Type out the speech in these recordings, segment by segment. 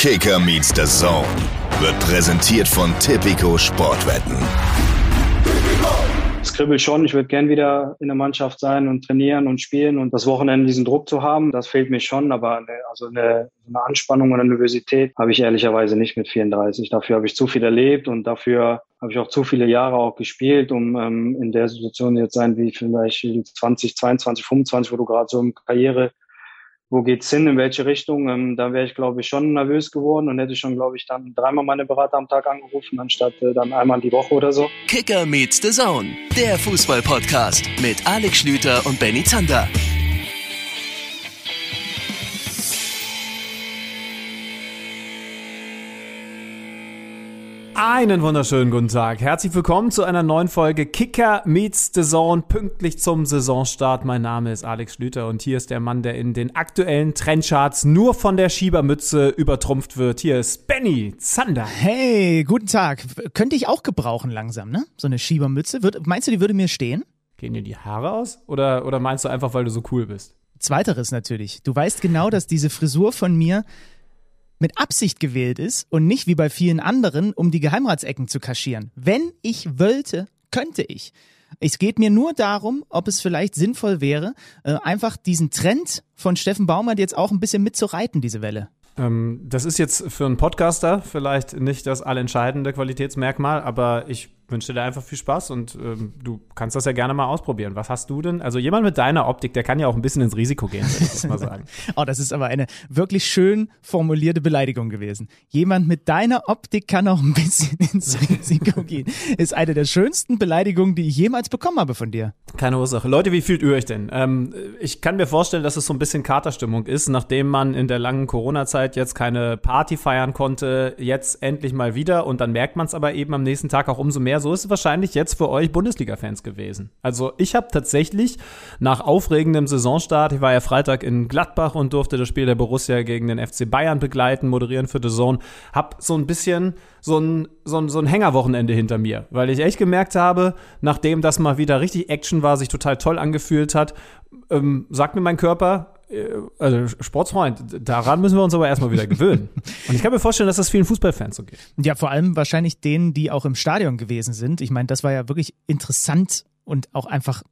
Kicker meets the Zone wird präsentiert von Tipico Sportwetten. Es kribbelt schon. Ich würde gern wieder in der Mannschaft sein und trainieren und spielen und das Wochenende diesen Druck zu haben. Das fehlt mir schon, aber eine, also eine, eine Anspannung und eine Nervosität habe ich ehrlicherweise nicht mit 34. Dafür habe ich zu viel erlebt und dafür habe ich auch zu viele Jahre auch gespielt, um ähm, in der Situation jetzt sein wie vielleicht 20, 22, 25, wo du gerade so im Karriere wo geht's hin, in welche Richtung. Ähm, da wäre ich, glaube ich, schon nervös geworden und hätte schon, glaube ich, dann dreimal meine Berater am Tag angerufen, anstatt äh, dann einmal die Woche oder so. Kicker meets the Zone, der Fußball-Podcast mit Alex Schlüter und Benny Zander. Einen wunderschönen guten Tag. Herzlich willkommen zu einer neuen Folge Kicker meets the Zone, pünktlich zum Saisonstart. Mein Name ist Alex Schlüter und hier ist der Mann, der in den aktuellen Trendcharts nur von der Schiebermütze übertrumpft wird. Hier ist Benny Zander. Hey, guten Tag. Könnte ich auch gebrauchen langsam, ne? So eine Schiebermütze. Würd, meinst du, die würde mir stehen? Gehen dir die Haare aus? Oder, oder meinst du einfach, weil du so cool bist? Zweiteres natürlich. Du weißt genau, dass diese Frisur von mir mit Absicht gewählt ist und nicht wie bei vielen anderen, um die Geheimratsecken zu kaschieren. Wenn ich wollte, könnte ich. Es geht mir nur darum, ob es vielleicht sinnvoll wäre, äh, einfach diesen Trend von Steffen Baumert jetzt auch ein bisschen mitzureiten, diese Welle. Ähm, das ist jetzt für einen Podcaster vielleicht nicht das allentscheidende Qualitätsmerkmal, aber ich wünsche dir einfach viel Spaß und ähm, du kannst das ja gerne mal ausprobieren. Was hast du denn? Also jemand mit deiner Optik, der kann ja auch ein bisschen ins Risiko gehen, würde ich das mal sagen. oh, das ist aber eine wirklich schön formulierte Beleidigung gewesen. Jemand mit deiner Optik kann auch ein bisschen ins Risiko gehen. Ist eine der schönsten Beleidigungen, die ich jemals bekommen habe von dir. Keine Ursache. Leute, wie fühlt ihr euch denn? Ähm, ich kann mir vorstellen, dass es so ein bisschen Katerstimmung ist, nachdem man in der langen Corona-Zeit jetzt keine Party feiern konnte, jetzt endlich mal wieder und dann merkt man es aber eben am nächsten Tag auch umso mehr so ist es wahrscheinlich jetzt für euch Bundesliga-Fans gewesen. Also ich habe tatsächlich nach aufregendem Saisonstart, ich war ja Freitag in Gladbach und durfte das Spiel der Borussia gegen den FC Bayern begleiten, moderieren für The Zone, habe so ein bisschen so ein, so ein, so ein Hängerwochenende hinter mir, weil ich echt gemerkt habe, nachdem das mal wieder richtig Action war, sich total toll angefühlt hat, ähm, sagt mir mein Körper, also Sportsfreund, daran müssen wir uns aber erstmal wieder gewöhnen. Und ich kann mir vorstellen, dass das vielen Fußballfans so geht. Ja, vor allem wahrscheinlich denen, die auch im Stadion gewesen sind. Ich meine, das war ja wirklich interessant und auch einfach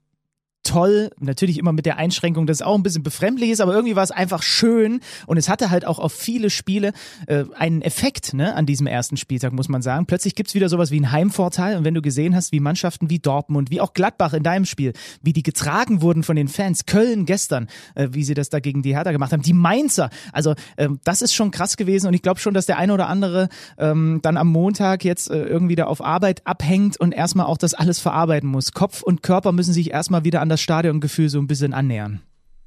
toll. Natürlich immer mit der Einschränkung, dass es auch ein bisschen befremdlich ist, aber irgendwie war es einfach schön und es hatte halt auch auf viele Spiele äh, einen Effekt ne, an diesem ersten Spieltag, muss man sagen. Plötzlich gibt's wieder sowas wie ein Heimvorteil und wenn du gesehen hast, wie Mannschaften wie Dortmund, wie auch Gladbach in deinem Spiel, wie die getragen wurden von den Fans, Köln gestern, äh, wie sie das da gegen die Hertha gemacht haben, die Mainzer, also äh, das ist schon krass gewesen und ich glaube schon, dass der eine oder andere ähm, dann am Montag jetzt äh, irgendwie da auf Arbeit abhängt und erstmal auch das alles verarbeiten muss. Kopf und Körper müssen sich erstmal wieder an das Stadiongefühl so ein bisschen annähern.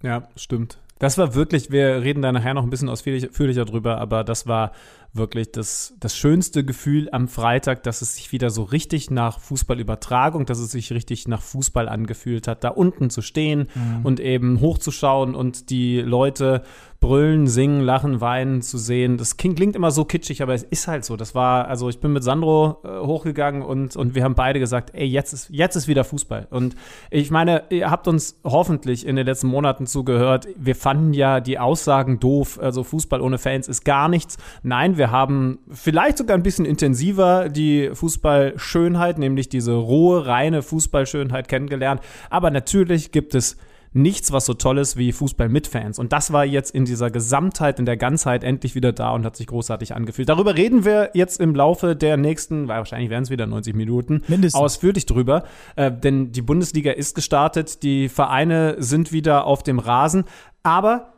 Ja, stimmt. Das war wirklich, wir reden da nachher noch ein bisschen ausführlicher drüber, aber das war wirklich das, das schönste Gefühl am Freitag, dass es sich wieder so richtig nach Fußballübertragung, dass es sich richtig nach Fußball angefühlt hat, da unten zu stehen mhm. und eben hochzuschauen und die Leute brüllen, singen, lachen, weinen zu sehen. Das klingt immer so kitschig, aber es ist halt so. Das war, also ich bin mit Sandro äh, hochgegangen und, und wir haben beide gesagt, ey, jetzt ist, jetzt ist wieder Fußball. Und ich meine, ihr habt uns hoffentlich in den letzten Monaten zugehört. Wir fanden ja die Aussagen doof. Also Fußball ohne Fans ist gar nichts. Nein, wir haben vielleicht sogar ein bisschen intensiver die Fußballschönheit, nämlich diese rohe, reine Fußballschönheit kennengelernt. Aber natürlich gibt es nichts, was so toll ist wie Fußball mit Fans. Und das war jetzt in dieser Gesamtheit, in der Ganzheit endlich wieder da und hat sich großartig angefühlt. Darüber reden wir jetzt im Laufe der nächsten, wahrscheinlich werden es wieder 90 Minuten, Mindestens. ausführlich drüber. Äh, denn die Bundesliga ist gestartet, die Vereine sind wieder auf dem Rasen. Aber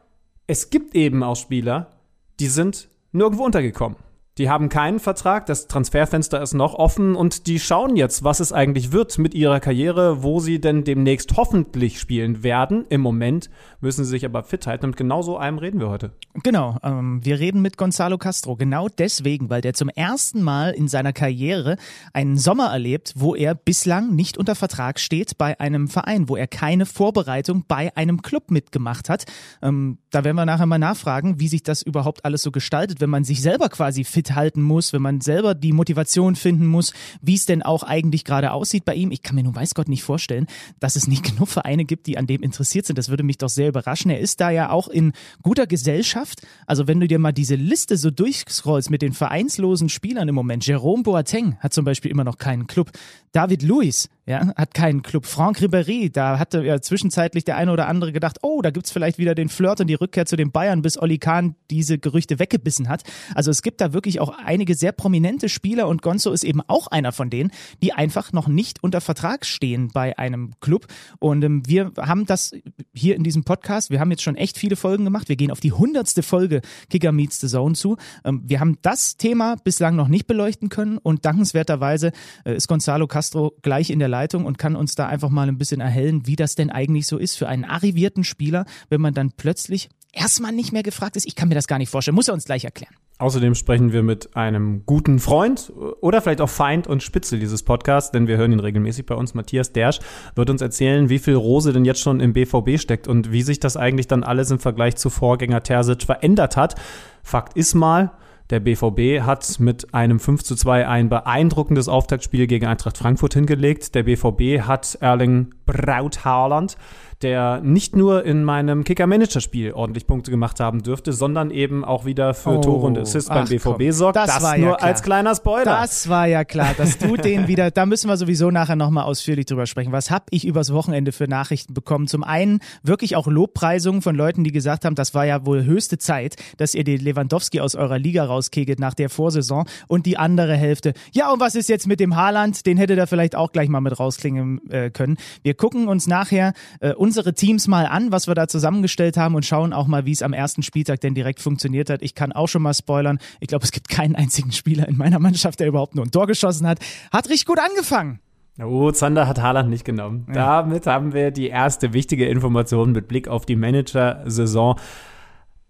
es gibt eben auch Spieler, die sind nirgendwo untergekommen. Die haben keinen Vertrag, das Transferfenster ist noch offen und die schauen jetzt, was es eigentlich wird mit ihrer Karriere, wo sie denn demnächst hoffentlich spielen werden. Im Moment müssen sie sich aber fit halten und genau so einem reden wir heute. Genau, ähm, wir reden mit Gonzalo Castro, genau deswegen, weil der zum ersten Mal in seiner Karriere einen Sommer erlebt, wo er bislang nicht unter Vertrag steht bei einem Verein, wo er keine Vorbereitung bei einem Club mitgemacht hat. Ähm, da werden wir nachher mal nachfragen, wie sich das überhaupt alles so gestaltet, wenn man sich selber quasi fit fit halten muss, wenn man selber die Motivation finden muss, wie es denn auch eigentlich gerade aussieht bei ihm. Ich kann mir nun weiß Gott nicht vorstellen, dass es nicht genug Vereine gibt, die an dem interessiert sind. Das würde mich doch sehr überraschen. Er ist da ja auch in guter Gesellschaft. Also wenn du dir mal diese Liste so durchscrollst mit den vereinslosen Spielern im Moment. Jerome Boateng hat zum Beispiel immer noch keinen Club. David Luiz ja, hat keinen Club. Franck Ribéry, da hatte ja zwischenzeitlich der eine oder andere gedacht, oh, da gibt's vielleicht wieder den Flirt und die Rückkehr zu den Bayern, bis Oli Kahn diese Gerüchte weggebissen hat. Also es gibt da wirklich auch einige sehr prominente Spieler und Gonzo ist eben auch einer von denen, die einfach noch nicht unter Vertrag stehen bei einem Club. Und ähm, wir haben das hier in diesem Podcast, wir haben jetzt schon echt viele Folgen gemacht. Wir gehen auf die hundertste Folge Kicker Meets the Zone zu. Ähm, wir haben das Thema bislang noch nicht beleuchten können und dankenswerterweise äh, ist Gonzalo Castro gleich in der Leitung und kann uns da einfach mal ein bisschen erhellen, wie das denn eigentlich so ist für einen arrivierten Spieler, wenn man dann plötzlich erstmal nicht mehr gefragt ist. Ich kann mir das gar nicht vorstellen. Muss er uns gleich erklären. Außerdem sprechen wir mit einem guten Freund oder vielleicht auch Feind und Spitzel dieses Podcasts, denn wir hören ihn regelmäßig bei uns. Matthias Dersch wird uns erzählen, wie viel Rose denn jetzt schon im BVB steckt und wie sich das eigentlich dann alles im Vergleich zu Vorgänger Terzic verändert hat. Fakt ist mal, der BVB hat mit einem 5 zu 2 ein beeindruckendes Auftaktspiel gegen Eintracht Frankfurt hingelegt. Der BVB hat Erling Braut Haaland der nicht nur in meinem Kicker-Manager-Spiel ordentlich Punkte gemacht haben dürfte, sondern eben auch wieder für oh, Tore und Assists beim BVB komm, sorgt. Das, das war nur ja als kleiner Spoiler. Das war ja klar, dass du den wieder, da müssen wir sowieso nachher nochmal ausführlich drüber sprechen. Was habe ich übers Wochenende für Nachrichten bekommen? Zum einen wirklich auch Lobpreisungen von Leuten, die gesagt haben, das war ja wohl höchste Zeit, dass ihr den Lewandowski aus eurer Liga rauskegelt nach der Vorsaison und die andere Hälfte. Ja, und was ist jetzt mit dem Haaland? Den hätte da vielleicht auch gleich mal mit rausklingen äh, können. Wir gucken uns nachher äh, unsere Teams mal an, was wir da zusammengestellt haben und schauen auch mal, wie es am ersten Spieltag denn direkt funktioniert hat. Ich kann auch schon mal spoilern. Ich glaube, es gibt keinen einzigen Spieler in meiner Mannschaft, der überhaupt nur ein Tor geschossen hat. Hat richtig gut angefangen. Oh, Zander hat Haaland nicht genommen. Ja. Damit haben wir die erste wichtige Information mit Blick auf die Manager-Saison.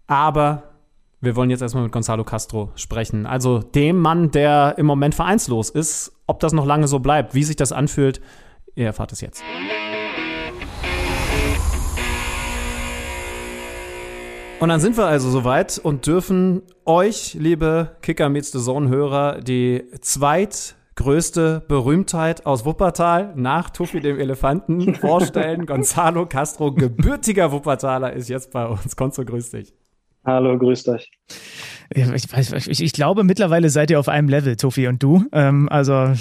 Aber wir wollen jetzt erstmal mit Gonzalo Castro sprechen. Also dem Mann, der im Moment vereinslos ist. Ob das noch lange so bleibt, wie sich das anfühlt, ihr erfahrt es jetzt. Und dann sind wir also soweit und dürfen euch, liebe Kicker Meets the Zone Hörer, die zweitgrößte Berühmtheit aus Wuppertal nach Tuffy dem Elefanten vorstellen. Gonzalo Castro, gebürtiger Wuppertaler, ist jetzt bei uns. Konzo, grüß dich. Hallo, grüßt euch. Ich, weiß, ich, ich, glaube, mittlerweile seid ihr auf einem Level, Tofi und du. Ähm, also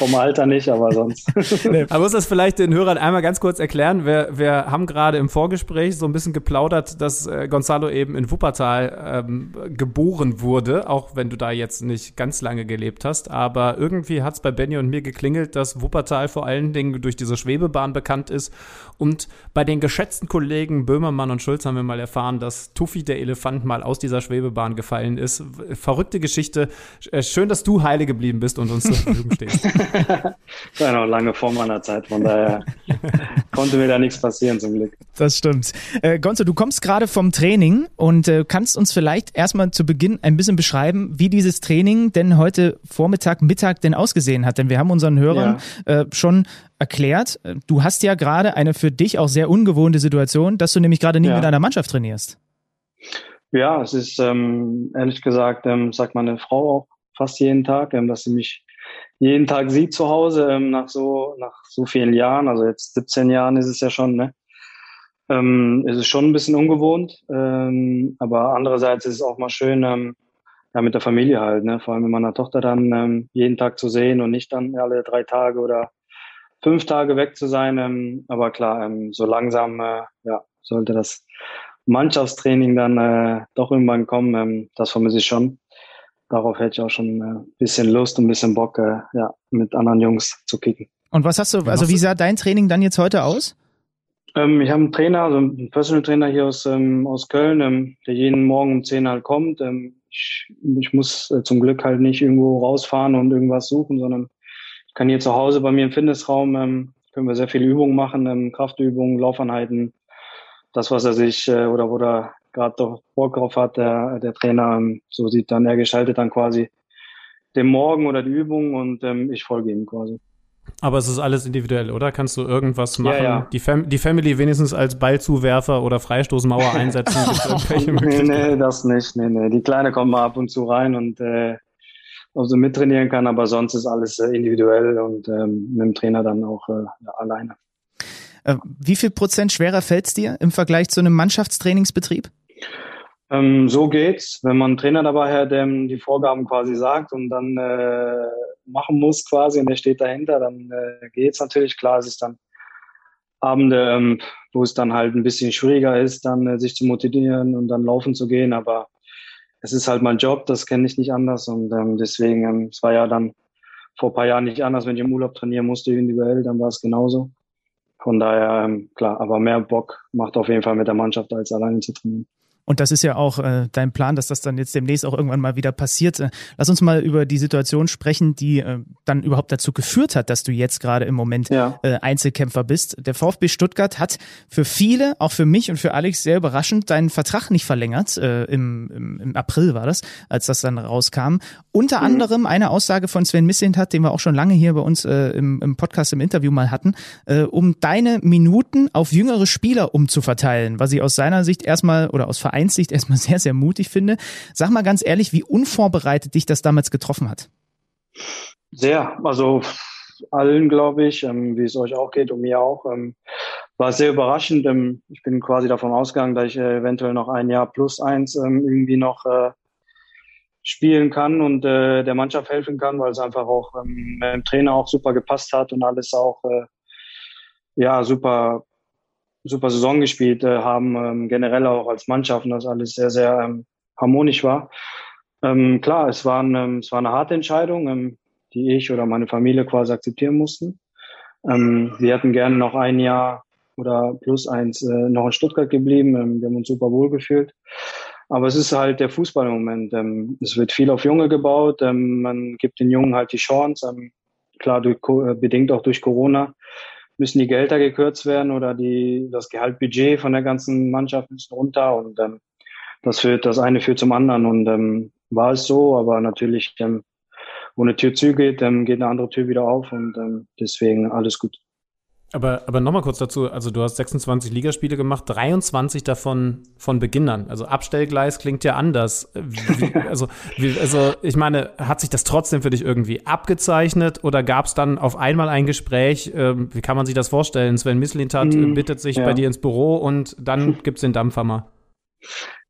vom Alter nicht, aber sonst. Man muss das vielleicht den Hörern einmal ganz kurz erklären. Wir, wir haben gerade im Vorgespräch so ein bisschen geplaudert, dass äh, Gonzalo eben in Wuppertal ähm, geboren wurde, auch wenn du da jetzt nicht ganz lange gelebt hast. Aber irgendwie hat es bei Benny und mir geklingelt, dass Wuppertal vor allen Dingen durch diese Schwebebahn bekannt ist. Und bei den geschätzten Kollegen Böhmermann und Schulz haben wir mal erfahren, dass Tuffy der Elefant mal aus dieser Schwebebahn gefallen ist. Verrückte Geschichte. Äh, schön, dass du heile geblieben bist und uns zur Verfügung stehst. das war noch lange vor meiner Zeit, von daher konnte mir da nichts passieren zum Glück. Das stimmt. Äh, Gonzo, du kommst gerade vom Training und äh, kannst uns vielleicht erstmal zu Beginn ein bisschen beschreiben, wie dieses Training denn heute Vormittag, Mittag denn ausgesehen hat. Denn wir haben unseren Hörern ja. äh, schon erklärt, äh, du hast ja gerade eine für dich auch sehr ungewohnte Situation, dass du nämlich gerade nicht ja. mit einer Mannschaft trainierst. Ja, es ist ähm, ehrlich gesagt, ähm, sagt meine Frau auch fast jeden Tag, ähm, dass sie mich jeden Tag sieht zu Hause ähm, nach so nach so vielen Jahren, also jetzt 17 Jahren ist es ja schon, ne? Ähm, ist es schon ein bisschen ungewohnt, ähm, aber andererseits ist es auch mal schön, ähm, ja, mit der Familie halt, ne? Vor allem mit meiner Tochter dann ähm, jeden Tag zu sehen und nicht dann alle drei Tage oder fünf Tage weg zu sein. Ähm, aber klar, ähm, so langsam äh, ja, sollte das Mannschaftstraining dann äh, doch irgendwann kommen. Ähm, das vermisse ich schon. Darauf hätte ich auch schon ein äh, bisschen Lust und ein bisschen Bock, äh, ja, mit anderen Jungs zu kicken. Und was hast du, also wie sah dein Training dann jetzt heute aus? Ähm, ich habe einen Trainer, also einen Personal Trainer hier aus, ähm, aus Köln, ähm, der jeden Morgen um 10 halt kommt. Ähm, ich, ich muss äh, zum Glück halt nicht irgendwo rausfahren und irgendwas suchen, sondern ich kann hier zu Hause bei mir im Fitnessraum, ähm, können wir sehr viele Übungen machen, ähm, Kraftübungen, Laufeinheiten, das, was er sich äh, oder wo er gerade doch Bock drauf hat, der, der Trainer, ähm, so sieht dann, er gestaltet dann quasi den Morgen oder die Übung und ähm, ich folge ihm quasi. Aber es ist alles individuell, oder? Kannst du irgendwas machen? Ja, ja. Die, Fam die Family wenigstens als Ballzuwerfer oder Freistoßmauer einsetzen? nee, nee, das nicht. Nee, nee. Die Kleine kommt mal ab und zu rein und äh, ob sie mittrainieren kann, aber sonst ist alles äh, individuell und ähm, mit dem Trainer dann auch äh, alleine. Äh, wie viel Prozent schwerer fällt es dir im Vergleich zu einem Mannschaftstrainingsbetrieb? Ähm, so geht's, wenn man einen Trainer dabei hat, der die Vorgaben quasi sagt und dann äh, machen muss quasi und der steht dahinter, dann äh, geht's natürlich. Klar, es ist dann Abende, ähm, wo es dann halt ein bisschen schwieriger ist, dann äh, sich zu motivieren und dann laufen zu gehen, aber es ist halt mein Job, das kenne ich nicht anders und ähm, deswegen, ähm, es war ja dann vor paar Jahren nicht anders, wenn ich im Urlaub trainieren musste individuell, dann war es genauso. Von daher, ähm, klar, aber mehr Bock macht auf jeden Fall mit der Mannschaft als alleine zu trainieren. Und das ist ja auch äh, dein Plan, dass das dann jetzt demnächst auch irgendwann mal wieder passiert. Äh, lass uns mal über die Situation sprechen, die äh, dann überhaupt dazu geführt hat, dass du jetzt gerade im Moment ja. äh, Einzelkämpfer bist. Der VfB Stuttgart hat für viele, auch für mich und für Alex sehr überraschend, deinen Vertrag nicht verlängert. Äh, im, im, Im April war das, als das dann rauskam. Unter mhm. anderem eine Aussage von Sven Missint hat, den wir auch schon lange hier bei uns äh, im, im Podcast im Interview mal hatten, äh, um deine Minuten auf jüngere Spieler umzuverteilen, was ich aus seiner Sicht erstmal oder aus Verein Vereinssicht erstmal sehr, sehr mutig finde. Sag mal ganz ehrlich, wie unvorbereitet dich das damals getroffen hat. Sehr, also allen, glaube ich, ähm, wie es euch auch geht und mir auch. Ähm, war sehr überraschend. Ähm, ich bin quasi davon ausgegangen, dass ich äh, eventuell noch ein Jahr plus eins ähm, irgendwie noch äh, spielen kann und äh, der Mannschaft helfen kann, weil es einfach auch ähm, dem Trainer auch super gepasst hat und alles auch äh, ja super super Saison gespielt äh, haben, ähm, generell auch als Mannschaft und das alles sehr, sehr ähm, harmonisch war. Ähm, klar, es war, ein, ähm, es war eine harte Entscheidung, ähm, die ich oder meine Familie quasi akzeptieren mussten. Ähm, wir hätten gerne noch ein Jahr oder plus eins äh, noch in Stuttgart geblieben. Ähm, wir haben uns super wohl gefühlt. Aber es ist halt der Fußball im Moment. Ähm, es wird viel auf Junge gebaut. Ähm, man gibt den Jungen halt die Chance. Ähm, klar, durch, äh, bedingt auch durch Corona müssen die Gelder gekürzt werden oder die, das Gehaltbudget von der ganzen Mannschaft müssen runter und ähm, das führt, das eine führt zum anderen und ähm, war es so, aber natürlich, ähm, wo eine Tür zugeht, ähm, geht eine andere Tür wieder auf und ähm, deswegen alles gut. Aber, aber nochmal kurz dazu, also du hast 26 Ligaspiele gemacht, 23 davon von Beginn an. Also Abstellgleis klingt ja anders. Wie, also, wie, also ich meine, hat sich das trotzdem für dich irgendwie abgezeichnet oder gab es dann auf einmal ein Gespräch, ähm, wie kann man sich das vorstellen? Sven Mislintat mm, bittet sich ja. bei dir ins Büro und dann gibt es den Dampfhammer.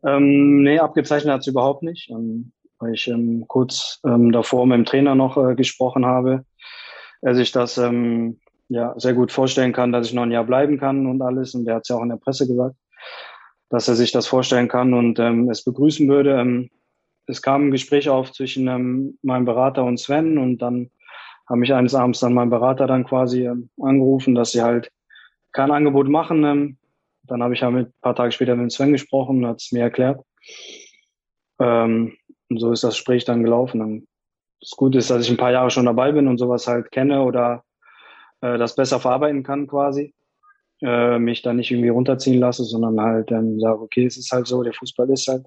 Ähm, nee, abgezeichnet hat es überhaupt nicht. Ähm, weil ich ähm, kurz ähm, davor mit dem Trainer noch äh, gesprochen habe, er sich das ähm, ja sehr gut vorstellen kann, dass ich noch ein Jahr bleiben kann und alles. Und der hat es ja auch in der Presse gesagt, dass er sich das vorstellen kann und ähm, es begrüßen würde. Ähm, es kam ein Gespräch auf zwischen ähm, meinem Berater und Sven und dann habe mich eines Abends dann mein Berater dann quasi ähm, angerufen, dass sie halt kein Angebot machen. Ähm, dann habe ich ja mit ein paar Tage später mit Sven gesprochen und hat es mir erklärt. Ähm, und so ist das Gespräch dann gelaufen. Und das Gute ist, dass ich ein paar Jahre schon dabei bin und sowas halt kenne oder äh, das besser verarbeiten kann quasi. Äh, mich da nicht irgendwie runterziehen lasse, sondern halt ähm, sage, okay, es ist halt so, der Fußball ist halt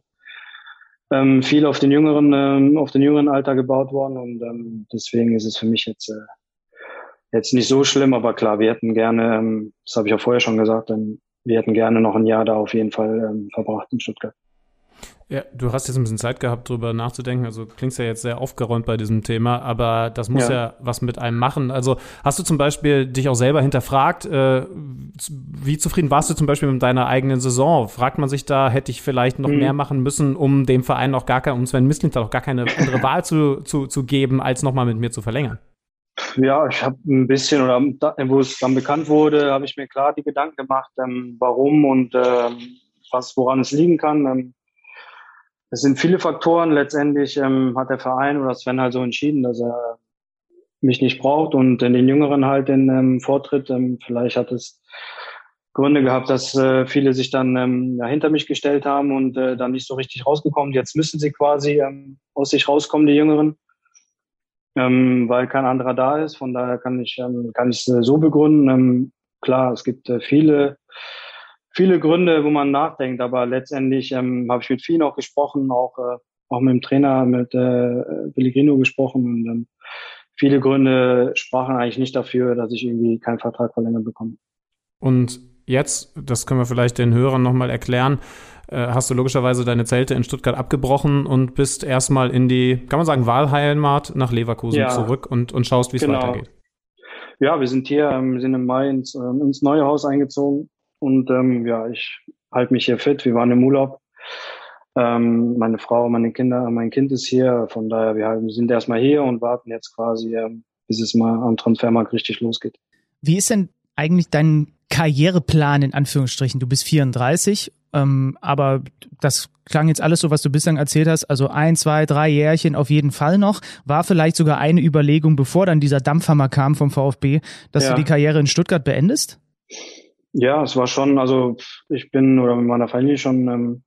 ähm, viel auf den jüngeren, ähm, auf den jüngeren Alter gebaut worden und ähm, deswegen ist es für mich jetzt äh, jetzt nicht so schlimm, aber klar, wir hätten gerne, ähm, das habe ich auch vorher schon gesagt, ähm, wir hätten gerne noch ein Jahr da auf jeden Fall ähm, verbracht in Stuttgart. Ja, du hast jetzt ein bisschen Zeit gehabt, darüber nachzudenken. Also klingst ja jetzt sehr aufgeräumt bei diesem Thema, aber das muss ja, ja was mit einem machen. Also hast du zum Beispiel dich auch selber hinterfragt, äh, wie zufrieden warst du zum Beispiel mit deiner eigenen Saison? Fragt man sich da, hätte ich vielleicht noch mhm. mehr machen müssen, um dem Verein auch gar kein, um Sven Mislint auch gar keine andere Wahl zu, zu, zu geben, als nochmal mit mir zu verlängern? Ja, ich habe ein bisschen oder wo es dann bekannt wurde, habe ich mir klar die Gedanken gemacht, ähm, warum und ähm, was woran es liegen kann. Ähm, es sind viele Faktoren. Letztendlich ähm, hat der Verein oder Sven halt so entschieden, dass er mich nicht braucht und den Jüngeren halt den ähm, Vortritt. Ähm, vielleicht hat es Gründe gehabt, dass äh, viele sich dann ähm, hinter mich gestellt haben und äh, dann nicht so richtig rausgekommen. Jetzt müssen sie quasi ähm, aus sich rauskommen, die Jüngeren, ähm, weil kein anderer da ist. Von daher kann ich ähm, kann ich äh, so begründen. Ähm, klar, es gibt äh, viele viele Gründe, wo man nachdenkt, aber letztendlich ähm, habe ich mit vielen auch gesprochen, auch, äh, auch mit dem Trainer, mit äh, Pellegrino gesprochen und ähm, viele Gründe sprachen eigentlich nicht dafür, dass ich irgendwie keinen Vertrag verlängert bekomme. Und jetzt, das können wir vielleicht den Hörern nochmal erklären, äh, hast du logischerweise deine Zelte in Stuttgart abgebrochen und bist erstmal in die, kann man sagen, Wahlheimat nach Leverkusen ja, zurück und, und schaust, wie es genau. weitergeht. Ja, wir sind hier, ähm, wir sind im Mai ins, ähm, ins neue Haus eingezogen und ähm, ja, ich halte mich hier fit. Wir waren im Urlaub. Ähm, meine Frau, meine Kinder, mein Kind ist hier. Von daher, wir, sind erstmal hier und warten jetzt quasi, ähm, bis es mal am Transfermarkt richtig losgeht. Wie ist denn eigentlich dein Karriereplan in Anführungsstrichen? Du bist 34, ähm, aber das klang jetzt alles so, was du bislang erzählt hast. Also ein, zwei, drei Jährchen auf jeden Fall noch. War vielleicht sogar eine Überlegung, bevor dann dieser Dampfhammer kam vom VfB, dass ja. du die Karriere in Stuttgart beendest? Ja, es war schon, also ich bin oder mit meiner Familie schon ähm,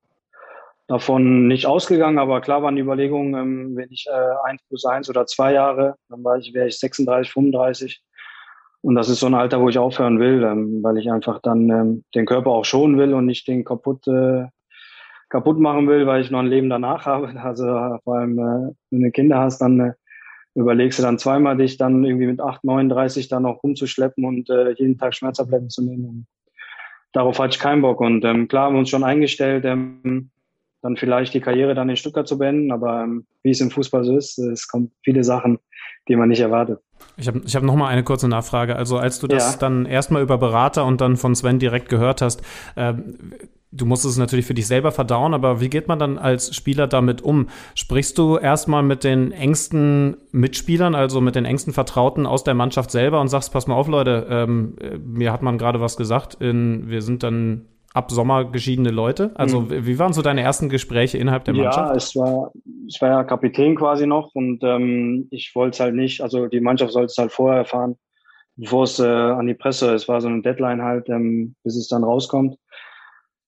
davon nicht ausgegangen, aber klar waren die Überlegungen, ähm, wenn ich äh, eins plus eins oder zwei Jahre, dann war ich, wäre ich 36, 35. Und das ist so ein Alter, wo ich aufhören will, ähm, weil ich einfach dann ähm, den Körper auch schonen will und nicht den kaputt, äh, kaputt machen will, weil ich noch ein Leben danach habe. Also vor allem, äh, wenn du Kinder hast, dann äh, überlegst du dann zweimal, dich dann irgendwie mit 8, 39 dann noch rumzuschleppen und äh, jeden Tag Schmerztabletten zu nehmen. Darauf hatte ich keinen Bock. Und ähm, klar haben wir uns schon eingestellt, ähm, dann vielleicht die Karriere dann in Stuttgart zu beenden. Aber ähm, wie es im Fußball so ist, es kommen viele Sachen, die man nicht erwartet. Ich habe ich hab noch mal eine kurze Nachfrage. Also als du das ja. dann erstmal über Berater und dann von Sven direkt gehört hast, äh, du musst es natürlich für dich selber verdauen, aber wie geht man dann als Spieler damit um? Sprichst du erstmal mit den engsten Mitspielern, also mit den engsten Vertrauten aus der Mannschaft selber und sagst, pass mal auf, Leute, ähm, mir hat man gerade was gesagt, in, wir sind dann ab Sommer geschiedene Leute? Also mhm. wie waren so deine ersten Gespräche innerhalb der Mannschaft? Ja, es war, ich war ja Kapitän quasi noch und ähm, ich wollte es halt nicht, also die Mannschaft sollte es halt vorher erfahren, bevor es äh, an die Presse, es war so eine Deadline halt, ähm, bis es dann rauskommt.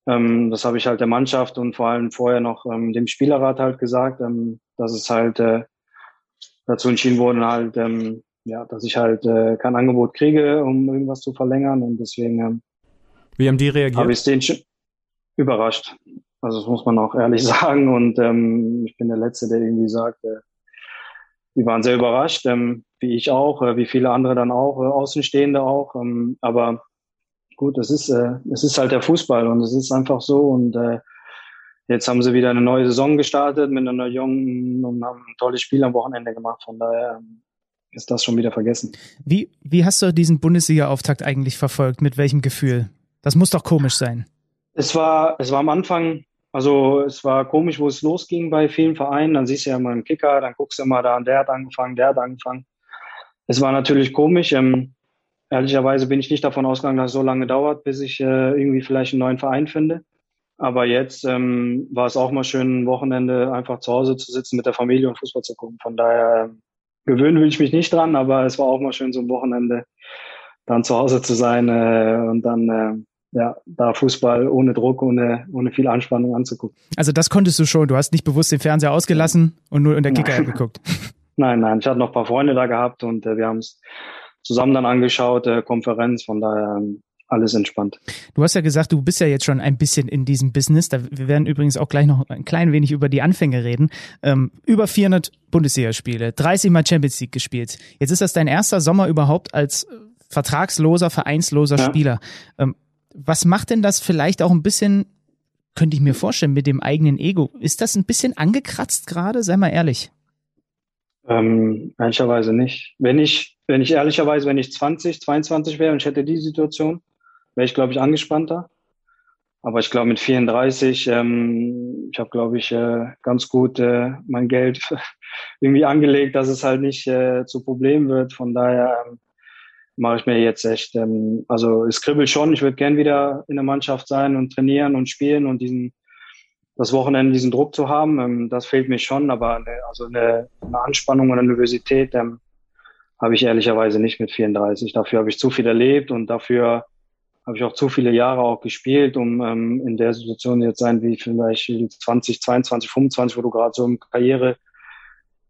Ähm, das habe ich halt der Mannschaft und vor allem vorher noch ähm, dem Spielerrat halt gesagt, ähm, dass es halt äh, dazu entschieden wurde, halt, ähm, ja, dass ich halt äh, kein Angebot kriege, um irgendwas zu verlängern und deswegen ähm, wie haben die reagiert? Habe ich den überrascht. Also das muss man auch ehrlich sagen. Und ähm, ich bin der Letzte, der irgendwie sagt, äh, die waren sehr überrascht, ähm, wie ich auch, äh, wie viele andere dann auch, äh, Außenstehende auch. Ähm, aber gut, es ist, äh, es ist halt der Fußball und es ist einfach so. Und äh, jetzt haben sie wieder eine neue Saison gestartet mit einer jungen und haben ein tolles Spiel am Wochenende gemacht. Von daher ähm, ist das schon wieder vergessen. Wie, wie hast du diesen Bundesliga-Auftakt eigentlich verfolgt? Mit welchem Gefühl? Das muss doch komisch sein. Es war, es war am Anfang, also es war komisch, wo es losging bei vielen Vereinen. Dann siehst du ja mal einen Kicker, dann guckst du mal da, der hat angefangen, der hat angefangen. Es war natürlich komisch. Ähm, ehrlicherweise bin ich nicht davon ausgegangen, dass es so lange dauert, bis ich äh, irgendwie vielleicht einen neuen Verein finde. Aber jetzt ähm, war es auch mal schön, ein Wochenende einfach zu Hause zu sitzen mit der Familie und Fußball zu gucken. Von daher äh, gewöhnen will ich mich nicht dran, aber es war auch mal schön, so ein Wochenende dann zu Hause zu sein äh, und dann äh, ja, da Fußball ohne Druck, ohne, ohne viel Anspannung anzugucken. Also das konntest du schon. Du hast nicht bewusst den Fernseher ausgelassen und nur in der Kicker geguckt. Nein, nein. Ich hatte noch ein paar Freunde da gehabt und äh, wir haben es zusammen dann angeschaut, äh, Konferenz. Von daher ähm, alles entspannt. Du hast ja gesagt, du bist ja jetzt schon ein bisschen in diesem Business. Da, wir werden übrigens auch gleich noch ein klein wenig über die Anfänge reden. Ähm, über 400 Bundesligaspiele, 30 Mal Champions League gespielt. Jetzt ist das dein erster Sommer überhaupt als vertragsloser, vereinsloser ja. Spieler. Ähm, was macht denn das vielleicht auch ein bisschen, könnte ich mir vorstellen, mit dem eigenen Ego? Ist das ein bisschen angekratzt gerade? Sei mal ehrlich. Ähm, ehrlicherweise nicht. Wenn ich, wenn ich ehrlicherweise, wenn ich 20, 22 wäre und ich hätte die Situation, wäre ich, glaube ich, angespannter. Aber ich glaube, mit 34, ähm, ich habe, glaube ich, äh, ganz gut äh, mein Geld irgendwie angelegt, dass es halt nicht äh, zu Problem wird. Von daher ähm, mache ich mir jetzt echt, ähm, also es kribbelt schon, ich würde gern wieder in der Mannschaft sein und trainieren und spielen und diesen das Wochenende diesen Druck zu haben, ähm, das fehlt mir schon, aber eine, also eine, eine Anspannung und eine Nervosität ähm, habe ich ehrlicherweise nicht mit 34. Dafür habe ich zu viel erlebt und dafür habe ich auch zu viele Jahre auch gespielt, um ähm, in der Situation jetzt sein wie vielleicht 20, 22, 25, wo du gerade so im Karriere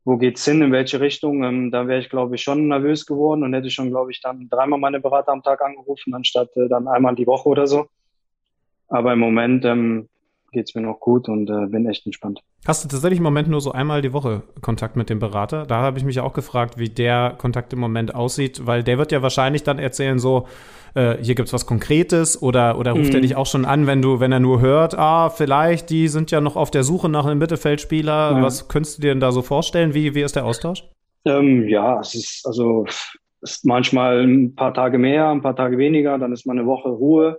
wo geht's hin, in welche Richtung, ähm, da wäre ich, glaube ich, schon nervös geworden und hätte schon, glaube ich, dann dreimal meine Berater am Tag angerufen, anstatt äh, dann einmal die Woche oder so. Aber im Moment ähm, geht's mir noch gut und äh, bin echt entspannt. Hast du tatsächlich im Moment nur so einmal die Woche Kontakt mit dem Berater? Da habe ich mich auch gefragt, wie der Kontakt im Moment aussieht, weil der wird ja wahrscheinlich dann erzählen, so, äh, hier gibt's was Konkretes oder, oder ruft mhm. er dich auch schon an, wenn du, wenn er nur hört, ah, vielleicht, die sind ja noch auf der Suche nach einem Mittelfeldspieler. Ja. Was könntest du dir denn da so vorstellen? Wie, wie ist der Austausch? Ähm, ja, es ist also ist manchmal ein paar Tage mehr, ein paar Tage weniger, dann ist mal eine Woche Ruhe.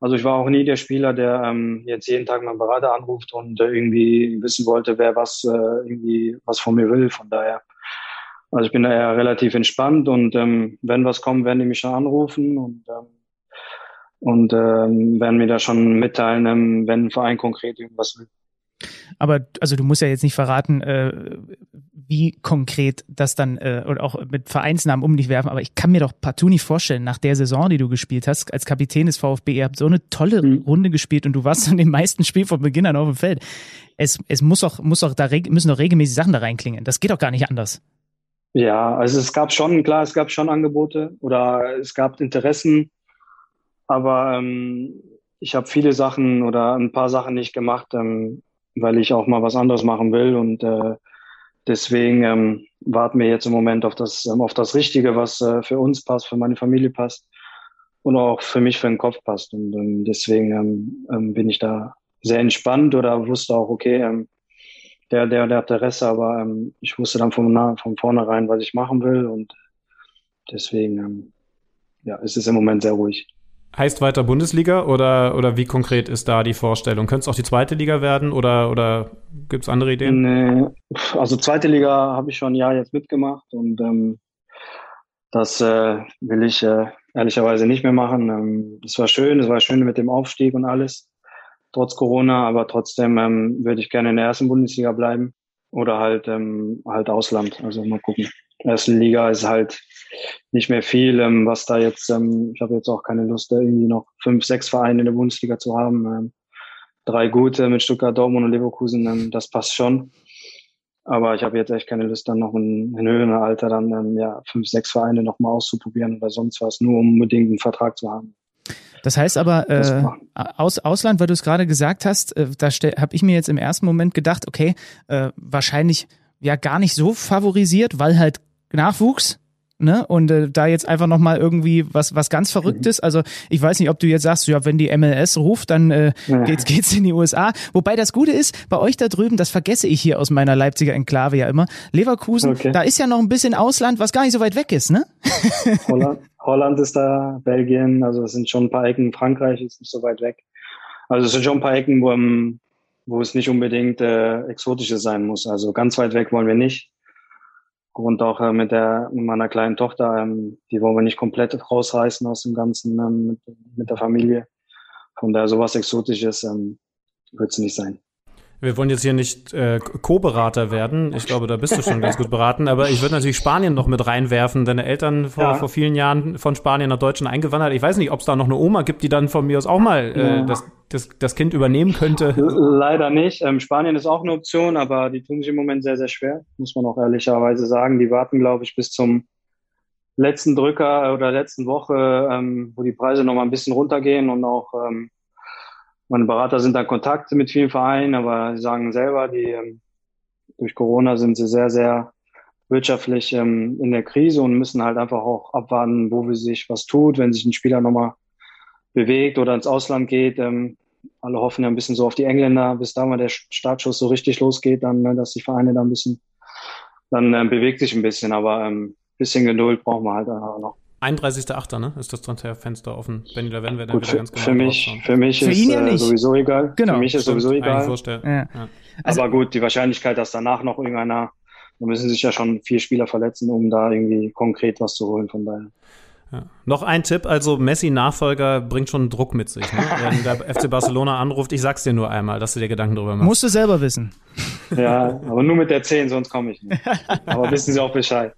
Also ich war auch nie der Spieler, der ähm, jetzt jeden Tag meinen Berater anruft und äh, irgendwie wissen wollte, wer was äh, irgendwie was von mir will. Von daher, also ich bin da eher relativ entspannt und ähm, wenn was kommt, werden die mich schon anrufen und ähm, und ähm, werden mir da schon mitteilen, ähm, wenn ein Verein konkret irgendwas will. Aber also du musst ja jetzt nicht verraten, äh, wie konkret das dann äh, oder auch mit Vereinsnamen um dich werfen, aber ich kann mir doch partout nicht vorstellen, nach der Saison, die du gespielt hast, als Kapitän des VfB, ihr habt so eine tolle mhm. Runde gespielt und du warst in den meisten Spielen von Beginn an auf dem Feld. Es, es muss doch, muss doch da müssen doch regelmäßig Sachen da reinklingen. Das geht doch gar nicht anders. Ja, also es gab schon, klar, es gab schon Angebote oder es gab Interessen, aber ähm, ich habe viele Sachen oder ein paar Sachen nicht gemacht, ähm, weil ich auch mal was anderes machen will und äh, Deswegen ähm, warten wir jetzt im Moment auf das, ähm, auf das Richtige, was äh, für uns passt, für meine Familie passt und auch für mich für den Kopf passt. Und ähm, deswegen ähm, ähm, bin ich da sehr entspannt oder wusste auch, okay, ähm, der, der, der hat Interesse, aber ähm, ich wusste dann von, von vornherein, was ich machen will und deswegen ähm, ja, ist es im Moment sehr ruhig. Heißt weiter Bundesliga oder, oder wie konkret ist da die Vorstellung? Könnte es auch die zweite Liga werden oder, oder gibt es andere Ideen? Nee, also zweite Liga habe ich schon ein Jahr jetzt mitgemacht und ähm, das äh, will ich äh, ehrlicherweise nicht mehr machen. Ähm, das war schön, es war schön mit dem Aufstieg und alles, trotz Corona, aber trotzdem ähm, würde ich gerne in der ersten Bundesliga bleiben oder halt, ähm, halt Ausland. Also mal gucken. Erste Liga ist halt nicht mehr viel, ähm, was da jetzt, ähm, ich habe jetzt auch keine Lust, da irgendwie noch fünf, sechs Vereine in der Bundesliga zu haben. Ähm, drei gute mit Stuttgart, Dortmund und Leverkusen, ähm, das passt schon. Aber ich habe jetzt echt keine Lust, dann noch in, in höherem Alter dann ähm, ja, fünf, sechs Vereine noch mal auszuprobieren oder sonst was, nur um unbedingt einen Vertrag zu haben. Das heißt aber, äh, aus Ausland, weil du es gerade gesagt hast, äh, da habe ich mir jetzt im ersten Moment gedacht, okay, äh, wahrscheinlich ja gar nicht so favorisiert, weil halt Nachwuchs, ne? Und äh, da jetzt einfach nochmal irgendwie was, was ganz Verrücktes. Also ich weiß nicht, ob du jetzt sagst, ja, wenn die MLS ruft, dann äh, geht's, geht's in die USA. Wobei das Gute ist, bei euch da drüben, das vergesse ich hier aus meiner Leipziger Enklave ja immer, Leverkusen, okay. da ist ja noch ein bisschen Ausland, was gar nicht so weit weg ist, ne? Holland, Holland ist da, Belgien, also es sind schon ein paar Ecken, Frankreich ist nicht so weit weg. Also es sind schon ein paar Ecken, wo, wo es nicht unbedingt äh, exotisches sein muss. Also ganz weit weg wollen wir nicht. Grund auch äh, mit der mit meiner kleinen Tochter, ähm, die wollen wir nicht komplett rausreißen aus dem Ganzen ähm, mit, mit, der Familie. Von daher sowas Exotisches ähm, wird es nicht sein. Wir wollen jetzt hier nicht äh, Co-Berater werden. Ich glaube, da bist du schon ganz gut beraten. Aber ich würde natürlich Spanien noch mit reinwerfen. Deine Eltern vor, ja. vor vielen Jahren von Spanien nach Deutschland eingewandert. Ich weiß nicht, ob es da noch eine Oma gibt, die dann von mir aus auch mal äh, ja. das, das, das Kind übernehmen könnte. Leider nicht. Ähm, Spanien ist auch eine Option, aber die tun sich im Moment sehr, sehr schwer. Muss man auch ehrlicherweise sagen. Die warten, glaube ich, bis zum letzten Drücker oder letzten Woche, ähm, wo die Preise noch mal ein bisschen runtergehen und auch ähm, meine Berater sind da in Kontakt mit vielen Vereinen, aber sie sagen selber, die ähm, durch Corona sind sie sehr, sehr wirtschaftlich ähm, in der Krise und müssen halt einfach auch abwarten, wo sich was tut, wenn sich ein Spieler nochmal bewegt oder ins Ausland geht. Ähm, alle hoffen ja ein bisschen so auf die Engländer, bis da mal der Startschuss so richtig losgeht, dann, ne, dass die Vereine da ein bisschen, dann äh, bewegt sich ein bisschen, aber ähm, bisschen Geduld brauchen wir halt auch noch. 31.8. Ne? ist das Transferfenster offen. Benny, da werden wir dann Gut, wieder ganz genau Für mich, für mich für ist ja äh, sowieso egal. Genau. Für mich ist Stimmt, sowieso egal. Ja. Ja. Also, Aber gut, die Wahrscheinlichkeit, dass danach noch irgendeiner, da müssen sich ja schon vier Spieler verletzen, um da irgendwie konkret was zu holen, von daher. Ja. Noch ein Tipp, also Messi-Nachfolger bringt schon Druck mit sich. Ne? Wenn der FC Barcelona anruft, ich sag's dir nur einmal, dass du dir Gedanken drüber machst. Musst du selber wissen. Ja, aber nur mit der 10, sonst komme ich nicht. Aber wissen Sie auch Bescheid.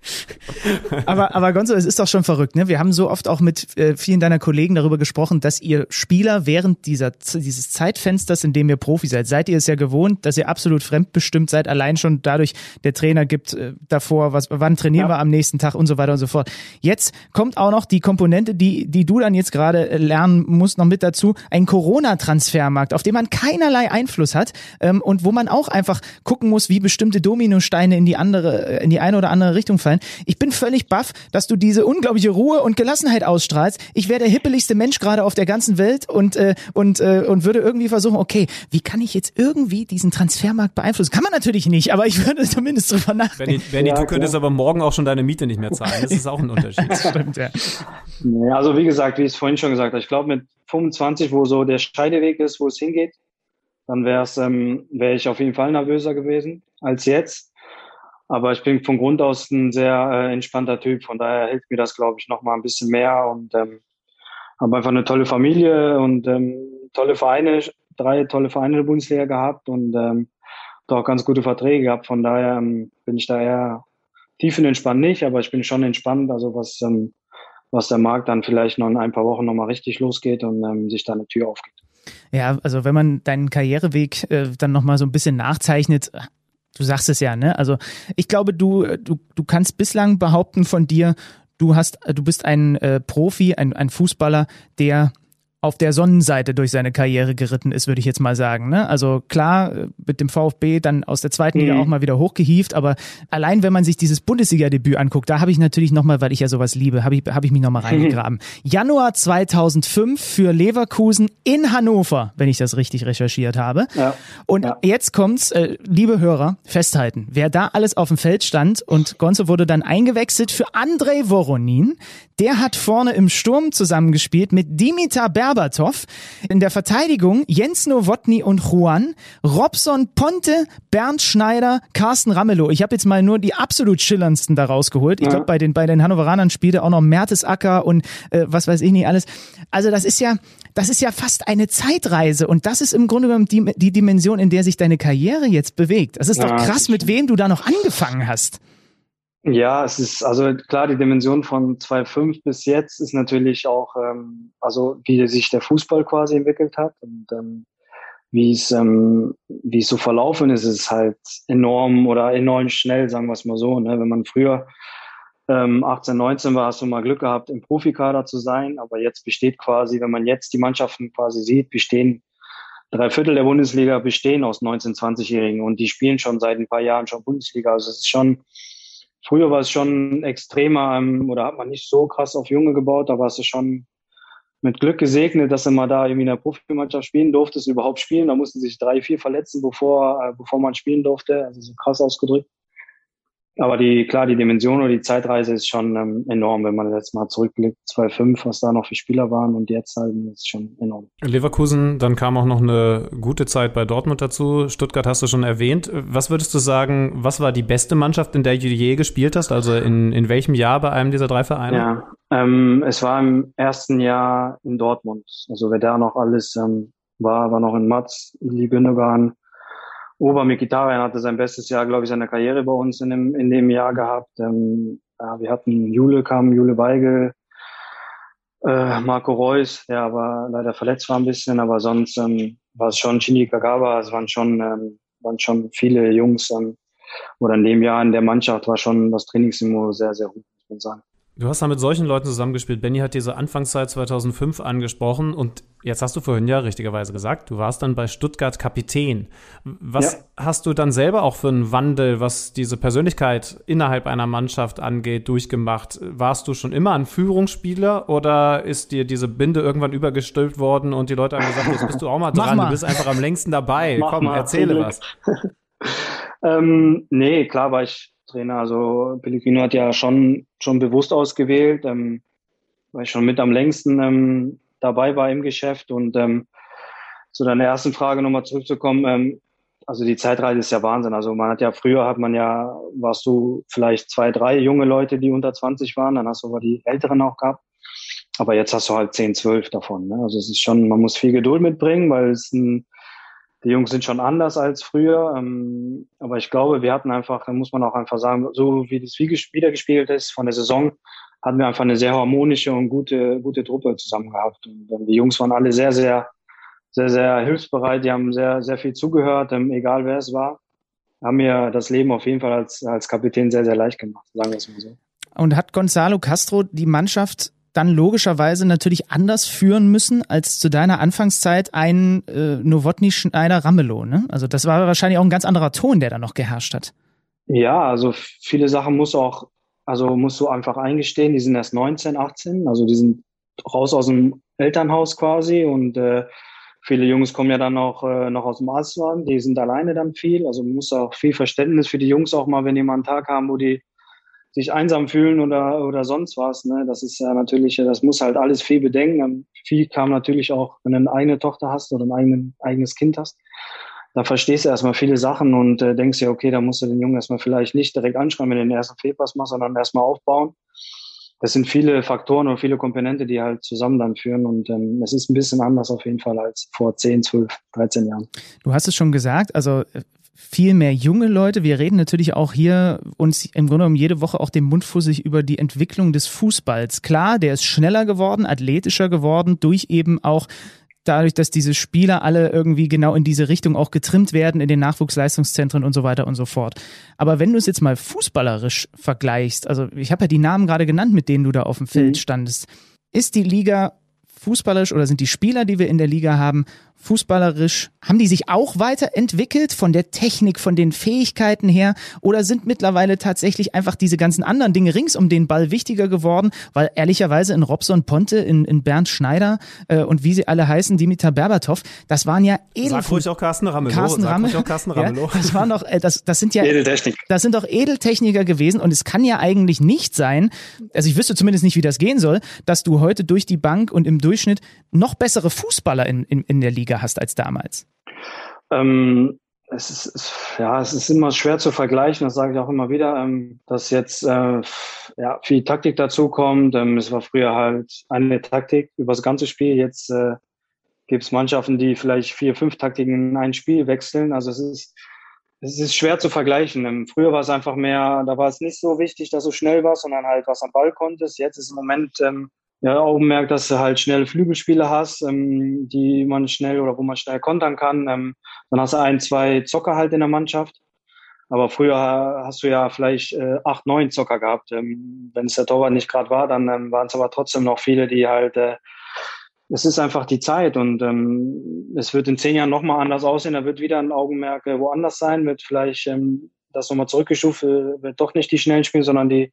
Aber, aber Gonzo, es ist doch schon verrückt, ne? Wir haben so oft auch mit äh, vielen deiner Kollegen darüber gesprochen, dass ihr Spieler während dieser, dieses Zeitfensters, in dem ihr Profi seid, seid ihr es ja gewohnt, dass ihr absolut fremdbestimmt seid, allein schon dadurch, der Trainer gibt äh, davor, was, wann trainieren ja. wir am nächsten Tag und so weiter und so fort. Jetzt kommt auch noch die Komponente, die, die du dann jetzt gerade äh, lernen musst, noch mit dazu, ein Corona-Transfermarkt, auf dem man keinerlei Einfluss hat ähm, und wo man auch einfach gucken muss, wie bestimmte Dominosteine in die andere, äh, in die eine oder andere Richtung fallen. Ich bin völlig baff, dass du diese unglaubliche Ruhe und Gelassenheit ausstrahlst. Ich wäre der hippeligste Mensch gerade auf der ganzen Welt und äh, und äh, und würde irgendwie versuchen, okay, wie kann ich jetzt irgendwie diesen Transfermarkt beeinflussen? Kann man natürlich nicht, aber ich würde zumindest drüber nachdenken. Benny, Benny ja, du könntest aber morgen auch schon deine Miete nicht mehr zahlen. Das ist auch ein Unterschied. Stimmt, ja. Ja. Also wie gesagt, wie ich es vorhin schon gesagt habe, ich glaube mit 25, wo so der Scheideweg ist, wo es hingeht, dann wäre ähm, wäre ich auf jeden Fall nervöser gewesen als jetzt. Aber ich bin von Grund aus ein sehr äh, entspannter Typ, von daher hilft mir das, glaube ich, noch mal ein bisschen mehr und ähm, habe einfach eine tolle Familie und ähm, tolle Vereine, drei tolle Vereine in der Bundesliga gehabt und ähm, auch ganz gute Verträge gehabt. Von daher ähm, bin ich da eher tiefenentspannt nicht, aber ich bin schon entspannt, also was ähm, was der Markt dann vielleicht noch in ein paar Wochen nochmal richtig losgeht und ähm, sich da eine Tür aufgeht. Ja, also wenn man deinen Karriereweg äh, dann nochmal so ein bisschen nachzeichnet, du sagst es ja, ne? Also ich glaube, du, du, du kannst bislang behaupten von dir, du hast, du bist ein äh, Profi, ein, ein Fußballer, der auf der Sonnenseite durch seine Karriere geritten ist, würde ich jetzt mal sagen. Ne? Also klar, mit dem VfB dann aus der zweiten mhm. Liga auch mal wieder hochgehieft, aber allein wenn man sich dieses Bundesliga-Debüt anguckt, da habe ich natürlich nochmal, weil ich ja sowas liebe, habe ich, hab ich mich nochmal reingegraben. Mhm. Januar 2005 für Leverkusen in Hannover, wenn ich das richtig recherchiert habe. Ja. Und ja. jetzt kommt's, äh, liebe Hörer, festhalten, wer da alles auf dem Feld stand und Gonzo wurde dann eingewechselt für Andrei Voronin, der hat vorne im Sturm zusammengespielt mit Dimitar Berbatov. In der Verteidigung Jens Nowotny und Juan, Robson Ponte, Bernd Schneider, Carsten Ramelow. Ich habe jetzt mal nur die absolut schillerndsten da rausgeholt. Ich glaube, bei den, bei den Hannoveranern spielte auch noch Mertesacker und äh, was weiß ich nicht alles. Also das ist ja, das ist ja fast eine Zeitreise und das ist im Grunde genommen die, die Dimension, in der sich deine Karriere jetzt bewegt. Das ist ja, doch krass, mit wem du da noch angefangen hast. Ja, es ist also klar, die Dimension von 2,5 bis jetzt ist natürlich auch, ähm, also wie sich der Fußball quasi entwickelt hat und ähm, wie es ähm, wie es so verlaufen ist, ist halt enorm oder enorm schnell, sagen wir es mal so. Ne? Wenn man früher ähm, 18, 19 war, hast du mal Glück gehabt, im Profikader zu sein, aber jetzt besteht quasi, wenn man jetzt die Mannschaften quasi sieht, bestehen drei Viertel der Bundesliga bestehen aus 19, 20-Jährigen und die spielen schon seit ein paar Jahren schon Bundesliga. Also es ist schon Früher war es schon extremer ähm, oder hat man nicht so krass auf Junge gebaut, da war es schon mit Glück gesegnet, dass du mal da irgendwie in der Profimannschaft spielen durftest, überhaupt spielen. Da mussten sich drei, vier verletzen, bevor, äh, bevor man spielen durfte. Also so krass ausgedrückt. Aber die, klar, die Dimension oder die Zeitreise ist schon ähm, enorm, wenn man jetzt mal zurückblickt, 2,5, was da noch für Spieler waren und jetzt halt, ist schon enorm. Leverkusen, dann kam auch noch eine gute Zeit bei Dortmund dazu. Stuttgart hast du schon erwähnt. Was würdest du sagen, was war die beste Mannschaft, in der du je gespielt hast? Also in, in welchem Jahr bei einem dieser drei Vereine? Ja, ähm, es war im ersten Jahr in Dortmund. Also wer da noch alles ähm, war, war noch in Matz, Uli Gündogan, Ober Mikitarian hatte sein bestes Jahr, glaube ich, seiner Karriere bei uns in dem, in dem Jahr gehabt. Ähm, ja, wir hatten Jule kam, Jule Weigel, äh, Marco Reus, der aber leider verletzt war ein bisschen, aber sonst ähm, war es schon Chini Kagawa, es waren schon, ähm, waren schon viele Jungs, ähm, oder in dem Jahr in der Mannschaft war schon das Trainingsniveau sehr, sehr gut, muss man sagen. Du hast da mit solchen Leuten zusammengespielt. Benny hat diese Anfangszeit 2005 angesprochen und jetzt hast du vorhin ja richtigerweise gesagt, du warst dann bei Stuttgart Kapitän. Was ja. hast du dann selber auch für einen Wandel, was diese Persönlichkeit innerhalb einer Mannschaft angeht, durchgemacht? Warst du schon immer ein Führungsspieler oder ist dir diese Binde irgendwann übergestülpt worden und die Leute haben gesagt, jetzt bist du auch mal dran, mal. du bist einfach am längsten dabei. Mach Komm, mal, erzähle was. ähm, nee, klar war ich Trainer. Also Pellegrino hat ja schon, schon bewusst ausgewählt, ähm, weil ich schon mit am längsten ähm, dabei war im Geschäft. Und ähm, zu deiner ersten Frage nochmal zurückzukommen, ähm, also die Zeitreise ist ja Wahnsinn. Also man hat ja früher hat man ja, warst du vielleicht zwei, drei junge Leute, die unter 20 waren, dann hast du aber die Älteren auch gehabt. Aber jetzt hast du halt 10, 12 davon. Ne? Also es ist schon, man muss viel Geduld mitbringen, weil es ein die Jungs sind schon anders als früher, ähm, aber ich glaube, wir hatten einfach, da muss man auch einfach sagen, so wie das wieder gespielt ist von der Saison, hatten wir einfach eine sehr harmonische und gute, gute Truppe zusammen gehabt. Und ähm, die Jungs waren alle sehr, sehr, sehr, sehr hilfsbereit. Die haben sehr, sehr viel zugehört, ähm, egal wer es war. Haben mir das Leben auf jeden Fall als, als Kapitän sehr, sehr leicht gemacht, sagen wir es mal so. Und hat Gonzalo Castro die Mannschaft dann logischerweise natürlich anders führen müssen als zu deiner Anfangszeit ein äh, Nowotny Schneider Ramelow. Ne? Also das war wahrscheinlich auch ein ganz anderer Ton, der da noch geherrscht hat. Ja, also viele Sachen muss auch, also musst du einfach eingestehen, die sind erst 19, 18, also die sind raus aus dem Elternhaus quasi und äh, viele Jungs kommen ja dann auch äh, noch aus dem Ausland, die sind alleine dann viel, also man muss auch viel Verständnis für die Jungs auch mal, wenn die mal einen Tag haben, wo die sich einsam fühlen oder, oder sonst was. Ne? Das ist ja natürlich, das muss halt alles viel bedenken. Viel kam natürlich auch, wenn du eine eigene Tochter hast oder ein eigenen, eigenes Kind hast. Da verstehst du erstmal viele Sachen und äh, denkst ja, okay, da musst du den Jungen erstmal vielleicht nicht direkt anschreiben, wenn du den ersten Fehlpass machst, sondern erstmal aufbauen. Das sind viele Faktoren und viele Komponente, die halt zusammen dann führen. Und ähm, es ist ein bisschen anders auf jeden Fall als vor 10, 12, 13 Jahren. Du hast es schon gesagt, also viel mehr junge Leute. Wir reden natürlich auch hier uns im Grunde genommen jede Woche auch den Mund fussig über die Entwicklung des Fußballs. Klar, der ist schneller geworden, athletischer geworden, durch eben auch dadurch, dass diese Spieler alle irgendwie genau in diese Richtung auch getrimmt werden in den Nachwuchsleistungszentren und so weiter und so fort. Aber wenn du es jetzt mal fußballerisch vergleichst, also ich habe ja die Namen gerade genannt, mit denen du da auf dem Feld mhm. standest, ist die Liga fußballerisch oder sind die Spieler, die wir in der Liga haben, fußballerisch, haben die sich auch weiterentwickelt von der Technik, von den Fähigkeiten her oder sind mittlerweile tatsächlich einfach diese ganzen anderen Dinge rings um den Ball wichtiger geworden, weil ehrlicherweise in Robson Ponte, in, in Bernd Schneider äh, und wie sie alle heißen, Dimitar Berbatov, das waren ja Edelfuß. Sag ruhig auch Carsten Ramelow. Carsten Sag Ramelow. Auch Carsten Ramelow. Ja, das waren doch, äh, das, das sind ja, Edeltechnik. das sind doch Edeltechniker gewesen und es kann ja eigentlich nicht sein, also ich wüsste zumindest nicht, wie das gehen soll, dass du heute durch die Bank und im Durchschnitt noch bessere Fußballer in, in, in der Liga Liga hast als damals? Ähm, es ist, ja, es ist immer schwer zu vergleichen, das sage ich auch immer wieder, ähm, dass jetzt äh, ja, viel Taktik dazukommt. Ähm, es war früher halt eine Taktik über das ganze Spiel. Jetzt äh, gibt es Mannschaften, die vielleicht vier, fünf Taktiken in ein Spiel wechseln. Also es ist, es ist schwer zu vergleichen. Ähm, früher war es einfach mehr, da war es nicht so wichtig, dass du schnell warst, sondern halt was am Ball konntest. Jetzt ist im Moment ähm, ja, Augenmerk, dass du halt schnelle Flügelspiele hast, ähm, die man schnell oder wo man schnell kontern kann. Ähm, dann hast du ein, zwei Zocker halt in der Mannschaft. Aber früher hast du ja vielleicht äh, acht, neun Zocker gehabt. Ähm, Wenn es der Torwart nicht gerade war, dann ähm, waren es aber trotzdem noch viele, die halt, äh, es ist einfach die Zeit und ähm, es wird in zehn Jahren nochmal anders aussehen. Da wird wieder ein Augenmerk äh, woanders sein, wird vielleicht ähm, das nochmal zurückgestuft, äh, wird doch nicht die schnellen spielen, sondern die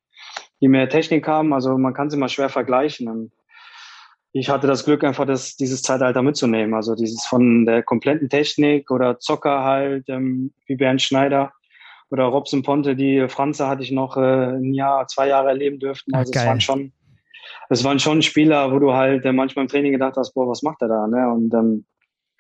die mehr Technik haben. Also man kann sie mal schwer vergleichen. Und ich hatte das Glück, einfach das, dieses Zeitalter mitzunehmen. Also dieses von der kompletten Technik oder Zocker halt, ähm, wie Bernd Schneider oder Robson Ponte, die Franze hatte ich noch äh, ein Jahr, zwei Jahre erleben dürften. Also Ach, es waren schon, es waren schon Spieler, wo du halt äh, manchmal im Training gedacht hast, boah, was macht er da? Ne? Und ähm,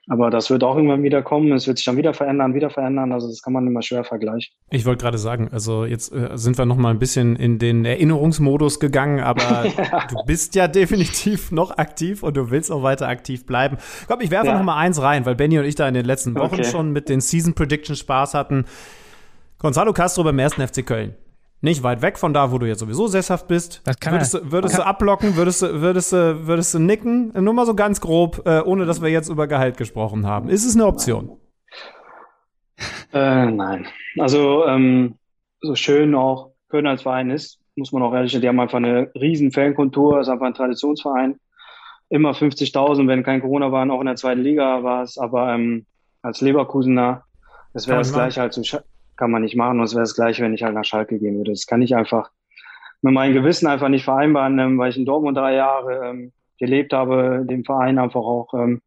aber das wird auch irgendwann wieder kommen. Es wird sich dann wieder verändern, wieder verändern. Also das kann man immer schwer vergleichen. Ich wollte gerade sagen, also jetzt äh, sind wir noch mal ein bisschen in den Erinnerungsmodus gegangen, aber ja. du bist ja definitiv noch aktiv und du willst auch weiter aktiv bleiben. Komm, ich werfe ja. noch mal eins rein, weil Benny und ich da in den letzten Wochen okay. schon mit den Season Prediction Spaß hatten. Gonzalo Castro beim ersten FC Köln. Nicht weit weg von da, wo du jetzt sowieso sesshaft bist. Das kann würdest du, würdest du ablocken, würdest du, würdest du, würdest du nicken? Nur mal so ganz grob, äh, ohne dass wir jetzt über Gehalt gesprochen haben. Ist es eine Option? Äh, nein. Also, ähm, so schön auch Köln als Verein ist, muss man auch ehrlich sagen, die haben einfach eine riesen Fankultur, ist einfach ein Traditionsverein. Immer 50.000, wenn kein Corona war, auch in der zweiten Liga war es, aber ähm, als Leverkusener, das wäre das gleiche halt zu, kann man nicht machen. Und es wäre das Gleiche, wenn ich halt nach Schalke gehen würde. Das kann ich einfach mit meinem Gewissen einfach nicht vereinbaren, ähm, weil ich in Dortmund drei Jahre ähm, gelebt habe, den Verein einfach auch ähm,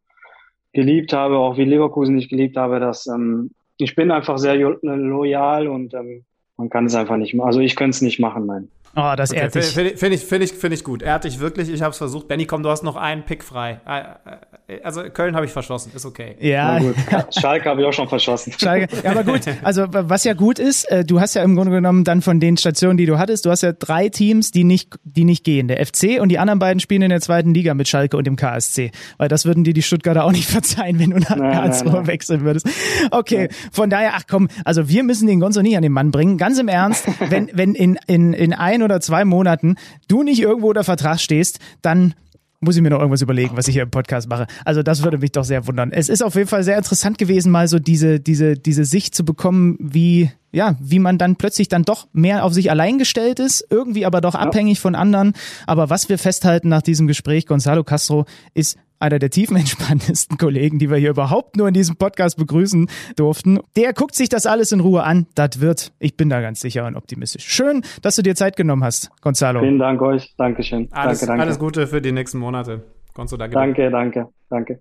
geliebt habe, auch wie Leverkusen nicht geliebt habe. Dass, ähm, ich bin einfach sehr loyal und ähm, man kann es einfach nicht machen. Also ich könnte es nicht machen, nein. Oh, das Okay, ehrt dich. Finde find ich, find ich, find ich gut. Ehrt dich wirklich. Ich habe es versucht. Benny, komm, du hast noch einen Pick frei. Äh, äh, Also Köln habe ich verschlossen. Ist okay. Ja. Schalke habe ich auch schon verschossen. Schalke. Ja, aber gut. Also was ja gut ist, äh, du hast ja im Grunde genommen dann von den Stationen, die du hattest, du hast ja drei Teams, die nicht, die nicht gehen. Der FC und die anderen beiden spielen in der zweiten Liga mit Schalke und dem KSC. Weil das würden dir die Stuttgarter auch nicht verzeihen, wenn du nach Nein, Karlsruhe wechseln würdest. Okay, von daher, ach komm, also wir müssen den Gonzo nicht an den Mann bringen. Ganz im Ernst, wenn, wenn in, in, in ein oder zwei Monaten du nicht irgendwo unter Vertrag stehst, dann muss ich mir noch irgendwas überlegen, was ich hier im Podcast mache. Also das würde mich doch sehr wundern. Es ist auf jeden Fall sehr interessant gewesen, mal so diese, diese, diese Sicht zu bekommen, wie, ja, wie man dann plötzlich dann doch mehr auf sich allein gestellt ist, irgendwie aber doch abhängig von anderen. Aber was wir festhalten nach diesem Gespräch, Gonzalo Castro ist einer der tiefenentspanntesten Kollegen, die wir hier überhaupt nur in diesem Podcast begrüßen durften. Der guckt sich das alles in Ruhe an. Das wird, ich bin da ganz sicher und optimistisch. Schön, dass du dir Zeit genommen hast, Gonzalo. Vielen Dank euch. Dankeschön. Alles, danke, danke. alles Gute für die nächsten Monate. Gonzo, danke. Danke, danke, danke.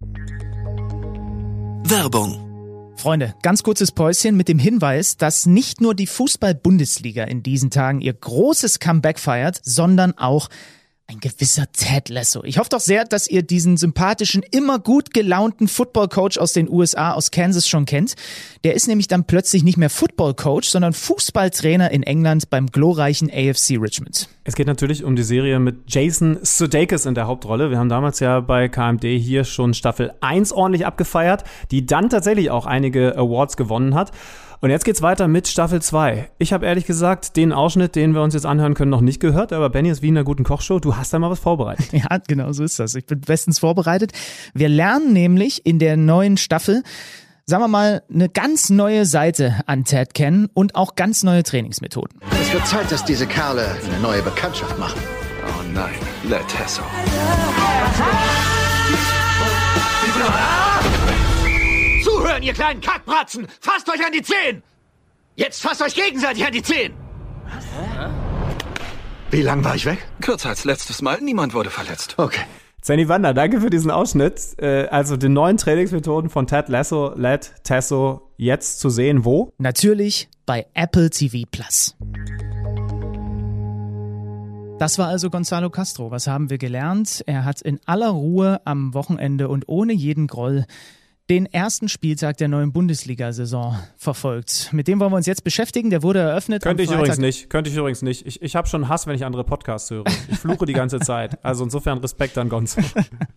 Werbung. Freunde, ganz kurzes Päuschen mit dem Hinweis, dass nicht nur die Fußball-Bundesliga in diesen Tagen ihr großes Comeback feiert, sondern auch ein gewisser Ted Lasso. Ich hoffe doch sehr, dass ihr diesen sympathischen, immer gut gelaunten Football-Coach aus den USA, aus Kansas schon kennt. Der ist nämlich dann plötzlich nicht mehr Football-Coach, sondern Fußballtrainer in England beim glorreichen AFC Richmond. Es geht natürlich um die Serie mit Jason Sudeikis in der Hauptrolle. Wir haben damals ja bei KMD hier schon Staffel 1 ordentlich abgefeiert, die dann tatsächlich auch einige Awards gewonnen hat. Und jetzt geht's weiter mit Staffel 2. Ich habe ehrlich gesagt den Ausschnitt, den wir uns jetzt anhören können, noch nicht gehört, aber Benny ist wie in einer guten Kochshow. Du hast da mal was vorbereitet. Ja, genau so ist das. Ich bin bestens vorbereitet. Wir lernen nämlich in der neuen Staffel, sagen wir mal, eine ganz neue Seite an Ted kennen und auch ganz neue Trainingsmethoden. Es wird Zeit, dass diese Kerle eine neue Bekanntschaft machen. Oh nein, let Tesso. Zuhören, ihr kleinen Kackbratzen! Fasst euch an die Zehen! Jetzt fasst euch gegenseitig an die Zehen! Wie lang war ich weg? Kürzer als letztes Mal, niemand wurde verletzt. Okay. Sandy Wander, danke für diesen Ausschnitt. Äh, also die neuen Trainingsmethoden von Ted Lasso, Led Tasso jetzt zu sehen, wo? Natürlich bei Apple TV Plus. Das war also Gonzalo Castro. Was haben wir gelernt? Er hat in aller Ruhe am Wochenende und ohne jeden Groll den ersten Spieltag der neuen Bundesliga-Saison verfolgt. Mit dem wollen wir uns jetzt beschäftigen. Der wurde eröffnet. Könnte ich übrigens nicht. Könnte ich übrigens nicht. Ich, ich habe schon Hass, wenn ich andere Podcasts höre. Ich fluche die ganze Zeit. Also insofern Respekt an Gonzo.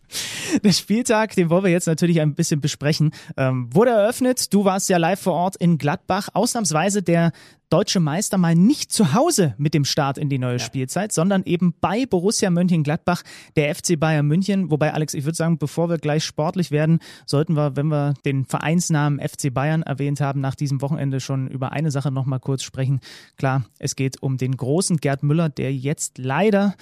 Der Spieltag, den wollen wir jetzt natürlich ein bisschen besprechen, ähm, wurde eröffnet. Du warst ja live vor Ort in Gladbach. Ausnahmsweise der deutsche Meister mal nicht zu Hause mit dem Start in die neue Spielzeit, sondern eben bei Borussia Mönchengladbach, der FC Bayern München. Wobei, Alex, ich würde sagen, bevor wir gleich sportlich werden, sollten wir, wenn wir den Vereinsnamen FC Bayern erwähnt haben, nach diesem Wochenende schon über eine Sache nochmal kurz sprechen. Klar, es geht um den großen Gerd Müller, der jetzt leider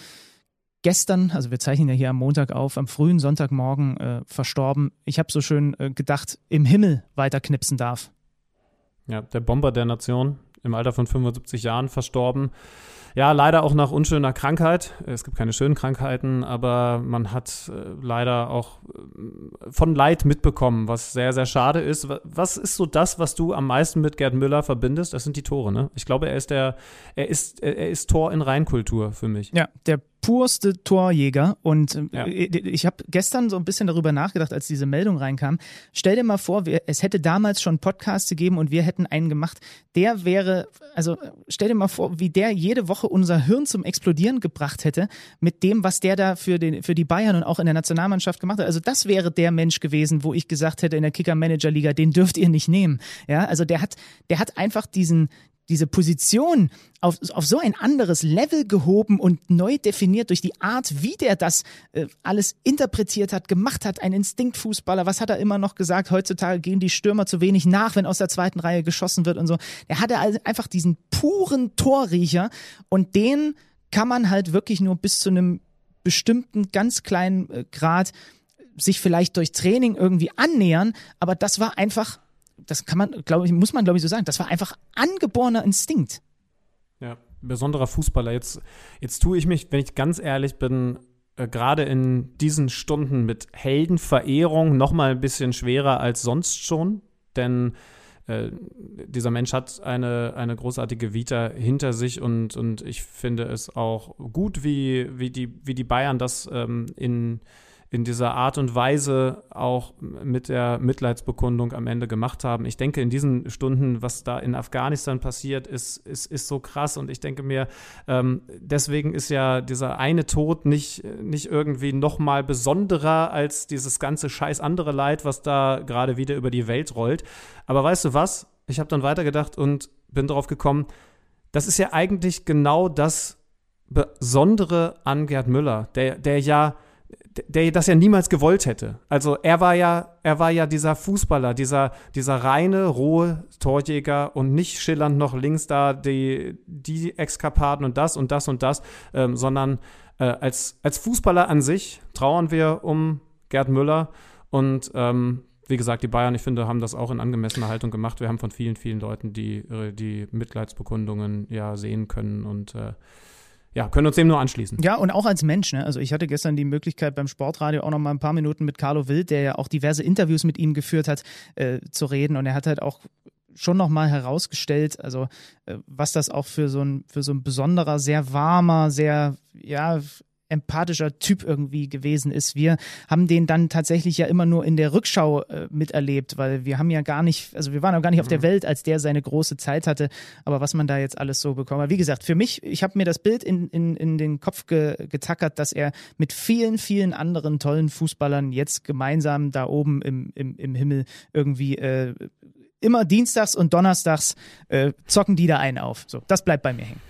gestern, also wir zeichnen ja hier am Montag auf, am frühen Sonntagmorgen äh, verstorben. Ich habe so schön äh, gedacht, im Himmel weiterknipsen darf. Ja, der Bomber der Nation, im Alter von 75 Jahren verstorben. Ja, leider auch nach unschöner Krankheit. Es gibt keine schönen Krankheiten, aber man hat äh, leider auch äh, von Leid mitbekommen, was sehr, sehr schade ist. Wa- Was ist so das, was du am meisten mit Gerd Müller verbindest? Das sind die Tore, ne? Ich glaube, er ist der, er ist, er ist Tor in Reinkultur für mich. Ja, der purste Torjäger. Und äh, Ja. ich habe gestern so ein bisschen darüber nachgedacht, als diese Meldung reinkam. Stell dir mal vor, wir, es hätte damals schon Podcasts gegeben und wir hätten einen gemacht. Der wäre, also stell dir mal vor, wie der jede Woche unser Hirn zum Explodieren gebracht hätte mit dem, was der da für, den, für die Bayern und auch in der Nationalmannschaft gemacht hat. Also das wäre der Mensch gewesen, wo ich gesagt hätte in der Kicker-Manager-Liga, den dürft ihr nicht nehmen. Ja, also der hat, der hat einfach diesen, diese Position auf, auf so ein anderes Level gehoben und neu definiert durch die Art, wie der das äh, alles interpretiert hat, gemacht hat. Ein Instinktfußballer, was hat er immer noch gesagt? Heutzutage gehen die Stürmer zu wenig nach, wenn aus der zweiten Reihe geschossen wird und so. Er hatte also einfach diesen puren Torriecher und den kann man halt wirklich nur bis zu einem bestimmten ganz kleinen äh, Grad sich vielleicht durch Training irgendwie annähern, aber das war einfach das kann man, glaube ich, muss man, glaube ich, so sagen. Das war einfach angeborener Instinkt. Ja, besonderer Fußballer. Jetzt, jetzt tue ich mich, wenn ich ganz ehrlich bin, äh, gerade in diesen Stunden mit Heldenverehrung noch mal ein bisschen schwerer als sonst schon, denn äh, dieser Mensch hat eine, eine großartige Vita hinter sich und, und ich finde es auch gut, wie, wie, die, wie die Bayern das ähm, in in dieser Art und Weise auch mit der Mitleidsbekundung am Ende gemacht haben. Ich denke, in diesen Stunden, was da in Afghanistan passiert, ist, ist, ist so krass. Und ich denke mir, ähm, deswegen ist ja dieser eine Tod nicht, nicht irgendwie noch mal besonderer als dieses ganze scheiß andere Leid, was da gerade wieder über die Welt rollt. Aber weißt du was? Ich habe dann weitergedacht und bin darauf gekommen, das ist ja eigentlich genau das Besondere an Gerd Müller, der, der ja der das ja niemals gewollt hätte. Also er war ja, er war ja dieser Fußballer, dieser, dieser reine, rohe Torjäger und nicht schillernd noch links da die, die Exkarpaten und das und das und das, ähm, sondern äh, als, als Fußballer an sich trauern wir um Gerd Müller und ähm, wie gesagt, die Bayern, ich finde, haben das auch in angemessener Haltung gemacht. Wir haben von vielen, vielen Leuten die, äh, die Mitleidsbekundungen ja sehen können und äh, ja, können uns dem nur anschließen. Ja, und auch als Mensch. Ne? Also ich hatte gestern die Möglichkeit beim Sportradio auch noch mal ein paar Minuten mit Carlo Wild, der ja auch diverse Interviews mit ihm geführt hat, äh, zu reden. Und er hat halt auch schon noch mal herausgestellt, also äh, was das auch für so ein für so ein besonderer, sehr warmer, sehr ja empathischer Typ irgendwie gewesen ist. Wir haben den dann tatsächlich ja immer nur in der Rückschau äh, miterlebt, weil wir haben ja gar nicht, also wir waren auch gar nicht auf der mhm. Welt, als der seine große Zeit hatte. Aber was man da jetzt alles so bekommen hat. Wie gesagt, für mich, ich habe mir das Bild in, in, in den Kopf ge, getackert, dass er mit vielen, vielen anderen tollen Fußballern jetzt gemeinsam da oben im, im, im Himmel irgendwie äh, immer dienstags und donnerstags äh, zocken die da einen auf. So, das bleibt bei mir hängen.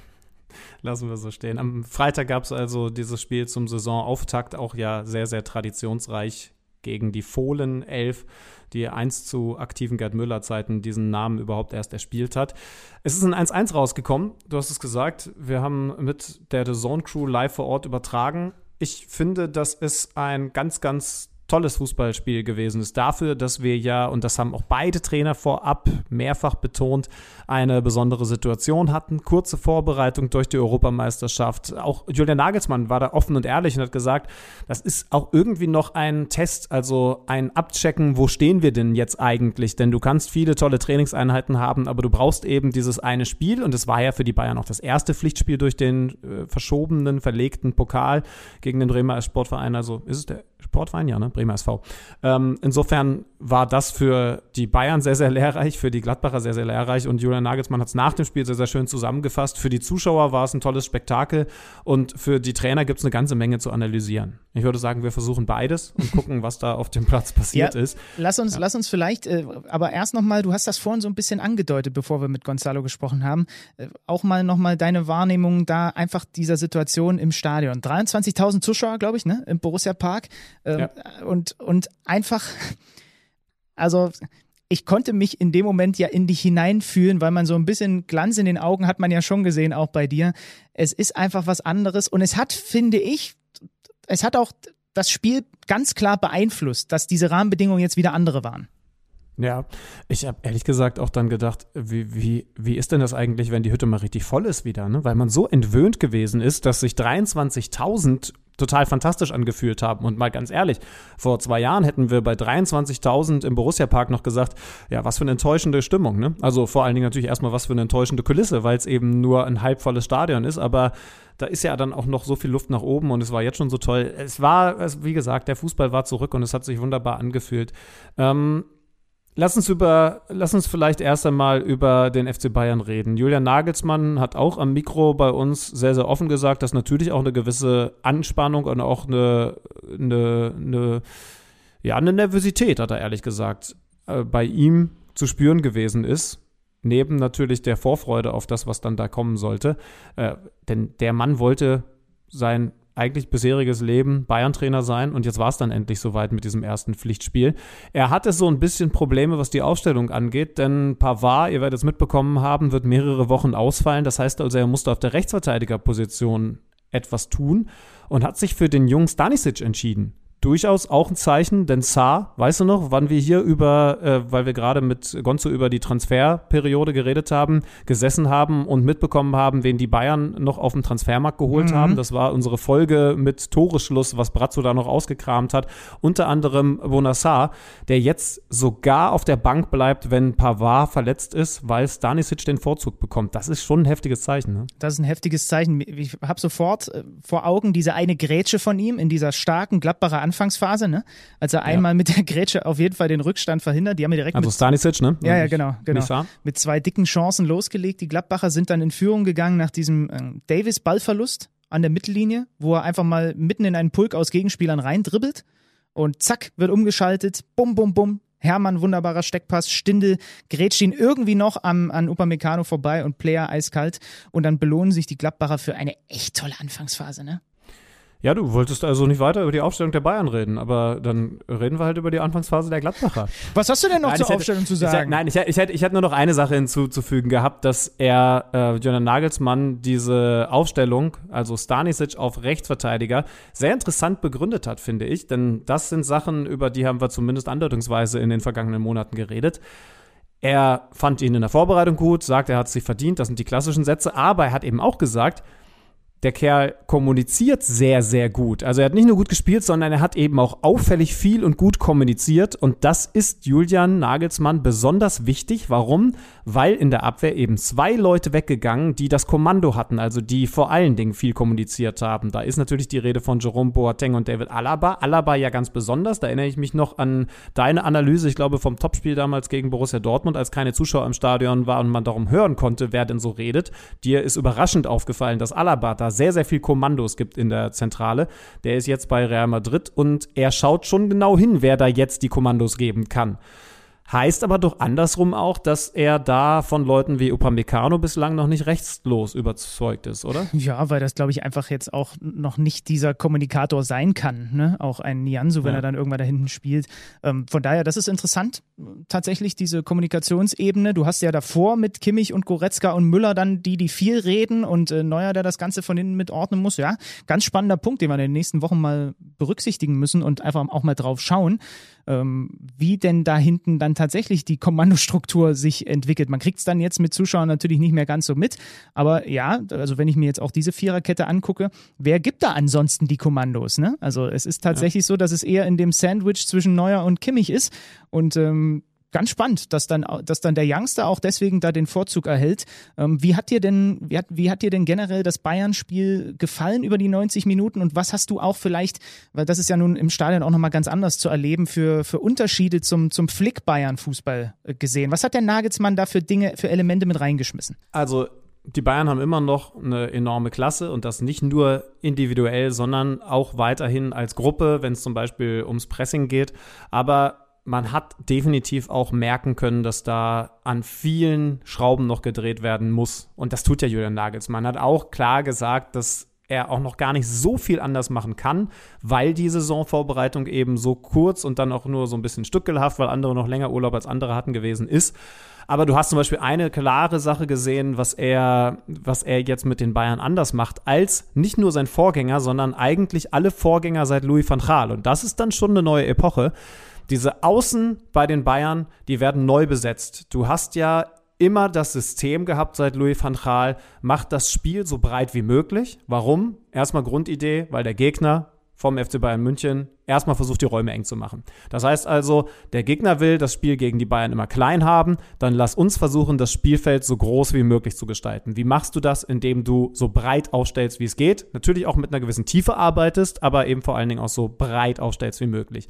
Lassen wir so stehen. Am Freitag gab es also dieses Spiel zum Saisonauftakt, auch ja sehr, sehr traditionsreich gegen die Fohlen 11, die einst zu aktiven Gerd Müller-Zeiten diesen Namen überhaupt erst erspielt hat. Es ist ein 1-1 rausgekommen, du hast es gesagt. Wir haben mit der The Zone Crew live vor Ort übertragen. Ich finde, das ist ein ganz, ganz tolles Fußballspiel gewesen ist. Dafür, dass wir ja, und das haben auch beide Trainer vorab mehrfach betont, eine besondere Situation hatten. Kurze Vorbereitung durch die Europameisterschaft. Auch Julian Nagelsmann war da offen und ehrlich und hat gesagt, das ist auch irgendwie noch ein Test, also ein Abchecken, wo stehen wir denn jetzt eigentlich? Denn du kannst viele tolle Trainingseinheiten haben, aber du brauchst eben dieses eine Spiel und es war ja für die Bayern auch das erste Pflichtspiel durch den äh, verschobenen, verlegten Pokal gegen den Bremer Sportverein. Also ist es der Sportverein, ja, ne? Bremer SV. Ähm, insofern war das für die Bayern sehr, sehr lehrreich, für die Gladbacher sehr, sehr lehrreich und Julian Nagelsmann hat es nach dem Spiel sehr, sehr schön zusammengefasst. Für die Zuschauer war es ein tolles Spektakel und für die Trainer gibt es eine ganze Menge zu analysieren. Ich würde sagen, wir versuchen beides und gucken, was da auf dem Platz passiert ja, ist. Lass uns, ja. lass uns vielleicht, äh, aber erst nochmal, du hast das vorhin so ein bisschen angedeutet, bevor wir mit Gonzalo gesprochen haben, äh, auch mal nochmal deine Wahrnehmung da einfach dieser Situation im Stadion. 23.000 Zuschauer, glaube ich, ne, im Borussia Park. Ähm, ja. Und, und einfach, also ich konnte mich in dem Moment ja in dich hineinfühlen, weil man so ein bisschen Glanz in den Augen hat man ja schon gesehen, auch bei dir. Es ist einfach was anderes und es hat, finde ich, es hat auch das Spiel ganz klar beeinflusst, dass diese Rahmenbedingungen jetzt wieder andere waren. Ja, ich habe ehrlich gesagt auch dann gedacht, wie, wie, wie ist denn das eigentlich, wenn die Hütte mal richtig voll ist wieder, ne? Weil man so entwöhnt gewesen ist, dass sich 23.000 total fantastisch angefühlt haben. Und mal ganz ehrlich, vor zwei Jahren hätten wir bei 23.000 im Borussia-Park noch gesagt, ja, was für eine enttäuschende Stimmung. Ne? Also vor allen Dingen natürlich erstmal was für eine enttäuschende Kulisse, weil es eben nur ein halbvolles Stadion ist. Aber da ist ja dann auch noch so viel Luft nach oben und es war jetzt schon so toll. Es war, wie gesagt, der Fußball war zurück und es hat sich wunderbar angefühlt. Ähm, Lass uns über, lass uns vielleicht erst einmal über den FC Bayern reden. Julian Nagelsmann hat auch am Mikro bei uns sehr, sehr offen gesagt, dass natürlich auch eine gewisse Anspannung und auch eine, eine, eine ja, eine Nervosität, hat er ehrlich gesagt, äh, bei ihm zu spüren gewesen ist. Neben natürlich der Vorfreude auf das, was dann da kommen sollte. Äh, denn der Mann wollte sein eigentlich bisheriges Leben Bayern-Trainer sein und jetzt war es dann endlich soweit mit diesem ersten Pflichtspiel. Er hatte so ein bisschen Probleme, was die Aufstellung angeht, denn Pavard, ihr werdet es mitbekommen haben, wird mehrere Wochen ausfallen. Das heißt also, er musste auf der Rechtsverteidigerposition etwas tun und hat sich für den jungen Stanisic entschieden durchaus auch ein Zeichen, denn Saar, weißt du noch, wann wir hier über, äh, weil wir gerade mit Gonzo über die Transferperiode geredet haben, gesessen haben und mitbekommen haben, wen die Bayern noch auf dem Transfermarkt geholt mhm. haben. Das war unsere Folge mit Toreschluss, was Brazzo da noch ausgekramt hat. Unter anderem Bonassar, der jetzt sogar auf der Bank bleibt, wenn Pavard verletzt ist, weil Stanisic den Vorzug bekommt. Das ist schon ein heftiges Zeichen. Ne? Das ist ein heftiges Zeichen. Ich habe sofort äh, vor Augen diese eine Grätsche von ihm in dieser starken Gladbacher Anfangsphase, ne? Als er ja. einmal mit der Grätsche auf jeden Fall den Rückstand verhindert. Die haben ja direkt also mit, Stanisic, ne? Ja, ja, genau, genau. Mit zwei dicken Chancen losgelegt. Die Gladbacher sind dann in Führung gegangen nach diesem äh, Davis-Ballverlust an der Mittellinie, wo er einfach mal mitten in einen Pulk aus Gegenspielern reindribbelt und zack, wird umgeschaltet, bum, bum, bum. Hermann, wunderbarer Steckpass, Stindel grätscht ihn irgendwie noch am, an Upamecano vorbei und Player eiskalt und dann belohnen sich die Gladbacher für eine echt tolle Anfangsphase, ne? Ja, du wolltest also nicht weiter über die Aufstellung der Bayern reden, aber dann reden wir halt über die Anfangsphase der Gladbacher. Was hast du denn noch nein, zur hätte, Aufstellung zu sagen? Ich, nein, ich, ich, hätte, ich hätte nur noch eine Sache hinzuzufügen gehabt, dass er, äh, Jonathan Nagelsmann, diese Aufstellung, also Stanisic auf Rechtsverteidiger, sehr interessant begründet hat, finde ich. Denn das sind Sachen, über die haben wir zumindest andeutungsweise in den vergangenen Monaten geredet. Er fand ihn in der Vorbereitung gut, sagt, er hat sich verdient, das sind die klassischen Sätze, aber er hat eben auch gesagt, der Kerl kommuniziert sehr, sehr gut. Also er hat nicht nur gut gespielt, sondern er hat eben auch auffällig viel und gut kommuniziert. Und das ist Julian Nagelsmann besonders wichtig. Warum? Weil in der Abwehr eben zwei Leute weggegangen, die das Kommando hatten, also die vor allen Dingen viel kommuniziert haben. Da ist natürlich die Rede von Jerome Boateng und David Alaba. Alaba ja ganz besonders. Da erinnere ich mich noch an deine Analyse, ich glaube, vom Topspiel damals gegen Borussia Dortmund, als keine Zuschauer im Stadion waren und man darum hören konnte, wer denn so redet. Dir ist überraschend aufgefallen, dass Alaba da sehr, sehr viel Kommandos gibt in der Zentrale. Der ist jetzt bei Real Madrid und er schaut schon genau hin, wer da jetzt die Kommandos geben kann. Heißt aber doch andersrum auch, dass er da von Leuten wie Upamecano bislang noch nicht rechtslos überzeugt ist, oder? Ja, weil das, glaube ich, einfach jetzt auch noch nicht dieser Kommunikator sein kann. Ne? Auch ein Nianzu, wenn ja. er dann irgendwann da hinten spielt. Ähm, von daher, das ist interessant, tatsächlich diese Kommunikationsebene. Du hast ja davor mit Kimmich und Goretzka und Müller dann die, die viel reden und äh, Neuer, der das Ganze von hinten mit ordnen muss. Ja, ganz spannender Punkt, den wir in den nächsten Wochen mal berücksichtigen müssen und einfach auch mal drauf schauen ähm, wie denn da hinten dann tatsächlich die Kommandostruktur sich entwickelt. Man kriegt es dann jetzt mit Zuschauern natürlich nicht mehr ganz so mit, aber ja, also wenn ich mir jetzt auch diese Viererkette angucke, wer gibt da ansonsten die Kommandos? Ne? Also es ist tatsächlich ja. so, dass es eher in dem Sandwich zwischen Neuer und Kimmich ist und ähm, ganz spannend, dass dann, dass dann der Youngster auch deswegen da den Vorzug erhält. Ähm, wie hat dir denn, wie hat, wie hat dir denn generell das Bayern-Spiel gefallen über die 90 Minuten und was hast du auch vielleicht, weil das ist ja nun im Stadion auch nochmal ganz anders zu erleben, für, für Unterschiede zum, zum Flick-Bayern-Fußball äh, gesehen? Was hat der Nagelsmann da für Dinge, für Elemente mit reingeschmissen? Also, die Bayern haben immer noch eine enorme Klasse und das nicht nur individuell, sondern auch weiterhin als Gruppe, wenn es zum Beispiel ums Pressing geht. Aber man hat definitiv auch merken können, dass da an vielen Schrauben noch gedreht werden muss. Und das tut ja Julian Nagelsmann. Hat auch klar gesagt, dass er auch noch gar nicht so viel anders machen kann, weil die Saisonvorbereitung eben so kurz und dann auch nur so ein bisschen stückelhaft, weil andere noch länger Urlaub als andere hatten gewesen ist. Aber du hast zum Beispiel eine klare Sache gesehen, was er, was er jetzt mit den Bayern anders macht, als nicht nur sein Vorgänger, sondern eigentlich alle Vorgänger seit Louis van Gaal. Und das ist dann schon eine neue Epoche. Diese Außen bei den Bayern, die werden neu besetzt. Du hast ja immer das System gehabt seit Louis van Gaal, macht das Spiel so breit wie möglich. Warum? Erstmal Grundidee, weil der Gegner vom FC Bayern München erstmal versucht, die Räume eng zu machen. Das heißt also, der Gegner will das Spiel gegen die Bayern immer klein haben, dann lass uns versuchen, das Spielfeld so groß wie möglich zu gestalten. Wie machst du das? Indem du so breit aufstellst, wie es geht. Natürlich auch mit einer gewissen Tiefe arbeitest, aber eben vor allen Dingen auch so breit aufstellst wie möglich.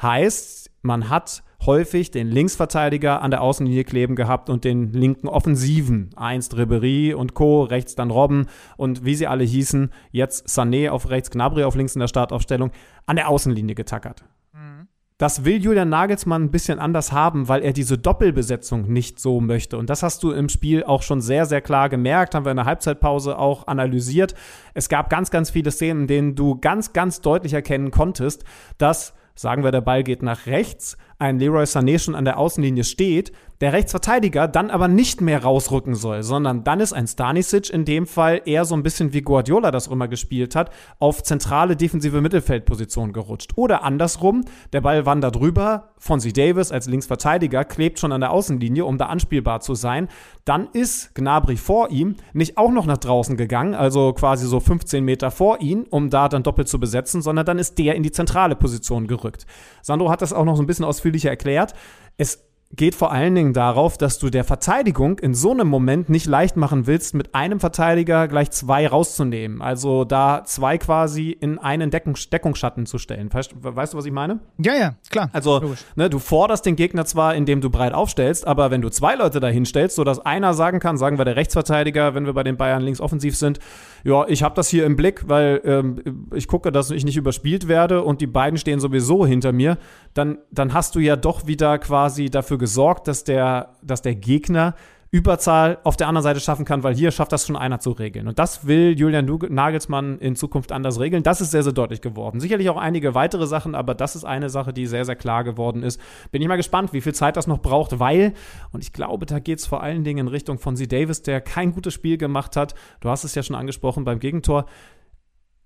Heißt, man hat häufig den Linksverteidiger an der Außenlinie kleben gehabt und den linken Offensiven. Einst Ribery und Co., rechts dann Robben und wie sie alle hießen, jetzt Sané auf rechts, Gnabry auf links in der Startaufstellung, an der Außenlinie getackert. Mhm. Das will Julian Nagelsmann ein bisschen anders haben, weil er diese Doppelbesetzung nicht so möchte. Und das hast du im Spiel auch schon sehr, sehr klar gemerkt, haben wir in der Halbzeitpause auch analysiert. Es gab ganz, ganz viele Szenen, in denen du ganz, ganz deutlich erkennen konntest, dass sagen wir, der Ball geht nach rechts, ein Leroy Sané schon an der Außenlinie steht, der Rechtsverteidiger dann aber nicht mehr rausrücken soll, sondern dann ist ein Stanisic in dem Fall eher so ein bisschen wie Guardiola das immer gespielt hat, auf zentrale defensive Mittelfeldposition gerutscht. Oder andersrum, der Ball wandert drüber, Fonzie Davis als Linksverteidiger klebt schon an der Außenlinie, um da anspielbar zu sein. Dann ist Gnabry vor ihm nicht auch noch nach draußen gegangen, also quasi so 15 Meter vor ihn, um da dann doppelt zu besetzen, sondern dann ist der in die zentrale Position gerückt. Sandro hat das auch noch so ein bisschen ausführlicher erklärt. Es geht vor allen Dingen darauf, dass du der Verteidigung in so einem Moment nicht leicht machen willst, mit einem Verteidiger gleich zwei rauszunehmen. Also da zwei quasi in einen Deckung, Deckungsschatten zu stellen. Weißt, weißt, du, was ich meine? Ja, ja, klar. Also ne, du forderst den Gegner zwar, indem du breit aufstellst, aber wenn du zwei Leute dahin stellst, sodass einer sagen kann, sagen wir der Rechtsverteidiger, wenn wir bei den Bayern links offensiv sind, ja, ich habe das hier im Blick, weil ähm, ich gucke, dass ich nicht überspielt werde und die beiden stehen sowieso hinter mir, dann, dann hast du ja doch wieder quasi dafür gesorgt, dass der, dass der Gegner Überzahl auf der anderen Seite schaffen kann, weil hier schafft das schon einer zu regeln. Und das will Julian Nagelsmann in Zukunft anders regeln. Das ist sehr, sehr deutlich geworden. Sicherlich auch einige weitere Sachen, aber das ist eine Sache, die sehr, sehr klar geworden ist. Bin ich mal gespannt, wie viel Zeit das noch braucht, weil, und ich glaube, da geht es vor allen Dingen in Richtung von C. Davis, der kein gutes Spiel gemacht hat. Du hast es ja schon angesprochen beim Gegentor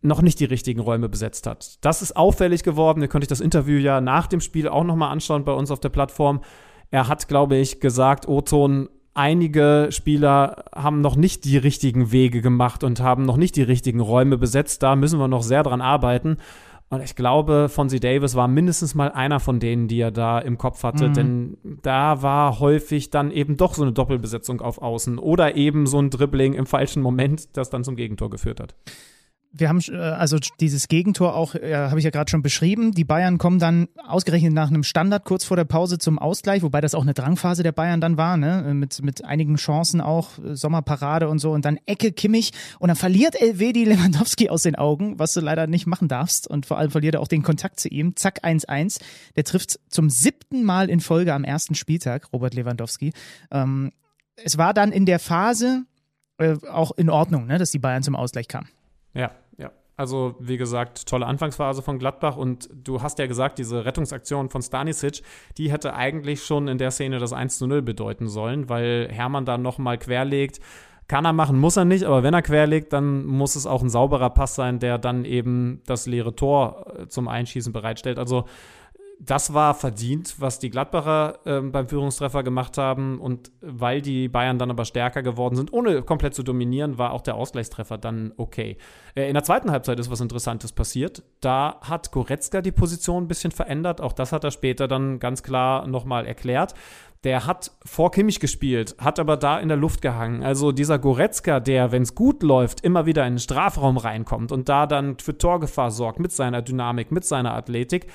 noch nicht die richtigen Räume besetzt hat. Das ist auffällig geworden. Ihr könnt euch das Interview ja nach dem Spiel auch nochmal anschauen bei uns auf der Plattform. Er hat, glaube ich, gesagt, Oton, einige Spieler haben noch nicht die richtigen Wege gemacht und haben noch nicht die richtigen Räume besetzt. Da müssen wir noch sehr dran arbeiten. Und ich glaube, Fonzie Davis war mindestens mal einer von denen, die er da im Kopf hatte, mhm. denn da war häufig dann eben doch so eine Doppelbesetzung auf Außen oder eben so ein Dribbling im falschen Moment, das dann zum Gegentor geführt hat wir haben äh, also dieses Gegentor auch, äh, habe ich ja gerade schon beschrieben. Die Bayern kommen dann ausgerechnet nach einem Standard kurz vor der Pause zum Ausgleich, wobei das auch eine Drangphase der Bayern dann war, ne? mit, mit einigen Chancen auch, äh, Sommerparade und so und dann Ecke Kimmich und dann verliert Elvedi Lewandowski aus den Augen, was du leider nicht machen darfst und vor allem verliert er auch den Kontakt zu ihm. Zack, 1-1. Der trifft zum siebten Mal in Folge am ersten Spieltag, Robert Lewandowski. Ähm, es war dann in der Phase äh, auch in Ordnung, ne, dass die Bayern zum Ausgleich kamen. Ja, ja. Also, wie gesagt, tolle Anfangsphase von Gladbach und du hast ja gesagt, diese Rettungsaktion von Stanisic, die hätte eigentlich schon in der Szene das 1 zu 0 bedeuten sollen, weil Hermann da nochmal querlegt. Kann er machen, muss er nicht, aber wenn er querlegt, dann muss es auch ein sauberer Pass sein, der dann eben das leere Tor äh, zum Einschießen bereitstellt. Also, das war verdient, was die Gladbacher äh, beim Führungstreffer gemacht haben. Und weil die Bayern dann aber stärker geworden sind, ohne komplett zu dominieren, war auch der Ausgleichstreffer dann okay. Äh, in der zweiten Halbzeit ist was Interessantes passiert. Da hat Goretzka die Position ein bisschen verändert. Auch das hat er später dann ganz klar nochmal erklärt. Der hat vor Kimmich gespielt, hat aber da in der Luft gehangen. Also dieser Goretzka, der, wenn es gut läuft, immer wieder in den Strafraum reinkommt und da dann für Torgefahr sorgt mit seiner Dynamik, mit seiner Athletik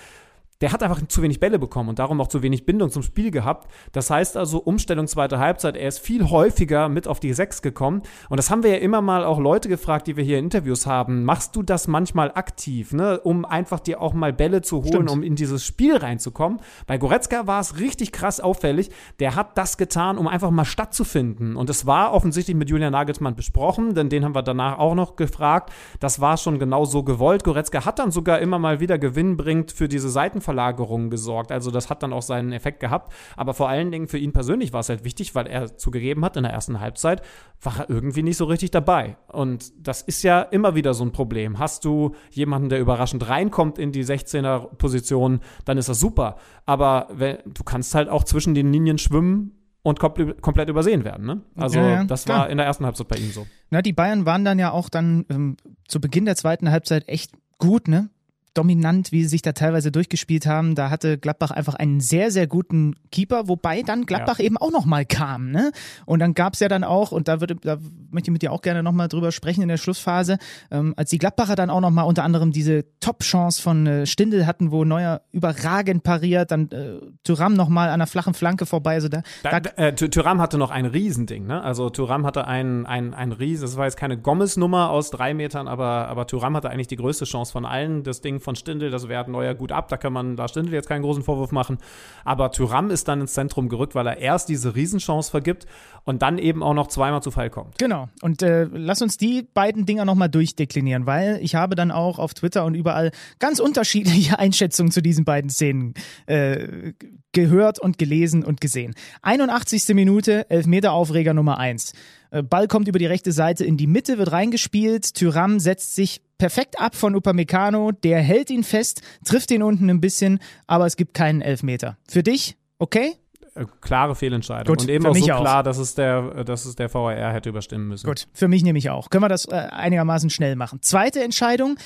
der hat einfach zu wenig Bälle bekommen und darum auch zu wenig Bindung zum Spiel gehabt. Das heißt also, Umstellung zweite Halbzeit, er ist viel häufiger mit auf die Sechs gekommen. Und das haben wir ja immer mal auch Leute gefragt, die wir hier in Interviews haben. Machst du das manchmal aktiv, ne? um einfach dir auch mal Bälle zu holen, Stimmt. um in dieses Spiel reinzukommen? Bei Goretzka war es richtig krass auffällig. Der hat das getan, um einfach mal stattzufinden. Und es war offensichtlich mit Julian Nagelsmann besprochen, denn den haben wir danach auch noch gefragt. Das war schon genau so gewollt. Goretzka hat dann sogar immer mal wieder gewinnbringend für diese Seiten Seitenverlagerungen gesorgt. Also das hat dann auch seinen Effekt gehabt. Aber vor allen Dingen für ihn persönlich war es halt wichtig, weil er zugegeben hat, in der ersten Halbzeit war er irgendwie nicht so richtig dabei. Und das ist ja immer wieder so ein Problem. Hast du jemanden, der überraschend reinkommt in die 16er-Position, dann ist das super. Aber wenn, du kannst halt auch zwischen den Linien schwimmen und komplett übersehen werden. Ne? Also ja, ja, das war in der ersten Halbzeit bei ihm so. Na, die Bayern waren dann ja auch dann ähm, zu Beginn der zweiten Halbzeit echt gut, ne? Dominant, wie sie sich da teilweise durchgespielt haben. Da hatte Gladbach einfach einen sehr, sehr guten Keeper, wobei dann Gladbach ja. eben auch nochmal kam. Ne? Und dann gab es ja dann auch, und da, würde, da möchte ich mit dir auch gerne nochmal drüber sprechen in der Schlussphase, ähm, als die Gladbacher dann auch nochmal unter anderem diese Top-Chance von äh, Stindel hatten, wo Neuer überragend pariert, dann äh, Thuram nochmal an der flachen Flanke vorbei. Also da, da, da äh, Thuram hatte noch ein Riesending. Ne? Also Thuram hatte ein, ein, ein Riesen, das war jetzt keine Gommes-Nummer aus drei Metern, aber, aber Thuram hatte eigentlich die größte Chance von allen, das Ding von Stindl, das wehrt Neuer gut ab, da kann man da Stindl jetzt keinen großen Vorwurf machen. Aber Tyram ist dann ins Zentrum gerückt, weil er erst diese Riesenchance vergibt und dann eben auch noch zweimal zu Fall kommt. Genau. Und äh, lass uns die beiden Dinger nochmal durchdeklinieren, weil ich habe dann auch auf Twitter und überall ganz unterschiedliche Einschätzungen zu diesen beiden Szenen äh, gehört und gelesen und gesehen. 81. Minute, Elfmeter-Aufreger Nummer 1. Äh, Ball kommt über die rechte Seite in die Mitte, wird reingespielt. Tyram setzt sich perfekt ab von Upamecano. Der hält ihn fest, trifft ihn unten ein bisschen, aber es gibt keinen Elfmeter. Für dich, okay? Äh, klare Fehlentscheidung. Gut, und eben auch so auch. klar, dass es der, dass es der VAR hätte überstimmen müssen. Gut, für mich nämlich auch. Können wir das äh, einigermaßen schnell machen. Zweite Entscheidung,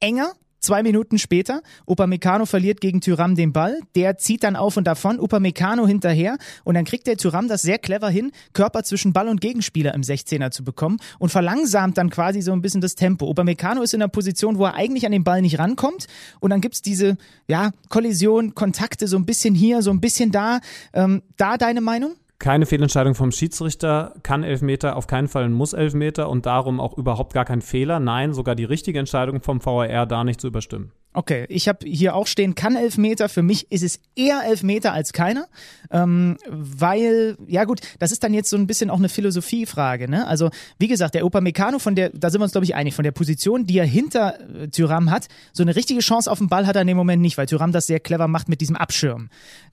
enger. Zwei Minuten später, Upamecano verliert gegen Tyram den Ball, der zieht dann auf und davon, Upamecano hinterher und dann kriegt der Tyram das sehr clever hin, Körper zwischen Ball und Gegenspieler im 16er zu bekommen und verlangsamt dann quasi so ein bisschen das Tempo. Upamecano ist in einer Position, wo er eigentlich an den Ball nicht rankommt und dann gibt's diese, ja, Kollision, Kontakte so ein bisschen hier, so ein bisschen da. Ähm, da deine Meinung? Keine Fehlentscheidung vom Schiedsrichter, kann Elfmeter, auf keinen Fall muss Elfmeter und darum auch überhaupt gar kein Fehler. Nein, sogar die richtige Entscheidung vom VAR da nicht zu überstimmen. Okay, ich habe hier auch stehen, kann Elfmeter. Für mich ist es eher Elfmeter als keiner, ähm, weil, ja gut, das ist dann jetzt so ein bisschen auch eine Philosophiefrage. Ne? Also wie gesagt, der Upamecano, von der, da sind wir uns glaube ich einig, von der Position, die er hinter äh, Tyram hat, so eine richtige Chance auf den Ball hat er in dem Moment nicht, weil Tyram das sehr clever macht mit diesem Abschirm.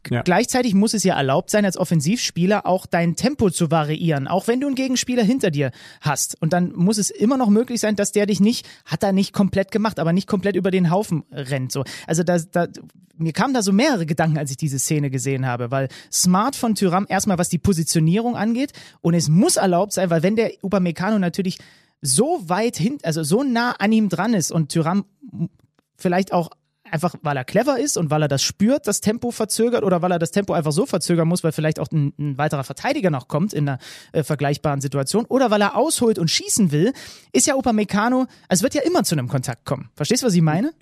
Ja. Gleichzeitig muss es ja erlaubt sein, als Offensivspieler auch dein Tempo zu variieren, auch wenn du einen Gegenspieler hinter dir hast. Und dann muss es immer noch möglich sein, dass der dich nicht, hat er nicht komplett gemacht, aber nicht komplett über den Haufen rennt. So. Also da, da, mir kamen da so mehrere Gedanken, als ich diese Szene gesehen habe, weil smart von Tyram erstmal, was die Positionierung angeht, und es muss erlaubt sein, weil wenn der Upamecano natürlich so weit hin, also so nah an ihm dran ist und Tyram vielleicht auch einfach, weil er clever ist und weil er das spürt, das Tempo verzögert oder weil er das Tempo einfach so verzögern muss, weil vielleicht auch ein, ein weiterer Verteidiger noch kommt in einer äh, vergleichbaren Situation oder weil er ausholt und schießen will, ist ja Upamecano, also es wird ja immer zu einem Kontakt kommen. Verstehst du, was ich meine?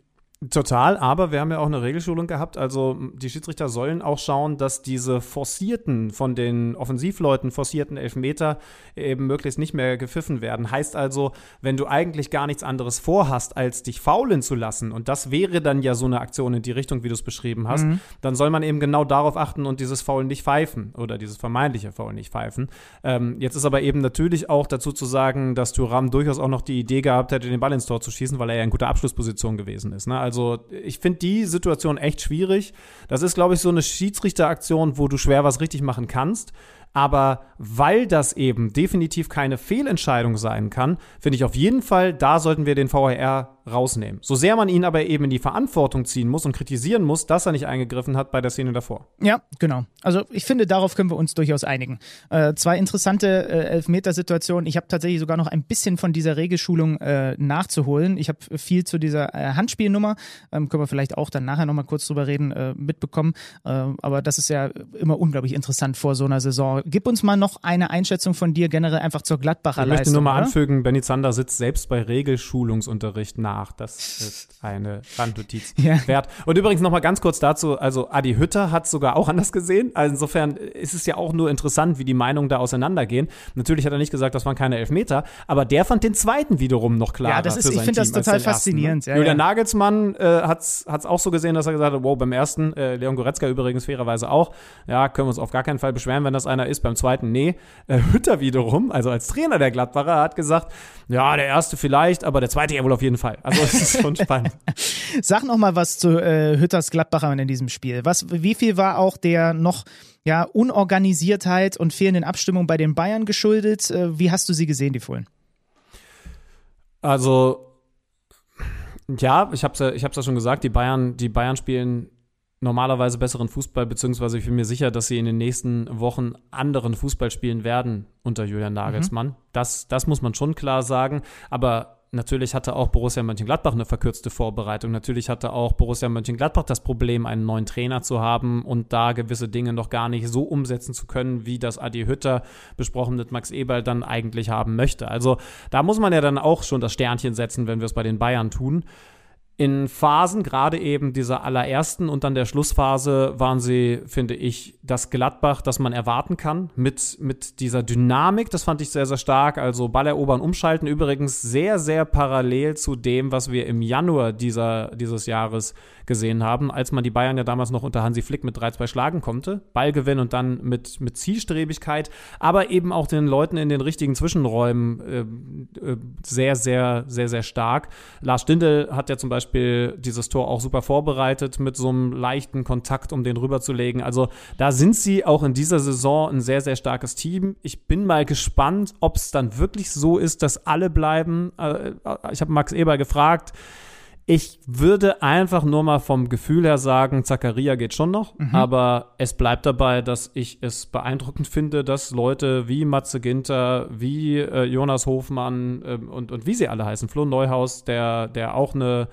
Total, aber wir haben ja auch eine Regelschulung gehabt. Also die Schiedsrichter sollen auch schauen, dass diese forcierten, von den Offensivleuten forcierten Elfmeter eben möglichst nicht mehr gepfiffen werden. Heißt also, wenn du eigentlich gar nichts anderes vorhast, als dich faulen zu lassen, und das wäre dann ja so eine Aktion in die Richtung, wie du es beschrieben hast, dann soll man eben genau darauf achten und dieses Foul nicht pfeifen oder dieses vermeintliche Foul nicht pfeifen. Ähm, jetzt ist aber eben natürlich auch dazu zu sagen, dass Thuram durchaus auch noch die Idee gehabt hätte, den Ball ins Tor zu schießen, weil er ja in guter Abschlussposition gewesen ist. Ne? Also ich finde die Situation echt schwierig. Das ist, glaube ich, so eine Schiedsrichteraktion, wo du schwer was richtig machen kannst. Aber weil das eben definitiv keine Fehlentscheidung sein kann, finde ich auf jeden Fall, da sollten wir den VAR rausnehmen. So sehr man ihn aber eben in die Verantwortung ziehen muss und kritisieren muss, dass er nicht eingegriffen hat bei der Szene davor. Ja, genau. Also ich finde, darauf können wir uns durchaus einigen. Äh, zwei interessante äh, Elfmetersituationen. Ich habe tatsächlich sogar noch ein bisschen von dieser Regelschulung äh, nachzuholen. Ich habe viel zu dieser äh, Handspielnummer, ähm, können wir vielleicht auch dann nachher nochmal kurz drüber reden, äh, mitbekommen. Äh, aber das ist ja immer unglaublich interessant vor so einer Saison. Gib uns mal noch eine Einschätzung von dir generell einfach zur Gladbacher Ich möchte Leistung. nur mal oder? anfügen, Benny Zander sitzt selbst bei Regelschulungsunterricht nach. Das ist eine Randnotiz Ja. wert. Und übrigens noch mal ganz kurz dazu, also Adi Hütter hat sogar auch anders gesehen. Also insofern ist es ja auch nur interessant, wie die Meinungen da auseinandergehen. Natürlich hat er nicht gesagt, das waren keine Elfmeter, aber der fand den zweiten wiederum noch klarer Ja, das ist- für ich finde das total ersten, faszinierend. Ne? Ja, Julian ja. Nagelsmann äh, hat es auch so gesehen, dass er gesagt hat, wow, beim ersten, äh, Leon Goretzka übrigens fairerweise auch, ja, können wir uns auf gar keinen Fall beschweren, wenn das einer ist. Beim zweiten, nee. Äh, Hütter wiederum, also als Trainer der Gladbacher, hat gesagt, ja, der erste vielleicht, aber der zweite ja wohl auf jeden Fall. Also es ist schon spannend. Sag noch mal was zu äh, Hütters Gladbachern in diesem Spiel. Was, wie viel war auch der noch ja, Unorganisiertheit und fehlenden Abstimmung bei den Bayern geschuldet? Äh, wie hast du sie gesehen, die Fohlen? Also, ja, ich hab's ja, ich hab's ja schon gesagt, die Bayern, die Bayern spielen normalerweise besseren Fußball, beziehungsweise ich bin mir sicher, dass sie in den nächsten Wochen anderen Fußball spielen werden unter Julian Nagelsmann. Das, das muss man schon klar sagen. Aber natürlich hatte auch Borussia Mönchengladbach eine verkürzte Vorbereitung. Natürlich hatte auch Borussia Mönchengladbach das Problem, einen neuen Trainer zu haben und da gewisse Dinge noch gar nicht so umsetzen zu können, wie das Adi Hütter besprochen mit Max Eberl dann eigentlich haben möchte. Also da muss man ja dann auch schon das Sternchen setzen, wenn wir es bei den Bayern tun. In Phasen, gerade eben dieser allerersten und dann der Schlussphase, waren sie, finde ich, das Gladbach, das man erwarten kann, mit, mit dieser Dynamik. Das fand ich sehr, sehr stark. Also Ball erobern, umschalten. Übrigens sehr, sehr parallel zu dem, was wir im Januar dieser, dieses Jahres gesehen haben, als man die Bayern ja damals noch unter Hansi Flick mit 3-2 schlagen konnte. Ballgewinn und dann mit, mit Zielstrebigkeit, aber eben auch den Leuten in den richtigen Zwischenräumen äh, äh, sehr, sehr, sehr, sehr stark. Lars Stindl hat ja zum Beispiel dieses Tor auch super vorbereitet mit so einem leichten Kontakt, um den rüberzulegen. Also da sind sie auch in dieser Saison ein sehr, sehr starkes Team. Ich bin mal gespannt, ob es dann wirklich so ist, dass alle bleiben. Äh, ich habe Max Eber gefragt. Ich würde einfach nur mal vom Gefühl her sagen, Zakaria geht schon noch, mhm. aber es bleibt dabei, dass ich es beeindruckend finde, dass Leute wie Matze Ginter, wie äh, Jonas Hofmann äh, und, und wie sie alle heißen, Flo Neuhaus, der, der auch eine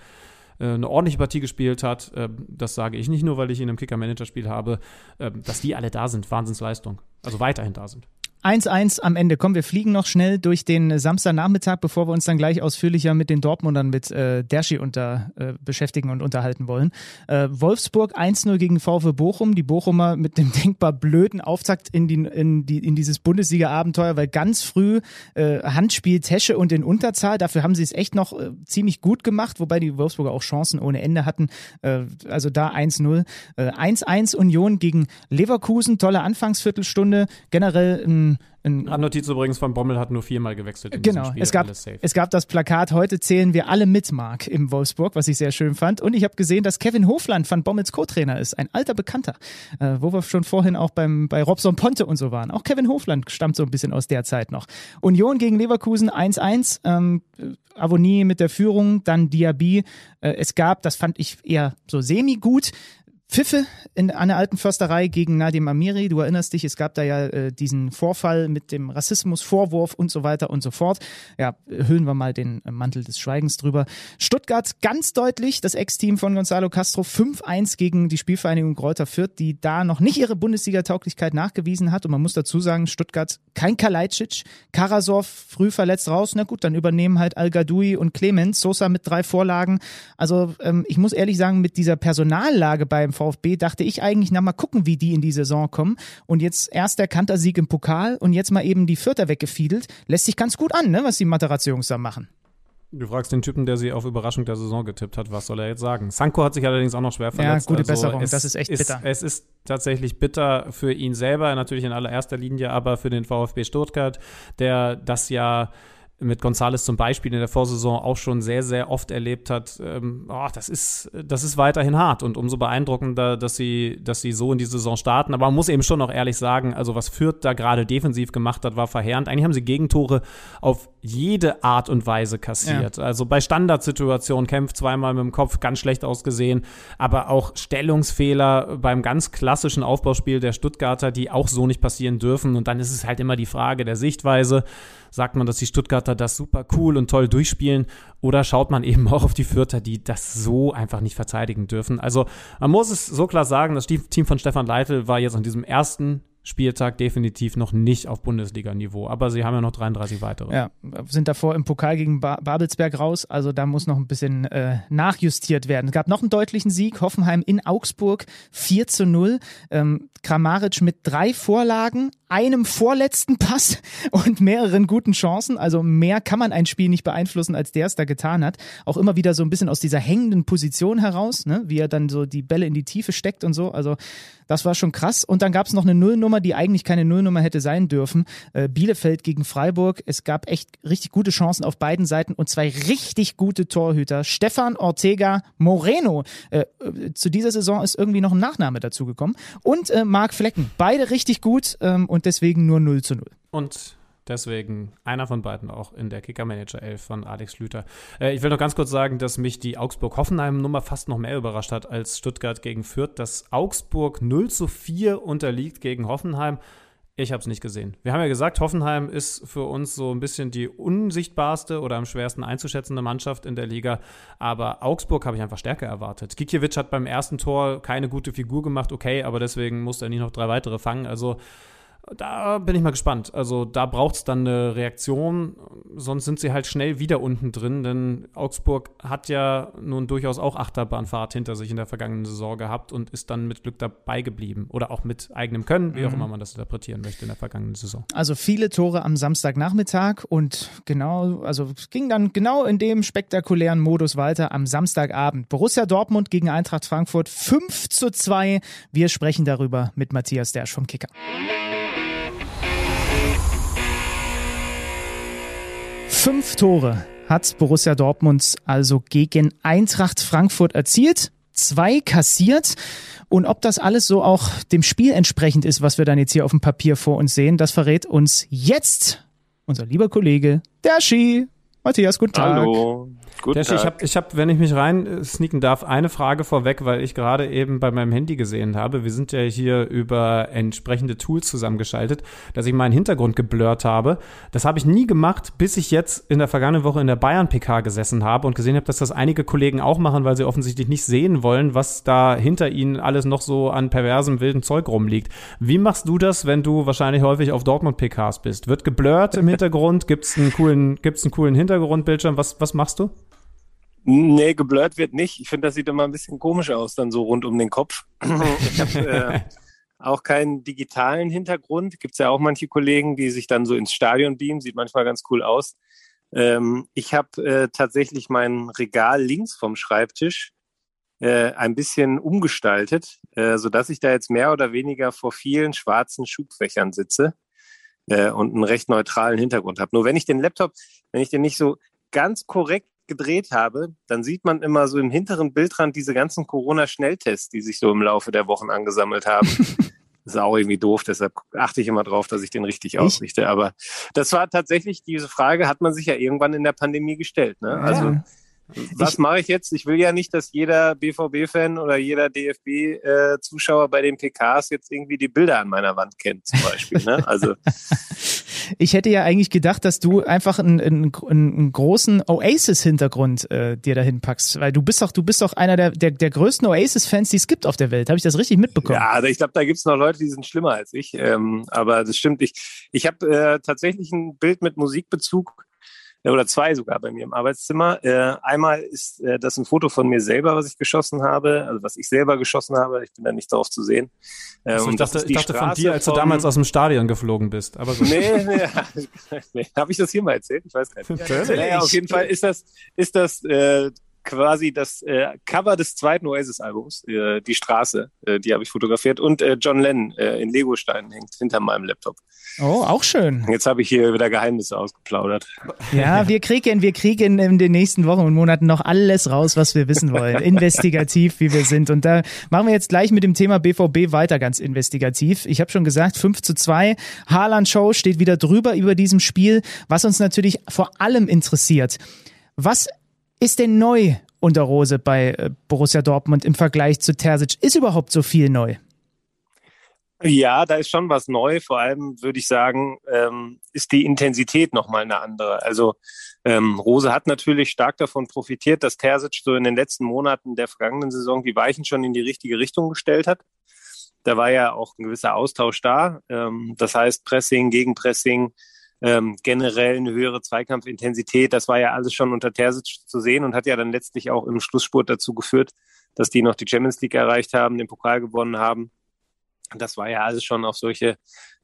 äh, eine ordentliche Partie gespielt hat. Ähm, das sage ich nicht nur, weil ich ihn im Kicker-Manager-Spiel habe, ähm, dass die alle da sind. Wahnsinnsleistung. Also weiterhin da sind. 1-1 am Ende. Komm, wir fliegen noch schnell durch den Samstagnachmittag, bevor wir uns dann gleich ausführlicher mit den Dortmundern mit äh, Derschi unter, äh, beschäftigen und unterhalten wollen. Äh, Wolfsburg 1-0 gegen VfB Bochum. Die Bochumer mit dem denkbar blöden Auftakt in, die, in, die, in dieses Bundesliga-Abenteuer, weil ganz früh äh, Handspiel Tesche und in Unterzahl. Dafür haben sie es echt noch äh, ziemlich gut gemacht, wobei die Wolfsburger auch Chancen ohne Ende hatten. Äh, also da 1-0. Äh, 1-1 Union gegen Leverkusen. Tolle Anfangsviertelstunde. Generell ein ein Randnotiz übrigens von Bommel hat nur viermal gewechselt. In genau, Spiel, es gab, es gab das Plakat, heute zählen wir alle mit, Mark, im Wolfsburg, was ich sehr schön fand. Und ich habe gesehen, dass Kevin Hofland von Bommels Co-Trainer ist, ein alter Bekannter, äh, wo wir schon vorhin auch beim, bei Robson Ponte und so waren. Auch Kevin Hofland stammt so ein bisschen aus der Zeit noch. Union gegen Leverkusen 1-1, ähm, Avonie mit der Führung, dann Diaby. Äh, es gab, das fand ich eher so semi-gut, Pfiffe in einer alten Försterei gegen Nadim Amiri. Du erinnerst dich, es gab da ja äh, diesen Vorfall mit dem Rassismusvorwurf und so weiter und so fort. Ja, hüllen wir mal den Mantel des Schweigens drüber. Stuttgart ganz deutlich, das Ex-Team von Gonzalo Castro 5-1 gegen die Spielvereinigung Kräuter Fürth, die da noch nicht ihre Bundesliga-Tauglichkeit nachgewiesen hat. Und man muss dazu sagen, Stuttgart kein Kalajdzic, Karasov früh verletzt raus. Na gut, dann übernehmen halt Al-Gadoui und Clemens, Sosa mit drei Vorlagen. Also ähm, ich muss ehrlich sagen, mit dieser Personallage beim VfB dachte ich eigentlich, na mal gucken, wie die in die Saison kommen. Und jetzt erst der Kantersieg im Pokal und jetzt mal eben die Vierter weggefiedelt. Lässt sich ganz gut an, ne, was die Materazzi-Jungs da machen. Du fragst den Typen, der sie auf Überraschung der Saison getippt hat, was soll er jetzt sagen? Sanko hat sich allerdings auch noch schwer verletzt. Ja, gute also Besserung, das ist echt ist, bitter. Es ist tatsächlich bitter für ihn selber, natürlich in allererster Linie, aber für den VfB Stuttgart, der das ja mit Gonzales zum Beispiel in der Vorsaison auch schon sehr, sehr oft erlebt hat, ähm, oh, das ist, das ist weiterhin hart und umso beeindruckender, dass sie, dass sie so in die Saison starten. Aber man muss eben schon noch ehrlich sagen, also was Fürth da gerade defensiv gemacht hat, war verheerend. Eigentlich haben sie Gegentore auf jede Art und Weise kassiert. Ja. Also bei Standardsituationen kämpft zweimal mit dem Kopf ganz schlecht ausgesehen, aber auch Stellungsfehler beim ganz klassischen Aufbauspiel der Stuttgarter, die auch so nicht passieren dürfen. Und dann ist es halt immer die Frage der Sichtweise sagt man, dass die Stuttgarter das super cool und toll durchspielen oder schaut man eben auch auf die Fürther, die das so einfach nicht verteidigen dürfen. Also man muss es so klar sagen, das Team von Stefan Leitl war jetzt an diesem ersten Spieltag definitiv noch nicht auf Bundesliga-Niveau. Aber sie haben ja noch 33 weitere. Ja, sind davor im Pokal gegen ba Babelsberg raus. Also da muss noch ein bisschen äh, nachjustiert werden. Es gab noch einen deutlichen Sieg. Hoffenheim in Augsburg 4 zu 0. Ähm, Kramaric mit drei Vorlagen, einem vorletzten Pass und mehreren guten Chancen. Also mehr kann man ein Spiel nicht beeinflussen, als der es da getan hat. Auch immer wieder so ein bisschen aus dieser hängenden Position heraus, ne? wie er dann so die Bälle in die Tiefe steckt und so. Also das war schon krass. Und dann gab es noch eine Nullnummer, die eigentlich keine Nullnummer hätte sein dürfen. Äh, Bielefeld gegen Freiburg. Es gab echt richtig gute Chancen auf beiden Seiten und zwei richtig gute Torhüter. Stefan Ortega Moreno. Äh, äh zu dieser Saison ist irgendwie noch ein Nachname dazugekommen. Und äh, Marc Flecken. Beide richtig gut ähm, und deswegen nur 0 zu 0. Und Deswegen einer von beiden auch in der Kicker-Manager 11 von Alex Schlüter. Äh, ich will noch ganz kurz sagen, dass mich die Augsburg-Hoffenheim-Nummer fast noch mehr überrascht hat als Stuttgart gegen Fürth, dass Augsburg 0 zu 4 unterliegt gegen Hoffenheim. Ich habe es nicht gesehen. Wir haben ja gesagt, Hoffenheim ist für uns so ein bisschen die unsichtbarste oder am schwersten einzuschätzende Mannschaft in der Liga. Aber Augsburg habe ich einfach stärker erwartet. Gikiewicz hat beim ersten Tor keine gute Figur gemacht, okay, aber deswegen musste er nie noch drei weitere fangen. Also Da bin ich mal gespannt. Also da braucht es dann eine Reaktion, sonst sind sie halt schnell wieder unten drin, denn Augsburg hat ja nun durchaus auch Achterbahnfahrt hinter sich in der vergangenen Saison gehabt und ist dann mit Glück dabei geblieben. Oder auch mit eigenem Können, wie mhm. auch immer man das interpretieren möchte in der vergangenen Saison. Also viele Tore am Samstagnachmittag und genau, also es ging dann genau in dem spektakulären Modus weiter am Samstagabend. Borussia Dortmund gegen Eintracht Frankfurt 5 zu 2. Wir sprechen darüber mit Matthias Dersch vom Kicker. Fünf Tore hat Borussia Dortmund also gegen Eintracht Frankfurt erzielt, zwei kassiert. Und ob das alles so auch dem Spiel entsprechend ist, was wir dann jetzt hier auf dem Papier vor uns sehen, das verrät uns jetzt unser lieber Kollege, der Ski. Matthias, guten Tag. Hallo. Guten Tag. Ich habe, ich hab, wenn ich mich rein äh, sneaken darf, eine Frage vorweg, weil ich gerade eben bei meinem Handy gesehen habe. Wir sind ja hier über entsprechende Tools zusammengeschaltet, dass ich meinen Hintergrund geblurrt habe. Das habe ich nie gemacht, bis ich jetzt in der vergangenen Woche in der Bayern PK gesessen habe und gesehen habe, dass das einige Kollegen auch machen, weil sie offensichtlich nicht sehen wollen, was da hinter ihnen alles noch so an perversem wilden Zeug rumliegt. Wie machst du das, wenn du wahrscheinlich häufig auf Dortmund PKs bist? Wird geblurrt im Hintergrund? Gibt's einen coolen, gibt's einen coolen Hintergrundbildschirm? Was, was machst du? Nee, geblurrt wird nicht. Ich finde, das sieht immer ein bisschen komisch aus, dann so rund um den Kopf. ich habe äh, auch keinen digitalen Hintergrund. Gibt es ja auch manche Kollegen, die sich dann so ins Stadion beamen. Sieht manchmal ganz cool aus. Ähm, ich habe äh, tatsächlich mein Regal links vom Schreibtisch äh, ein bisschen umgestaltet, äh, sodass ich da jetzt mehr oder weniger vor vielen schwarzen Schubfächern sitze äh, und einen recht neutralen Hintergrund habe. Nur wenn ich den Laptop, wenn ich den nicht so ganz korrekt gedreht habe, dann sieht man immer so im hinteren Bildrand diese ganzen Corona-Schnelltests, die sich so im Laufe der Wochen angesammelt haben. ist auch irgendwie doof, deshalb achte ich immer drauf, dass ich den richtig ausrichte. Aber das war tatsächlich, diese Frage hat man sich ja irgendwann in der Pandemie gestellt. Ne? Also ja. Was mache ich jetzt? Ich will ja nicht, dass jeder BVB-Fan oder jeder DFB-Zuschauer bei den PKs jetzt irgendwie die Bilder an meiner Wand kennt, zum Beispiel. Ne? Also ich hätte ja eigentlich gedacht, dass du einfach einen, einen, einen großen Oasis-Hintergrund äh, dir dahin packst, weil du bist doch, du bist doch einer der, der, der größten Oasis-Fans, die es gibt auf der Welt. Habe ich das richtig mitbekommen? Ja, ich glaube, da gibt es noch Leute, die sind schlimmer als ich. Ähm, aber das stimmt. Ich, ich habe äh, tatsächlich ein Bild mit Musikbezug oder zwei sogar bei mir im Arbeitszimmer. Äh, einmal ist äh, das ein Foto von mir selber, was ich geschossen habe, also was ich selber geschossen habe. Ich bin da nicht darauf zu sehen. Äh, also ich dachte, ich dachte von dir, als du damals aus dem Stadion geflogen bist. Aber gut. Nee, nee, nee. habe ich das hier mal erzählt? Ich weiß gar nicht. Ja, naja, auf jeden Fall ist das, ist das äh, quasi das äh, Cover des zweiten Oasis-Albums, äh, Die Straße, äh, die habe ich fotografiert und äh, John Lennon äh, in Legosteinen hängt hinter meinem Laptop. Oh, auch schön. Jetzt habe ich hier wieder Geheimnisse ausgeplaudert. Ja, wir kriegen, wir kriegen in den nächsten Wochen und Monaten noch alles raus, was wir wissen wollen. Investigativ, wie wir sind. Und da machen wir jetzt gleich mit dem Thema BVB weiter ganz investigativ. Ich habe schon gesagt, 5 zu 2. Haaland Show steht wieder drüber über diesem Spiel, was uns natürlich vor allem interessiert. Was ist denn neu unter Rose bei äh, Borussia Dortmund im Vergleich zu Terzic? Ist überhaupt so viel neu? Ja, da ist schon was neu. Vor allem würde ich sagen, ähm, ist die Intensität nochmal eine andere. Also ähm, Rose hat natürlich stark davon profitiert, dass Terzic so in den letzten Monaten der vergangenen Saison die Weichen schon in die richtige Richtung gestellt hat. Da war ja auch ein gewisser Austausch da. Ähm, das heißt Pressing, Gegenpressing, ähm, generell eine höhere Zweikampfintensität. Das war ja alles schon unter Terzic zu sehen und hat ja dann letztlich auch im Schlussspurt dazu geführt, dass die noch die Champions League erreicht haben, den Pokal gewonnen haben. Das war ja alles schon auf solche,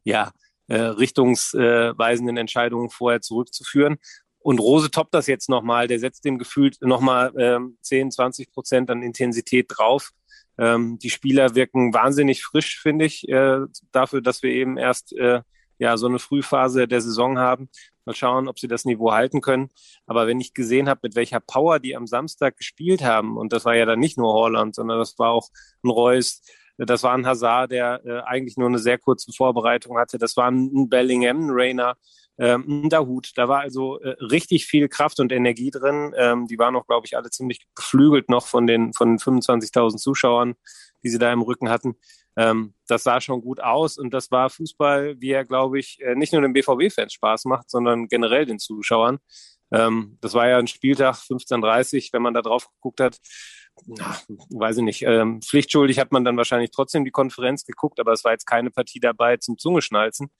ja, äh, richtungsweisenden Entscheidungen vorher zurückzuführen. Und Rose toppt das jetzt nochmal. Der setzt dem gefühlt nochmal ähm, 10, 20 Prozent an Intensität drauf. Ähm, die Spieler wirken wahnsinnig frisch, finde ich, äh, dafür, dass wir eben erst äh, ja so eine Frühphase der Saison haben. Mal schauen, ob sie das Niveau halten können. Aber wenn ich gesehen habe, mit welcher Power die am Samstag gespielt haben, und das war ja dann nicht nur Holland, sondern das war auch ein Reus, das war ein Hazard, der äh, eigentlich nur eine sehr kurze Vorbereitung hatte. Das war ein Bellingham, ein Rainer, ähm, ein Dahut. Da war also äh, richtig viel Kraft und Energie drin. Ähm, die waren auch, glaube ich, alle ziemlich geflügelt noch von den, von den 25.000 Zuschauern, die sie da im Rücken hatten. Ähm, das sah schon gut aus und das war Fußball, wie er, glaube ich, äh, nicht nur den BVB-Fans Spaß macht, sondern generell den Zuschauern. Ähm, das war ja ein Spieltag 15.30 wenn man da drauf geguckt hat. na, weiß ich nicht, ähm, pflichtschuldig hat man dann wahrscheinlich trotzdem die Konferenz geguckt, aber es war jetzt keine Partie dabei zum Zungeschnalzen.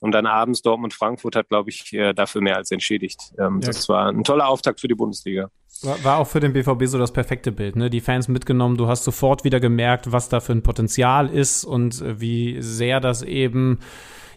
Und dann abends Dortmund-Frankfurt hat, glaube ich, äh, dafür mehr als entschädigt. Ähm, ja. Das war ein toller Auftakt für die Bundesliga. War, war auch für den BVB so das perfekte Bild, ne? Die Fans mitgenommen, du hast sofort wieder gemerkt, was da für ein Potenzial ist und äh, wie sehr das eben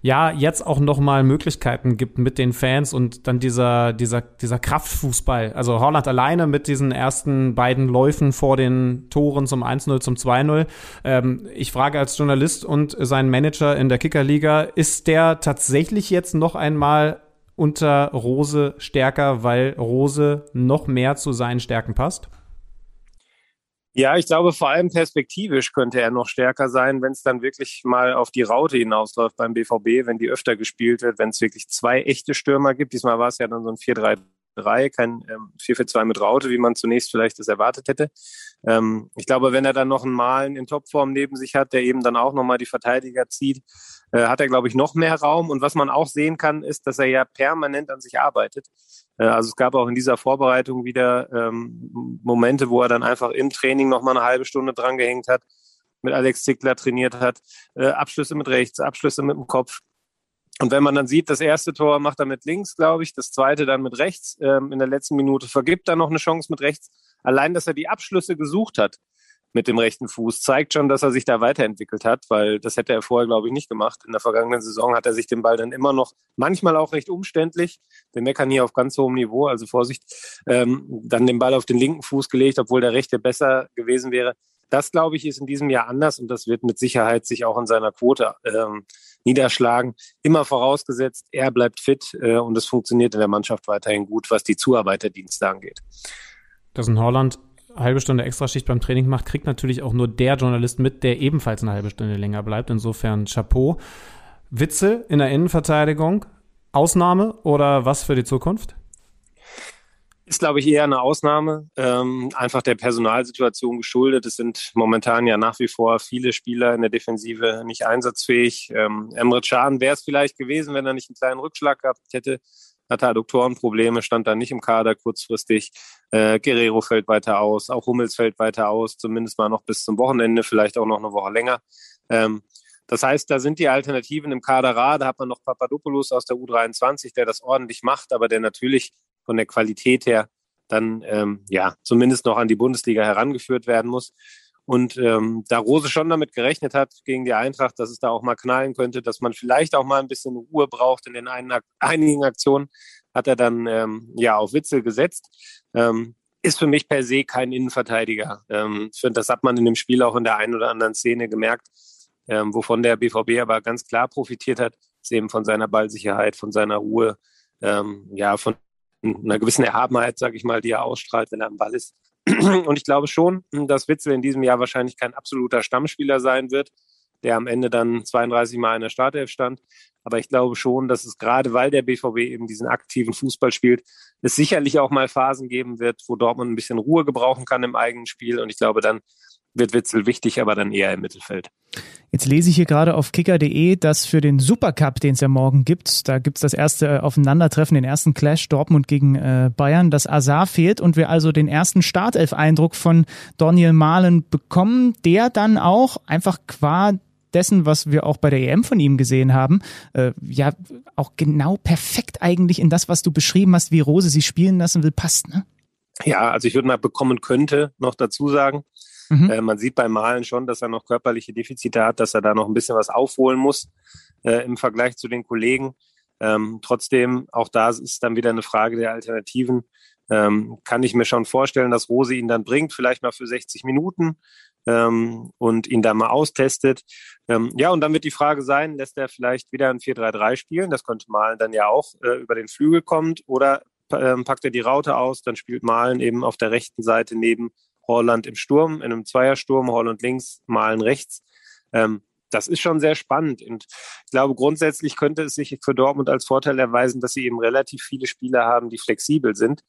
ja jetzt auch noch mal Möglichkeiten gibt mit den Fans und dann dieser dieser dieser Kraftfußball. Also Holland alleine mit diesen ersten beiden Läufen vor den Toren zum 1-0 zum 2-0. Ähm, ich frage als Journalist und sein Manager in der Kickerliga, ist der tatsächlich jetzt noch einmal unter Rose stärker, weil Rose noch mehr zu seinen Stärken passt? Ja, ich glaube, vor allem perspektivisch könnte er noch stärker sein, wenn es dann wirklich mal auf die Raute hinausläuft beim BVB, wenn die öfter gespielt wird, wenn es wirklich zwei echte Stürmer gibt. Diesmal war es ja dann so ein 4-3-3, kein ähm, 4-4-2 mit Raute, wie man zunächst vielleicht das erwartet hätte. Ähm, ich glaube, wenn er dann noch einen Malen in Topform neben sich hat, der eben dann auch nochmal die Verteidiger zieht, äh, hat er, glaube ich, noch mehr Raum. Und was man auch sehen kann, ist, dass er ja permanent an sich arbeitet. Äh, also es gab auch in dieser Vorbereitung wieder ähm, Momente, wo er dann einfach im Training noch mal eine halbe Stunde dran gehängt hat, mit Alex Zickler trainiert hat, äh, Abschlüsse mit rechts, Abschlüsse mit dem Kopf. Und wenn man dann sieht, das erste Tor macht er mit links, glaube ich, das zweite dann mit rechts, ähm, in der letzten Minute vergibt er noch eine Chance mit rechts. Allein, dass er die Abschlüsse gesucht hat, mit dem rechten Fuß. Zeigt schon, dass er sich da weiterentwickelt hat, weil das hätte er vorher, glaube ich, nicht gemacht. In der vergangenen Saison hat er sich den Ball dann immer noch, manchmal auch recht umständlich, wir meckern hier auf ganz hohem Niveau, also Vorsicht, ähm, dann den Ball auf den linken Fuß gelegt, obwohl der rechte besser gewesen wäre. Das, glaube ich, ist in diesem Jahr anders und das wird mit Sicherheit sich auch in seiner Quote ähm, niederschlagen. Immer vorausgesetzt, er bleibt fit äh, und es funktioniert in der Mannschaft weiterhin gut, was die Zuarbeiterdienste angeht. Das in Holland halbe Stunde Extraschicht beim Training macht, kriegt natürlich auch nur der Journalist mit, der ebenfalls eine halbe Stunde länger bleibt. Insofern Chapeau. Witze in der Innenverteidigung, Ausnahme oder was für die Zukunft? Ist, glaube ich, eher eine Ausnahme, ähm, einfach der Personalsituation geschuldet. Es sind momentan ja nach wie vor viele Spieler in der Defensive nicht einsatzfähig. Ähm, Emre Can wäre es vielleicht gewesen, wenn er nicht einen kleinen Rückschlag gehabt hätte hatte Adduktorenprobleme, stand da nicht im Kader kurzfristig. Äh, Guerrero fällt weiter aus, auch Hummels fällt weiter aus, zumindest mal noch bis zum Wochenende, vielleicht auch noch eine Woche länger. Ähm, das heißt, da sind die Alternativen im Kader rar. Da hat man noch Papadopoulos aus der U23, der das ordentlich macht, aber der natürlich von der Qualität her dann ähm, ja zumindest noch an die Bundesliga herangeführt werden muss. Und ähm, da Rose schon damit gerechnet hat gegen die Eintracht, dass es da auch mal knallen könnte, dass man vielleicht auch mal ein bisschen Ruhe braucht in den einen, einigen Aktionen, hat er dann ähm, ja auf Witzel gesetzt. Ähm, ist für mich per se kein Innenverteidiger. Ähm, ich finde, das hat man in dem Spiel auch in der einen oder anderen Szene gemerkt. Ähm, wovon der BVB aber ganz klar profitiert hat, ist eben von seiner Ballsicherheit, von seiner Ruhe, ähm, ja, von einer gewissen Erhabenheit, sage ich mal, die er ausstrahlt, wenn er am Ball ist. Und ich glaube schon, dass Witzel in diesem Jahr wahrscheinlich kein absoluter Stammspieler sein wird, der am Ende dann 32 Mal in der Startelf stand. Aber ich glaube schon, dass es gerade, weil der BVB eben diesen aktiven Fußball spielt, es sicherlich auch mal Phasen geben wird, wo Dortmund ein bisschen Ruhe gebrauchen kann im eigenen Spiel. Und ich glaube, dann wird Witzel wichtig, aber dann eher im Mittelfeld. Jetzt lese ich hier gerade auf kicker.de, dass für den Supercup, den es ja morgen gibt, da gibt es das erste Aufeinandertreffen, den ersten Clash Dortmund gegen äh, Bayern, dass Azar fehlt und wir also den ersten Startelf-Eindruck von Daniel Mahlen bekommen, der dann auch einfach qua dessen, was wir auch bei der EM von ihm gesehen haben, äh, ja auch genau perfekt eigentlich in das, was du beschrieben hast, wie Rose sie spielen lassen will, passt, ne? Ja, also ich würde mal bekommen könnte noch dazu sagen. Mhm. Äh, man sieht beim Malen schon, dass er noch körperliche Defizite hat, dass er da noch ein bisschen was aufholen muss äh, im Vergleich zu den Kollegen. Ähm, trotzdem, auch da ist dann wieder eine Frage der Alternativen. Ähm, kann ich mir schon vorstellen, dass Rose ihn dann bringt, vielleicht mal für 60 Minuten ähm, und ihn dann mal austestet. Ähm, ja, und dann wird die Frage sein, lässt er vielleicht wieder ein 4-3-3 spielen? Das könnte Malen dann ja auch äh, über den Flügel kommt oder äh, packt er die Raute aus, dann spielt Malen eben auf der rechten Seite neben Holland im Sturm, in einem Zweiersturm, Holland links, Malen rechts. Ähm, das ist schon sehr spannend. Und ich glaube, grundsätzlich könnte es sich für Dortmund als Vorteil erweisen, dass sie eben relativ viele Spieler haben, die flexibel sind,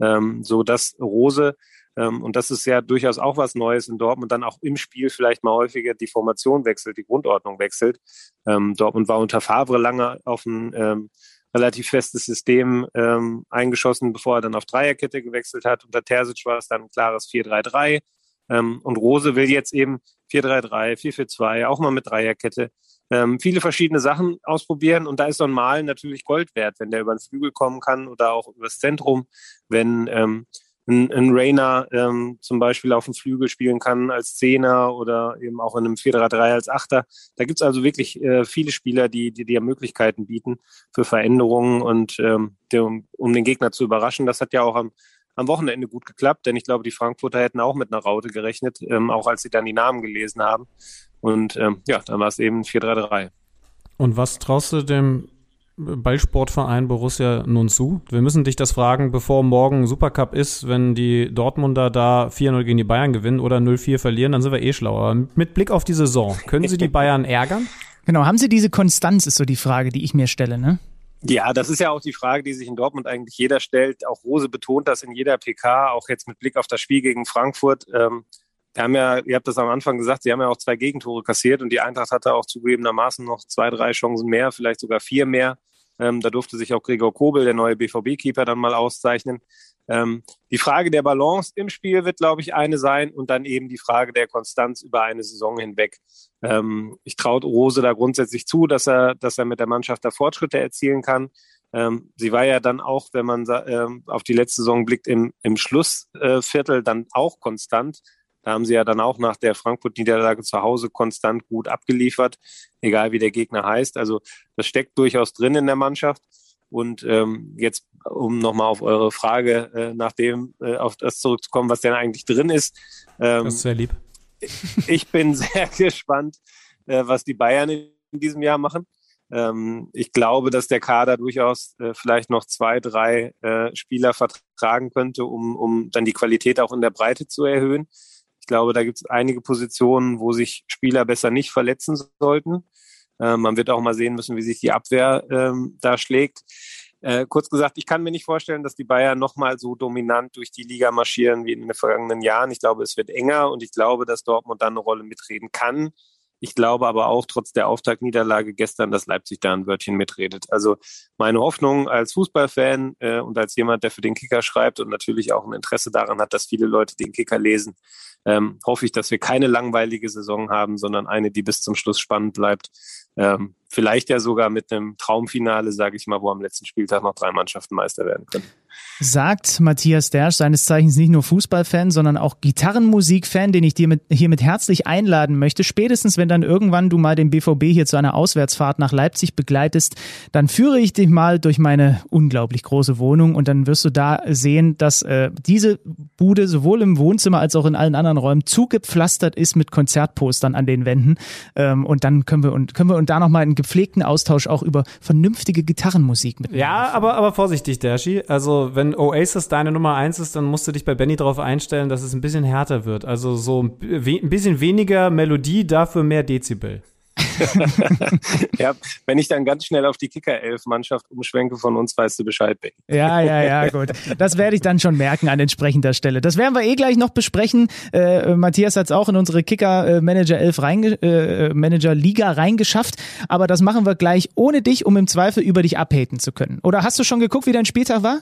ähm, so dass Rose ähm, und das ist ja durchaus auch was Neues in Dortmund, dann auch im Spiel vielleicht mal häufiger die Formation wechselt, die Grundordnung wechselt. Ähm, Dortmund war unter Favre lange auf ein ähm, relativ festes System ähm, eingeschossen, bevor er dann auf Dreierkette gewechselt hat. Unter Terzic war es dann ein klares 4-3-3. Ähm, und Rose will jetzt eben 4-3-3, 4-4-2, auch mal mit Dreierkette. Ähm, viele verschiedene Sachen ausprobieren und da ist so ein Malen natürlich Gold wert, wenn der über den Flügel kommen kann oder auch übers Zentrum, wenn ähm, ein, ein Rainer ähm, zum Beispiel auf dem Flügel spielen kann als Zehner oder eben auch in einem 4-3-3 als Achter. Da gibt's also wirklich äh, viele Spieler, die, die dir Möglichkeiten bieten für Veränderungen und ähm, um, um den Gegner zu überraschen. Das hat ja auch am, am Wochenende gut geklappt, denn ich glaube, die Frankfurter hätten auch mit einer Raute gerechnet, ähm, auch als sie dann die Namen gelesen haben. Und ähm, ja, dann war es eben 4-3-3. Und was traust du dem Ballsportverein Borussia nun zu? Wir müssen dich das fragen, bevor morgen Supercup ist, wenn die Dortmunder da 4-0 gegen die Bayern gewinnen oder 0-4 verlieren, dann sind wir eh schlauer. Mit Blick auf die Saison, können sie die Bayern ärgern? Genau, haben sie diese Konstanz, ist so die Frage, die ich mir stelle, ne? Ja, das ist ja auch die Frage, die sich in Dortmund eigentlich jeder stellt. Auch Rose betont das in jeder PK, auch jetzt mit Blick auf das Spiel gegen Frankfurt. Ähm, wir haben ja, ihr habt das am Anfang gesagt, sie haben ja auch zwei Gegentore kassiert und die Eintracht hatte auch zugegebenermaßen noch zwei, drei Chancen mehr, vielleicht sogar vier mehr. Ähm, da durfte sich auch Gregor Kobel, der neue BVB-Keeper, dann mal auszeichnen. Ähm, die Frage der Balance im Spiel wird, glaube ich, eine sein und dann eben die Frage der Konstanz über eine Saison hinweg. Ähm, ich traue Rose da grundsätzlich zu, dass er, dass er mit der Mannschaft da Fortschritte erzielen kann. Ähm, sie war ja dann auch, wenn man ähm, auf die letzte Saison blickt, im, im Schlussviertel dann auch konstant. Da haben sie ja dann auch nach der Frankfurt-Niederlage zu Hause konstant gut abgeliefert, egal wie der Gegner heißt. Also das steckt durchaus drin in der Mannschaft. Und ähm, jetzt, um nochmal auf eure Frage äh, nach dem, äh, auf das zurückzukommen, was denn eigentlich drin ist. Ähm, das ist sehr lieb. Ich bin sehr gespannt, äh, was die Bayern in diesem Jahr machen. Ähm, ich glaube, dass der Kader durchaus äh, vielleicht noch zwei, drei äh, Spieler vertragen könnte, um, um dann die Qualität auch in der Breite zu erhöhen. Ich glaube, da gibt es einige Positionen, wo sich Spieler besser nicht verletzen sollten. Äh, man wird auch mal sehen müssen, wie sich die Abwehr ähm, da schlägt. Äh, kurz gesagt, ich kann mir nicht vorstellen, dass die Bayern nochmal so dominant durch die Liga marschieren wie in den vergangenen Jahren. Ich glaube, es wird enger und ich glaube, dass Dortmund dann eine Rolle mitreden kann. Ich glaube aber auch trotz der Auftaktniederlage gestern, dass Leipzig da ein Wörtchen mitredet. Also meine Hoffnung als Fußballfan äh, und als jemand, der für den Kicker schreibt und natürlich auch ein Interesse daran hat, dass viele Leute den Kicker lesen, ähm, hoffe ich, dass wir keine langweilige Saison haben, sondern eine, die bis zum Schluss spannend bleibt. Ähm, vielleicht ja sogar mit einem Traumfinale, sage ich mal, wo am letzten Spieltag noch drei Mannschaften Meister werden können sagt Matthias Dersch, seines Zeichens nicht nur Fußballfan, sondern auch Gitarrenmusikfan, den ich dir mit, hiermit herzlich einladen möchte. Spätestens, wenn dann irgendwann du mal den BVB hier zu einer Auswärtsfahrt nach Leipzig begleitest, dann führe ich dich mal durch meine unglaublich große Wohnung und dann wirst du da sehen, dass äh, diese Bude sowohl im Wohnzimmer als auch in allen anderen Räumen zugepflastert ist mit Konzertpostern an den Wänden. Ähm, und dann können wir und können wir und da nochmal einen gepflegten Austausch auch über vernünftige Gitarrenmusik mit. Ja, aber, aber vorsichtig, Derschi. Also wenn Oasis deine Nummer eins ist, dann musst du dich bei Benny darauf einstellen, dass es ein bisschen härter wird. Also so ein bisschen weniger Melodie, dafür mehr Dezibel. ja, wenn ich dann ganz schnell auf die Kicker-Elf-Mannschaft umschwenke von uns, weißt du Bescheid, Benny. Ja, ja, ja, gut. Das werde ich dann schon merken an entsprechender Stelle. Das werden wir eh gleich noch besprechen. Äh, Matthias hat es auch in unsere Kicker-Manager 11 reinge äh, Manager-Liga reingeschafft. Aber das machen wir gleich ohne dich, um im Zweifel über dich abhaten zu können. Oder hast du schon geguckt, wie dein Spieltag war?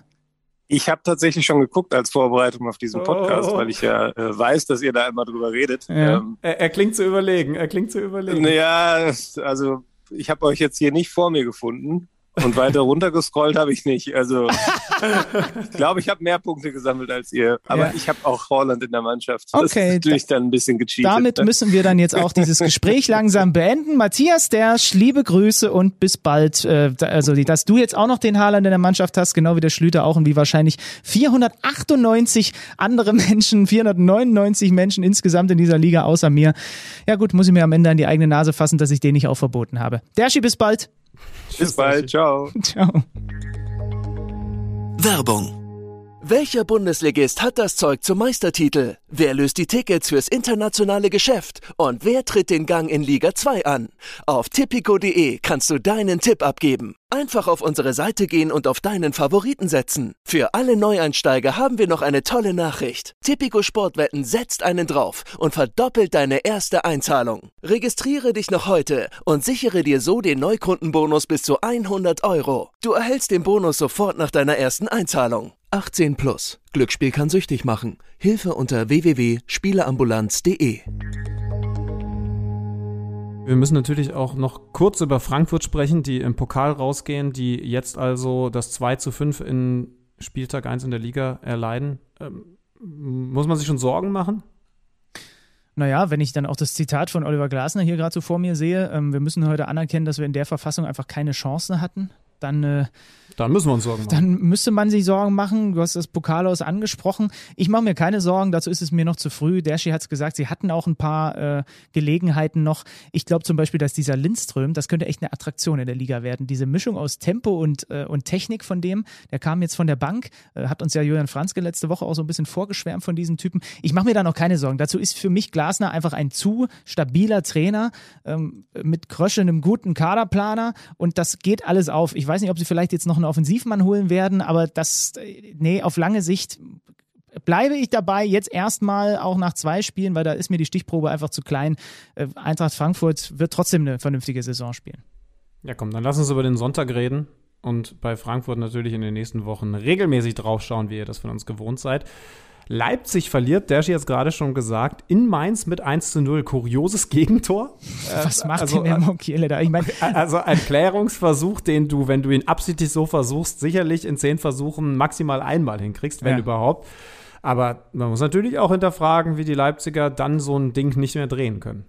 Ich habe tatsächlich schon geguckt als Vorbereitung auf diesen Podcast, oh. weil ich ja äh, weiß, dass ihr da immer drüber redet. Ja. Ähm, er, er, klingt zu überlegen, er klingt zu überlegen. Naja, also ich habe euch jetzt hier nicht vor mir gefunden. Und weiter runtergescrollt habe ich nicht. Also ich glaube, ich habe mehr Punkte gesammelt als ihr. Aber ja. ich habe auch Holland in der Mannschaft. Das okay, ist natürlich dann ein bisschen gecheatet. Damit müssen wir dann jetzt auch dieses Gespräch langsam beenden. Matthias Dersch, liebe Grüße und bis bald. Äh, also, dass du jetzt auch noch den Haaland in der Mannschaft hast, genau wie der Schlüter auch und wie wahrscheinlich 498 andere Menschen, 499 Menschen insgesamt in dieser Liga außer mir. Ja gut, muss ich mir am Ende an die eigene Nase fassen, dass ich den nicht auch verboten habe. Derschi, bis bald. Bis bald, ciao. Ciao. Werbung. Welcher Bundesligist hat das Zeug zum Meistertitel? Wer löst die Tickets fürs internationale Geschäft? Und wer tritt den Gang in Liga 2 an? Auf tipico.de kannst du deinen Tipp abgeben. Einfach auf unsere Seite gehen und auf deinen Favoriten setzen. Für alle Neueinsteiger haben wir noch eine tolle Nachricht. Tipico Sportwetten setzt einen drauf und verdoppelt deine erste Einzahlung. Registriere dich noch heute und sichere dir so den Neukundenbonus bis zu 100 Euro. Du erhältst den Bonus sofort nach deiner ersten Einzahlung. 18 plus. Glücksspiel kann süchtig machen. Hilfe unter www.spieleambulanz.de. Wir müssen natürlich auch noch kurz über Frankfurt sprechen, die im Pokal rausgehen, die jetzt also das 2 zu 5 in Spieltag 1 in der Liga erleiden. Ähm, muss man sich schon Sorgen machen? Naja, wenn ich dann auch das Zitat von Oliver Glasner hier gerade so vor mir sehe, ähm, wir müssen heute anerkennen, dass wir in der Verfassung einfach keine Chance hatten dann, äh, dann müssen wir uns Sorgen machen. Dann müsste man sich Sorgen machen. Du hast das Pokalhaus angesprochen. Ich mache mir keine Sorgen, dazu ist es mir noch zu früh. Derschi hat es gesagt, sie hatten auch ein paar äh, Gelegenheiten noch. Ich glaube zum Beispiel, dass dieser Lindström, das könnte echt eine Attraktion in der Liga werden. Diese Mischung aus Tempo und, äh, und Technik von dem, der kam jetzt von der Bank, äh, hat uns ja Julian Franzke letzte Woche auch so ein bisschen vorgeschwärmt von diesem Typen. Ich mache mir da noch keine Sorgen. Dazu ist für mich Glasner einfach ein zu stabiler Trainer ähm, mit Krösche, einem guten Kaderplaner und das geht alles auf. Ich weiß weiß nicht, ob sie vielleicht jetzt noch einen Offensivmann holen werden, aber das, nee, auf lange Sicht bleibe ich dabei, jetzt erstmal auch nach zwei Spielen, weil da ist mir die Stichprobe einfach zu klein. Äh, Eintracht Frankfurt wird trotzdem eine vernünftige Saison spielen. Ja, komm, dann lass uns über den Sonntag reden und bei Frankfurt natürlich in den nächsten Wochen regelmäßig draufschauen, wie ihr das von uns gewohnt seid. Leipzig verliert, der hat jetzt gerade schon gesagt, in Mainz mit 1 zu 0. Kurioses Gegentor. Was macht also, denn der Mokiele da? Ich mein, also ein Klärungsversuch, den du, wenn du ihn absichtlich so versuchst, sicherlich in zehn Versuchen maximal einmal hinkriegst, wenn ja. überhaupt. Aber man muss natürlich auch hinterfragen, wie die Leipziger dann so ein Ding nicht mehr drehen können.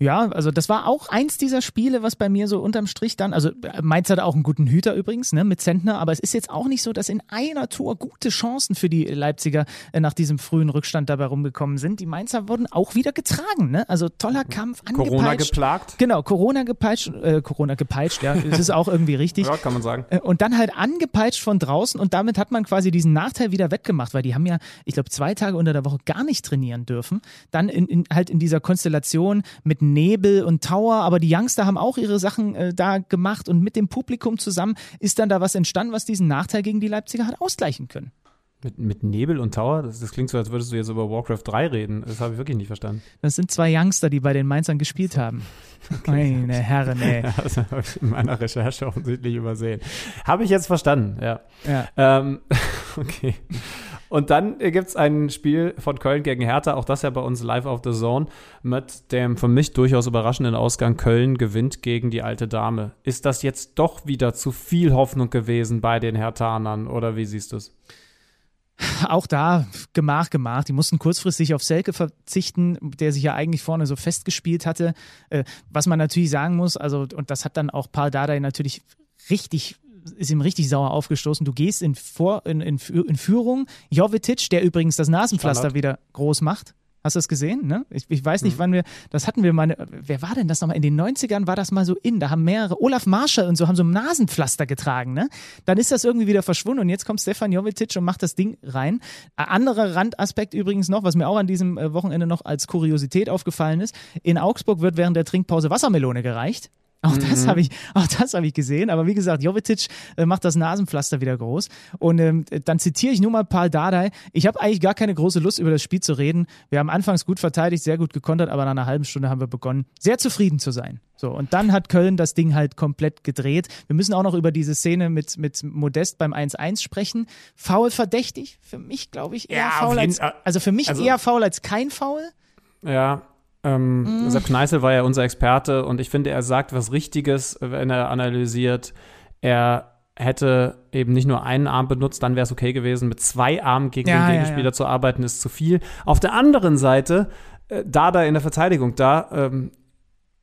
Ja, also das war auch eins dieser Spiele, was bei mir so unterm Strich dann, also Mainz hat auch einen guten Hüter übrigens, ne, mit Zentner, aber es ist jetzt auch nicht so, dass in einer Tour gute Chancen für die Leipziger äh, nach diesem frühen Rückstand dabei rumgekommen sind. Die Mainzer wurden auch wieder getragen, ne? Also toller Kampf, angepeitscht. Corona geplagt? Genau, Corona gepeitscht, äh, Corona gepeitscht, ja, das ist auch irgendwie richtig. Ja, kann man sagen. Äh, und dann halt angepeitscht von draußen und damit hat man quasi diesen Nachteil wieder wettgemacht, weil die haben ja, ich glaube, zwei Tage unter der Woche gar nicht trainieren dürfen. Dann in, in, halt in dieser Konstellation mit Nebel und Tower, aber die Youngster haben auch ihre Sachen äh, da gemacht und mit dem Publikum zusammen ist dann da was entstanden, was diesen Nachteil gegen die Leipziger hat ausgleichen können. Mit, mit Nebel und Tower? Das, das, klingt so, als würdest du jetzt über Warcraft 3 reden. Das habe ich wirklich nicht verstanden. Das sind zwei Youngster, die bei den Mainzern gespielt haben. Okay. Meine Herren, ey. Ja, das habe ich in meiner Recherche offensichtlich übersehen. Habe ich jetzt verstanden, ja. ja. Ähm, okay. Und dann gibt es ein Spiel von Köln gegen Hertha, auch das ja bei uns live auf the Zone, mit dem für mich durchaus überraschenden Ausgang Köln gewinnt gegen die alte Dame. Ist das jetzt doch wieder zu viel Hoffnung gewesen bei den Herthanern oder wie siehst du es? Auch da Gemach gemacht. Die mussten kurzfristig auf Selke verzichten, der sich ja eigentlich vorne so festgespielt hatte. Äh, was man natürlich sagen muss, also, und das hat dann auch Paul Dardai natürlich richtig ist ihm richtig sauer aufgestoßen. Du gehst in, Vor, in, in, in Führung. Jovetic, der übrigens das Nasenpflaster Standard. wieder groß macht. Hast du das gesehen? Ne? Ich, ich weiß nicht, mhm. wann wir, das hatten wir mal, wer war denn das nochmal? In den 90ern war das mal so in, da haben mehrere, Olaf Marschall und so haben so ein Nasenpflaster getragen, ne? Dann ist das irgendwie wieder verschwunden und jetzt kommt Stefan Jovetic und macht das Ding rein. Ein anderer Randaspekt übrigens noch, was mir auch an diesem äh, Wochenende noch als Kuriosität aufgefallen ist, in Augsburg wird während der Trinkpause Wassermelone gereicht. Auch mhm. das habe ich, auch das habe ich gesehen. Aber wie gesagt, Jovetic äh, macht das Nasenpflaster wieder groß. Und ähm, dann zitiere ich nur mal Paul Dardai. Ich habe eigentlich gar keine große Lust, über das Spiel zu reden. Wir haben anfangs gut verteidigt, sehr gut gekontert, aber nach einer halben Stunde haben wir begonnen, sehr zufrieden zu sein. So, und dann hat Köln das Ding halt komplett gedreht. Wir müssen auch noch über diese Szene mit, mit Modest beim 1-1 sprechen. Foul verdächtig. Für mich, glaube ich, eher ja, faul als, also für mich also, eher faul als kein Foul. Ja, ähm, mm. Sepp Kneißl war ja unser Experte und ich finde, er sagt was Richtiges, wenn er analysiert. Er hätte eben nicht nur einen Arm benutzt, dann wäre es okay gewesen. Mit zwei Armen gegen ja, den Gegenspieler ja, ja. zu arbeiten, ist zu viel. Auf der anderen Seite, äh, da da in der Verteidigung, da ähm,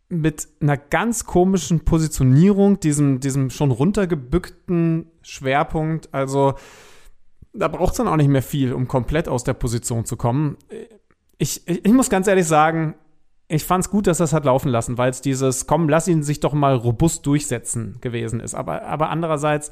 mit einer ganz komischen Positionierung, diesem, diesem schon runtergebückten Schwerpunkt, also da braucht es dann auch nicht mehr viel, um komplett aus der Position zu kommen. Ich, ich, ich muss ganz ehrlich sagen, ich fand es gut, dass das hat laufen lassen, weil es dieses, komm, lass ihn sich doch mal robust durchsetzen gewesen ist. Aber, aber andererseits,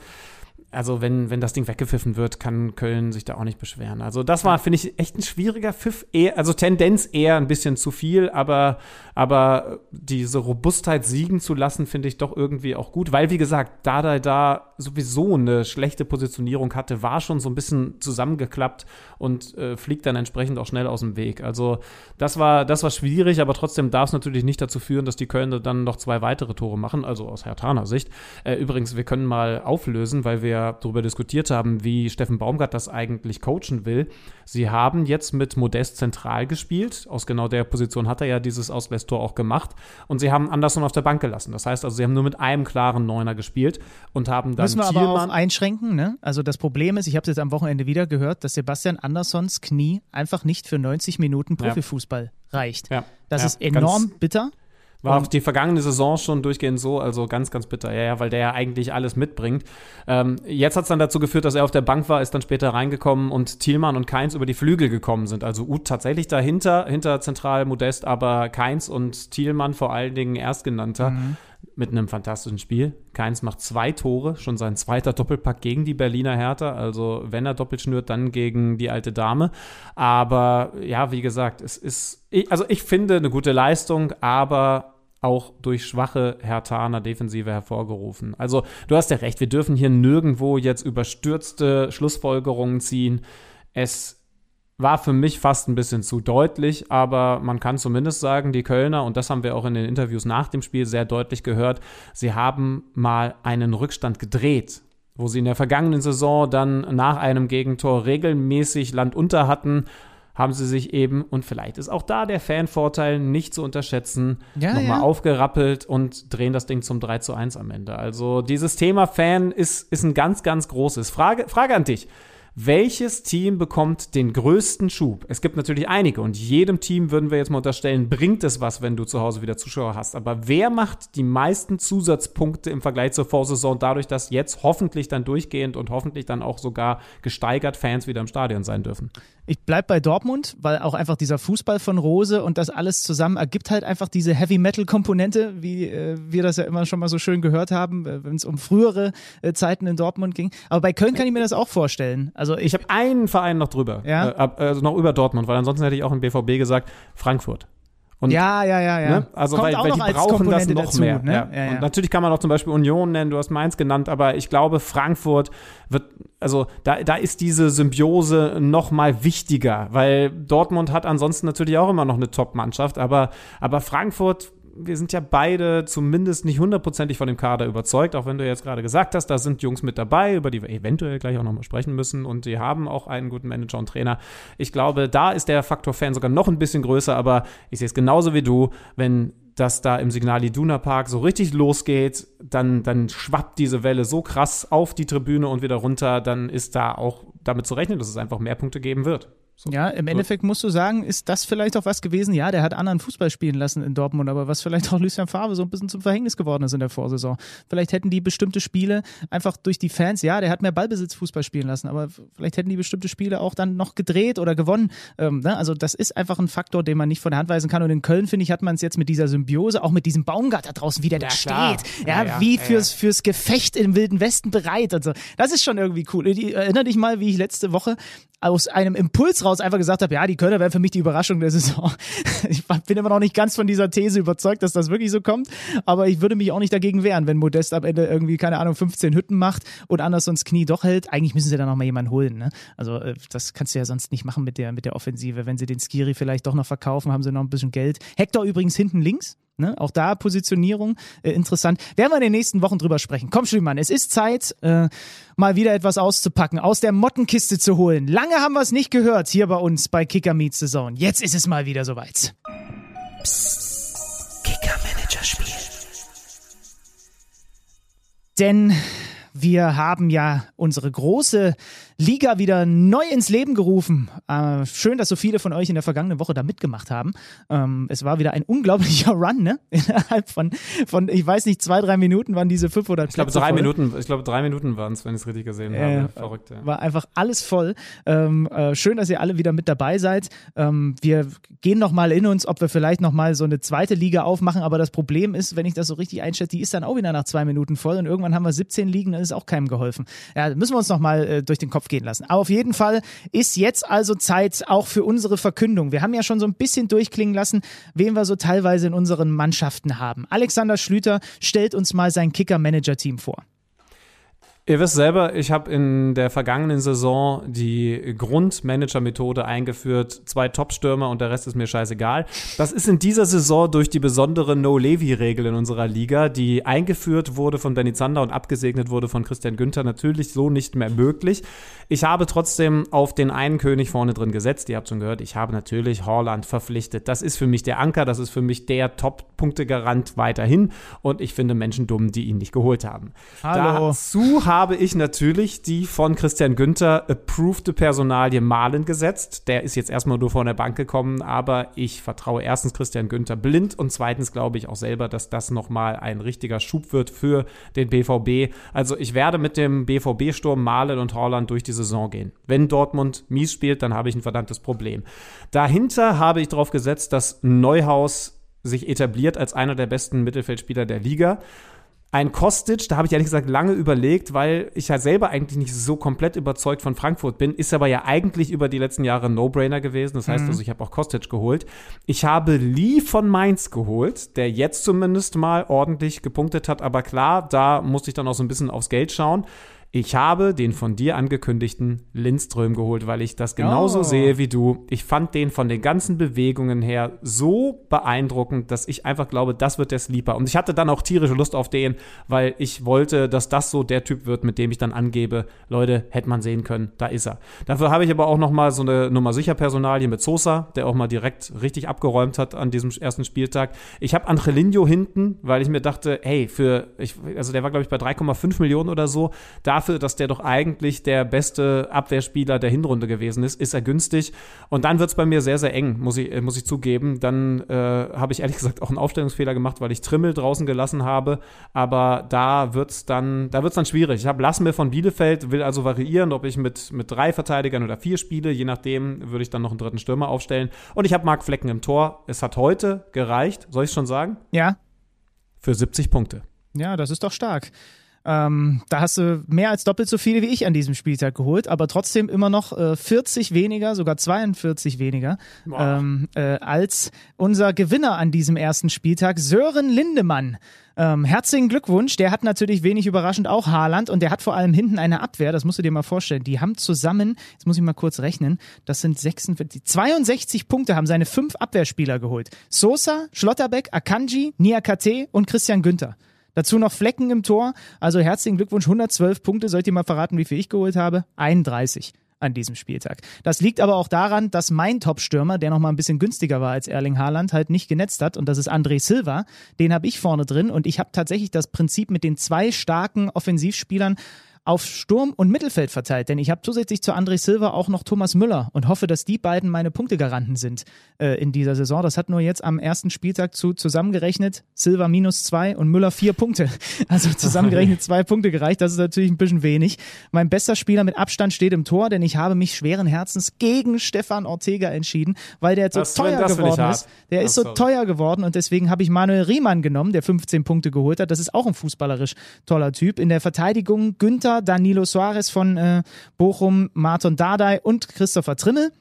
also wenn, wenn das Ding weggepfiffen wird, kann Köln sich da auch nicht beschweren. Also das war, finde ich, echt ein schwieriger Pfiff. Eher, also Tendenz eher ein bisschen zu viel, aber, aber diese Robustheit siegen zu lassen, finde ich doch irgendwie auch gut. Weil, wie gesagt, da da da sowieso eine schlechte Positionierung hatte, war schon so ein bisschen zusammengeklappt und äh, fliegt dann entsprechend auch schnell aus dem Weg. Also das war, das war schwierig, aber trotzdem darf es natürlich nicht dazu führen, dass die Kölner dann noch zwei weitere Tore machen, also aus Hertaner Sicht. Äh, übrigens, wir können mal auflösen, weil wir wir darüber diskutiert haben, wie Steffen Baumgart das eigentlich coachen will. Sie haben jetzt mit Modest zentral gespielt. Aus genau der Position hat er ja dieses Ausgleichstor auch gemacht. Und sie haben Anderson auf der Bank gelassen. Das heißt also, sie haben nur mit einem klaren Neuner gespielt und haben dann Müssen wir Thielmann aber auch einschränken, ne? Also das Problem ist, ich habe es jetzt am Wochenende wieder gehört, dass Sebastian Andersons Knie einfach nicht für 90 Minuten Profifußball reicht. Ja. Das Ja, ist enorm ganz- bitter. War auch die vergangene Saison schon durchgehend so, also ganz, ganz bitter, ja, ja weil der ja eigentlich alles mitbringt. Ähm, jetzt hat es dann dazu geführt, dass er auf der Bank war, ist dann später reingekommen und Thielmann und Keins über die Flügel gekommen sind. Also Uth tatsächlich dahinter, hinter zentral Modest, aber Keins und Thielmann vor allen Dingen Erstgenannter. Mit einem fantastischen Spiel. Keins macht zwei Tore, schon sein zweiter Doppelpack gegen die Berliner Hertha. Also, wenn er doppelt schnürt, dann gegen die alte Dame. Aber ja, wie gesagt, es ist, also ich finde eine gute Leistung, aber auch durch schwache Hertaner Defensive hervorgerufen. Also du hast ja recht, wir dürfen hier nirgendwo jetzt überstürzte Schlussfolgerungen ziehen. Es war für mich fast ein bisschen zu deutlich, aber man kann zumindest sagen, die Kölner, und das haben wir auch in den Interviews nach dem Spiel sehr deutlich gehört, sie haben mal einen Rückstand gedreht, wo sie in der vergangenen Saison dann nach einem Gegentor regelmäßig Land unter hatten haben sie sich eben, und vielleicht ist auch da der Fanvorteil nicht zu unterschätzen, Ja, nochmal ja. aufgerappelt und drehen das Ding zum 3 zu 1 am Ende. Also dieses Thema Fan ist, ist ein ganz, ganz großes. Frage, Frage an dich. Welches Team bekommt den größten Schub? Es gibt natürlich einige und jedem Team würden wir jetzt mal unterstellen, bringt es was, wenn du zu Hause wieder Zuschauer hast. Aber wer macht die meisten Zusatzpunkte im Vergleich zur Vorsaison dadurch, dass jetzt hoffentlich dann durchgehend und hoffentlich dann auch sogar gesteigert Fans wieder im Stadion sein dürfen? Ich bleib bei Dortmund, weil auch einfach dieser Fußball von Rose und das alles zusammen ergibt halt einfach diese Heavy Metal Komponente, wie äh, wir das ja immer schon mal so schön gehört haben, äh, wenn es um frühere äh, Zeiten in Dortmund ging. Aber bei Köln kann ich mir das auch vorstellen. Also ich Ich habe einen Verein noch drüber, Ja? äh, ab- also noch über Dortmund, weil ansonsten hätte ich auch im BVB gesagt, Frankfurt. Und ja, ja, ja, ja. Ne? Also Kommt weil, weil die als brauchen Komponente das noch dazu, mehr. Ne? Ja. Ja, ja. Und natürlich kann man auch zum Beispiel Union nennen, du hast Mainz genannt, aber ich glaube, Frankfurt wird, also da, da ist diese Symbiose noch mal wichtiger, weil Dortmund hat ansonsten natürlich auch immer noch eine Top-Mannschaft, aber, aber Frankfurt wir sind ja beide zumindest nicht hundertprozentig von dem Kader überzeugt, auch wenn du jetzt gerade gesagt hast, da sind Jungs mit dabei, über die wir eventuell gleich auch nochmal sprechen müssen und die haben auch einen guten Manager und Trainer. Ich glaube, da ist der Faktor Fan sogar noch ein bisschen größer, aber ich sehe es genauso wie du, wenn das da im Signal Iduna Park so richtig losgeht, dann, dann schwappt diese Welle so krass auf die Tribüne und wieder runter, dann ist da auch damit zu rechnen, dass es einfach mehr Punkte geben wird. So. Ja, im Endeffekt musst du sagen, ist das vielleicht auch was gewesen? Ja, der hat anderen Fußball spielen lassen in Dortmund, aber was vielleicht auch Lucien Favre so ein bisschen zum Verhängnis geworden ist in der Vorsaison. Vielleicht hätten die bestimmte Spiele einfach durch die Fans, ja, der hat mehr Ballbesitz Fußball spielen lassen, aber vielleicht hätten die bestimmte Spiele auch dann noch gedreht oder gewonnen. Ähm, ne? Also das ist einfach ein Faktor, den man nicht von der Hand weisen kann. Und in Köln, finde ich, hat man es jetzt mit dieser Symbiose, auch mit diesem Baumgart da draußen, wie der da klar. steht. Ja, Ja, ja, wie ja, fürs, fürs Gefecht im Wilden Westen bereit und so. Das ist schon irgendwie cool. Erinner dich mal, wie ich letzte Woche aus einem Impuls raus einfach gesagt habe, ja, die Kölner wären für mich die Überraschung der Saison. Ich bin immer noch nicht ganz von dieser These überzeugt, dass das wirklich so kommt, aber ich würde mich auch nicht dagegen wehren, wenn Modest am Ende irgendwie, keine Ahnung, 15 Hütten macht und Andersons Knie doch hält. Eigentlich müssen sie dann noch mal jemanden holen. Ne? Also äh, das kannst du ja sonst nicht machen mit der, mit der Offensive. Wenn sie den Skiri vielleicht doch noch verkaufen, haben sie noch ein bisschen Geld. Hector übrigens hinten links. Ne? Auch da Positionierung äh, interessant. Werden wir in den nächsten Wochen drüber sprechen. Komm, Schülmann, es ist Zeit, äh, mal wieder etwas auszupacken, aus der Mottenkiste zu holen. Lange haben wir es nicht gehört hier bei uns bei Kicker Meets the Zone. Jetzt ist es mal wieder soweit. Kicker Manager Spiel. Denn wir haben ja unsere große Liga wieder neu ins Leben gerufen. Äh, schön, dass so viele von euch in der vergangenen Woche da mitgemacht haben. Ähm, es war wieder ein unglaublicher Run, ne? Innerhalb von, von, ich weiß nicht, zwei, drei Minuten waren diese 500 Ich glaube, drei voll. Minuten, ich glaube, drei Minuten waren es, wenn ich es richtig gesehen Äh, habe. Verrückt, ja. War einfach alles voll. Ähm, äh, schön, dass ihr alle wieder mit dabei seid. Ähm, wir gehen noch mal in uns, ob wir vielleicht noch mal so eine zweite Liga aufmachen. Aber das Problem ist, wenn ich das so richtig einschätze, die ist dann auch wieder nach zwei Minuten voll und irgendwann haben wir 17 Ligen, ist auch keinem geholfen. Ja, müssen wir uns noch mal äh, durch den Kopf gehen lassen. Aber auf jeden Fall ist jetzt also Zeit auch für unsere Verkündung. Wir haben ja schon so ein bisschen durchklingen lassen, wen wir so teilweise in unseren Mannschaften haben. Alexander Schlüter stellt uns mal sein Kicker-Manager-Team vor. Ihr wisst selber, ich habe in der vergangenen Saison die Grundmanager-Methode eingeführt. Zwei Top-Stürmer und der Rest ist mir scheißegal. Das ist in dieser Saison durch die besondere No-Levi-Regel in unserer Liga, die eingeführt wurde von Benny Zander und abgesegnet wurde von Christian Günther, natürlich so nicht mehr möglich. Ich habe trotzdem auf den einen König vorne drin gesetzt. Ihr habt schon gehört, ich habe natürlich Horland verpflichtet. Das ist für mich der Anker, das ist für mich der Top-Punktegarant weiterhin. Und ich finde Menschen dumm, die ihn nicht geholt haben. Hallo. Dazu habe ich natürlich die von Christian Günther approved Personalie Malen gesetzt. Der ist jetzt erstmal nur von der Bank gekommen, aber ich vertraue erstens Christian Günther blind und zweitens glaube ich auch selber, dass das nochmal ein richtiger Schub wird für den BVB. Also ich werde mit dem BVB-Sturm Malen und Holland durch die Saison gehen. Wenn Dortmund mies spielt, dann habe ich ein verdammtes Problem. Dahinter habe ich darauf gesetzt, dass Neuhaus sich etabliert als einer der besten Mittelfeldspieler der Liga. Ein Kostic, da habe ich ehrlich gesagt lange überlegt, weil ich ja selber eigentlich nicht so komplett überzeugt von Frankfurt bin, ist aber ja eigentlich über die letzten Jahre No-Brainer gewesen. Das heißt Mhm. also, ich habe auch Kostic geholt. Ich habe Lee von Mainz geholt, der jetzt zumindest mal ordentlich gepunktet hat. Aber klar, da musste ich dann auch so ein bisschen aufs Geld schauen. Ich habe den von dir angekündigten Lindström geholt, weil ich das genauso Oh. sehe wie du. Ich fand den von den ganzen Bewegungen her so beeindruckend, dass ich einfach glaube, das wird der Sleeper. Und ich hatte dann auch tierische Lust auf den, weil ich wollte, dass das so der Typ wird, mit dem ich dann angebe, Leute, hätte man sehen können, da ist er. Dafür habe ich aber auch noch mal so eine Nummer sicher Personalie mit Sosa, der auch mal direkt richtig abgeräumt hat an diesem ersten Spieltag. Ich habe Angelino hinten, weil ich mir dachte, hey, für ich, also der war glaube ich bei 3,5 Millionen oder so, dafür, dass der doch eigentlich der beste Abwehrspieler der Hinrunde gewesen ist, ist er günstig. Und dann wird es bei mir sehr, sehr eng, muss ich, äh, muss ich zugeben. Dann äh, habe ich ehrlich gesagt auch einen Aufstellungsfehler gemacht, weil ich Trimmel draußen gelassen habe. Aber da wird es dann, da wird's dann schwierig. Ich habe Lassme von Bielefeld, will also variieren, ob ich mit, mit drei Verteidigern oder vier spiele. Je nachdem würde ich dann noch einen dritten Stürmer aufstellen. Und ich habe Marc Flecken im Tor. Es hat heute gereicht, soll ich schon sagen? Ja, Für 70 Punkte. ja, das ist doch stark. Ähm, da hast du mehr als doppelt so viele wie ich an diesem Spieltag geholt, aber trotzdem immer noch äh, 40 weniger, sogar 42 weniger ähm, äh, als unser Gewinner an diesem ersten Spieltag, Sören Lindemann. Ähm, herzlichen Glückwunsch, der hat natürlich wenig überraschend auch Haaland und der hat vor allem hinten eine Abwehr, das musst du dir mal vorstellen. Die haben zusammen, jetzt muss ich mal kurz rechnen, das sind 46, 62 Punkte haben seine fünf Abwehrspieler geholt. Sosa, Schlotterbeck, Akanji, Niakate und Christian Günther. Dazu noch Flecken im Tor. Also herzlichen Glückwunsch, 112 Punkte. Sollt ihr mal verraten, wie viel ich geholt habe? 31 an diesem Spieltag. Das liegt aber auch daran, dass mein Top-Stürmer, der noch mal ein bisschen günstiger war als Erling Haaland, halt nicht genetzt hat und das ist André Silva. Den habe ich vorne drin und ich habe tatsächlich das Prinzip mit den zwei starken Offensivspielern auf Sturm und Mittelfeld verteilt, denn ich habe zusätzlich zu André Silva auch noch Thomas Müller und hoffe, dass die beiden meine Punktegaranten sind äh, in dieser Saison. Das hat nur jetzt am ersten Spieltag zu zusammengerechnet Silva minus zwei und Müller vier Punkte. Also zusammengerechnet zwei Punkte gereicht. Das ist natürlich ein bisschen wenig. Mein bester Spieler mit Abstand steht im Tor, denn ich habe mich schweren Herzens gegen Stefan Ortega entschieden, weil der so Das- teuer geworden ist. Der ist so sorry. teuer geworden und deswegen habe ich Manuel Riemann genommen, der 15 Punkte geholt hat. Das ist auch ein fußballerisch toller Typ. In der Verteidigung Günther, Danilo Soares von äh, Bochum, Marton Dardai und Christopher Trimmel.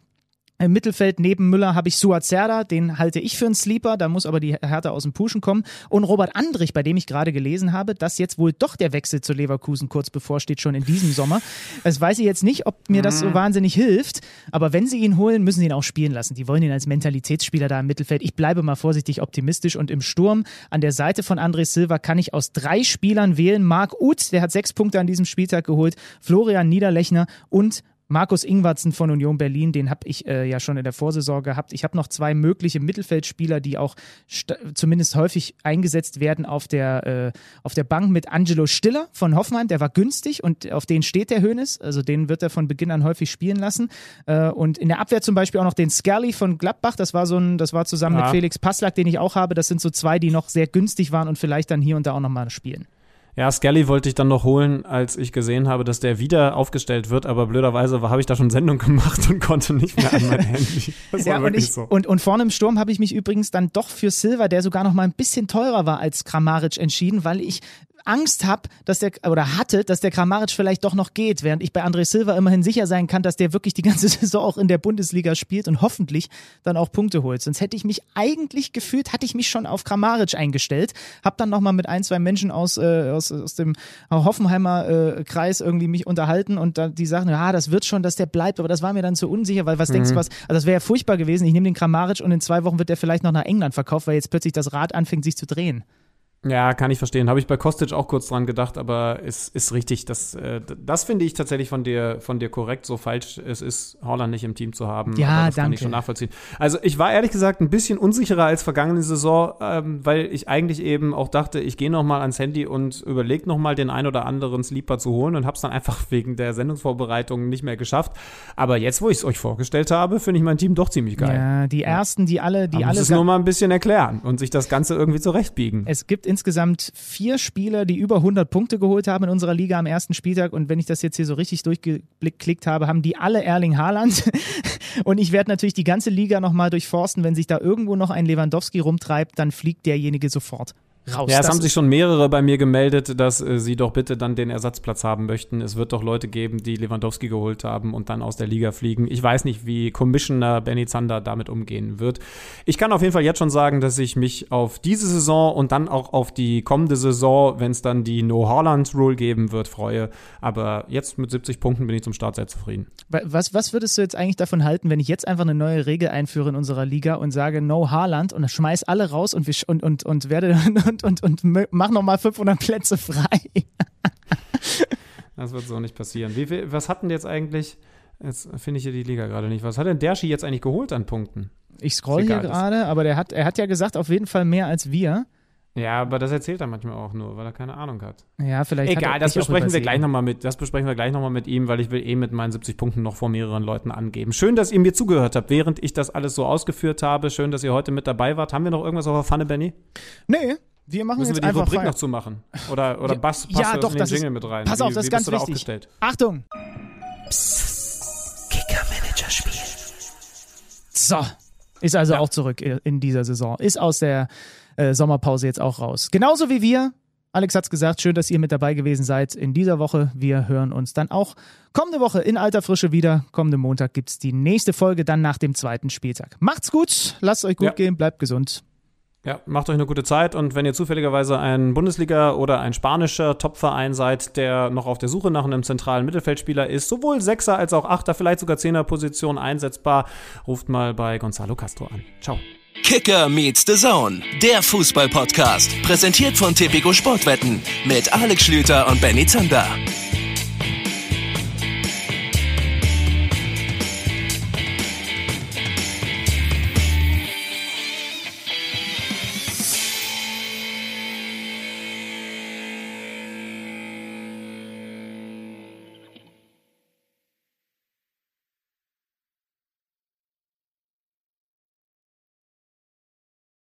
Im Mittelfeld neben Müller habe ich Suat Serdar, den halte ich für einen Sleeper, da muss aber die Härte aus dem Puschen kommen. Und Robert Andrich, bei dem ich gerade gelesen habe, dass jetzt wohl doch der Wechsel zu Leverkusen kurz bevorsteht, schon in diesem Sommer. Das weiß ich jetzt nicht, ob mir das so wahnsinnig hilft, aber wenn sie ihn holen, müssen sie ihn auch spielen lassen. Die wollen ihn als Mentalitätsspieler da im Mittelfeld. Ich bleibe mal vorsichtig optimistisch und im Sturm an der Seite von André Silva kann ich aus drei Spielern wählen. Marc Uth, der hat sechs Punkte an diesem Spieltag geholt, Florian Niederlechner und Markus Ingwarzen von Union Berlin, den habe ich äh, ja schon in der Vorsaison gehabt. Ich habe noch zwei mögliche Mittelfeldspieler, die auch st- zumindest häufig eingesetzt werden auf der, äh, auf der Bank mit Angelo Stiller von Hoffenheim. Der war günstig und auf den steht der Hönes. Also den wird er von Beginn an häufig spielen lassen. Äh, und in der Abwehr zum Beispiel auch noch den Scully von Gladbach. Das war so ein, das war zusammen Ja. mit Felix Passlack, den ich auch habe. Das sind so zwei, die noch sehr günstig waren und vielleicht dann hier und da auch nochmal spielen. Ja, Skelly wollte ich dann noch holen, als ich gesehen habe, dass der wieder aufgestellt wird, aber blöderweise habe ich da schon Sendung gemacht und konnte nicht mehr an mein Handy. Das war Ja, und, wirklich ich, so. und, und vorne im Sturm habe ich mich übrigens dann doch für Silva, der sogar noch mal ein bisschen teurer war als Kramaric, entschieden, weil ich Angst habe, dass der oder hatte, dass der Kramaric vielleicht doch noch geht, während ich bei André Silva immerhin sicher sein kann, dass der wirklich die ganze Saison auch in der Bundesliga spielt und hoffentlich dann auch Punkte holt. Sonst hätte ich mich eigentlich gefühlt, hatte ich mich schon auf Kramaric eingestellt, habe dann nochmal mit ein, zwei Menschen aus, äh, aus, aus dem Hoffenheimer äh, Kreis irgendwie mich unterhalten und da, die sagen, ja, das wird schon, dass der bleibt, aber das war mir dann zu unsicher, weil was mhm. denkst du was, also das wäre ja furchtbar gewesen, ich nehme den Kramaric und in zwei Wochen wird der vielleicht noch nach England verkauft, weil jetzt plötzlich das Rad anfängt sich zu drehen. Ja, kann ich verstehen. Habe ich bei Kostic auch kurz dran gedacht, aber es ist richtig. Das, äh, das finde ich tatsächlich von dir, von dir korrekt. So falsch es ist, Holland nicht im Team zu haben. Ja, das danke. kann ich schon nachvollziehen. Also ich war ehrlich gesagt ein bisschen unsicherer als vergangene Saison, ähm, weil ich eigentlich eben auch dachte, ich gehe noch mal ans Handy und überlege noch mal den ein oder anderen Sleeper zu holen und habe es dann einfach wegen der Sendungsvorbereitung nicht mehr geschafft. Aber jetzt, wo ich es euch vorgestellt habe, finde ich mein Team doch ziemlich geil. Ja, die ersten, die alle, die Man alle. muss es nur mal ein bisschen erklären und sich das Ganze irgendwie zurechtbiegen. Es gibt insgesamt vier Spieler, die über 100 Punkte geholt haben in unserer Liga am ersten Spieltag. Und wenn ich das jetzt hier so richtig durchgeklickt habe, haben die alle Erling Haaland. Und ich werde natürlich die ganze Liga nochmal durchforsten. Wenn sich da irgendwo noch ein Lewandowski rumtreibt, dann fliegt derjenige sofort raus. Ja, es haben sich schon mehrere bei mir gemeldet, dass äh, sie doch bitte dann den Ersatzplatz haben möchten. Es wird doch Leute geben, die Lewandowski geholt haben und dann aus der Liga fliegen. Ich weiß nicht, wie Commissioner Benny Zander damit umgehen wird. Ich kann auf jeden Fall jetzt schon sagen, dass ich mich auf diese Saison und dann auch auf die kommende Saison, wenn es dann die No-Holland-Rule geben wird, freue. Aber jetzt mit 70 Punkten bin ich zum Start sehr zufrieden. Was, was würdest du jetzt eigentlich davon halten, wenn ich jetzt einfach eine neue Regel einführe in unserer Liga und sage No Haaland und schmeiß alle raus und, wir, und, und, und werde und, und, und mach nochmal 500 Plätze frei. das wird so nicht passieren. Wie viel, was hatten jetzt eigentlich, jetzt finde ich hier die Liga gerade nicht, was hat denn Derschi jetzt eigentlich geholt an Punkten? Ich scroll hier gerade, aber der hat, er hat ja gesagt, auf jeden Fall mehr als wir. Ja, aber das erzählt er manchmal auch nur, weil er keine Ahnung hat. Ja, vielleicht. Egal, das besprechen wir gleich nochmal mit, das besprechen wir gleich nochmal mit ihm, weil ich will eh mit meinen 70 Punkten noch vor mehreren Leuten angeben. Schön, dass ihr mir zugehört habt, während ich das alles so ausgeführt habe. Schön, dass ihr heute mit dabei wart. Haben wir noch irgendwas auf der Pfanne, Benny? Nee, wir machen Müssen jetzt wir die einfach Rubrik noch zumachen? Oder, oder Ja, Bass, passt ja, doch, in den das ist- Jingle mit rein? Pass auf, wie, das ist ganz wichtig. aufgestellt? Achtung! So, ist also auch zurück in dieser Saison. Ist aus der äh, Sommerpause jetzt auch raus. Genauso wie wir. Alex hat's gesagt, schön, dass ihr mit dabei gewesen seid in dieser Woche. Wir hören uns dann auch kommende Woche in alter Frische wieder. Kommende Montag gibt's die nächste Folge dann nach dem zweiten Spieltag. Macht's gut, lasst euch gut Ja. gehen, bleibt gesund. Ja, macht euch eine gute Zeit und wenn ihr zufälligerweise ein Bundesliga- oder ein spanischer Topverein seid, der noch auf der Suche nach einem zentralen Mittelfeldspieler ist, sowohl Sechser als auch Achter, vielleicht sogar Zehner-Position einsetzbar, ruft mal bei Gonzalo Castro an. Ciao. Kicker meets the Zone, der Fußball-Podcast. Präsentiert von Tipico Sportwetten mit Alex Schlüter und Benny Zander.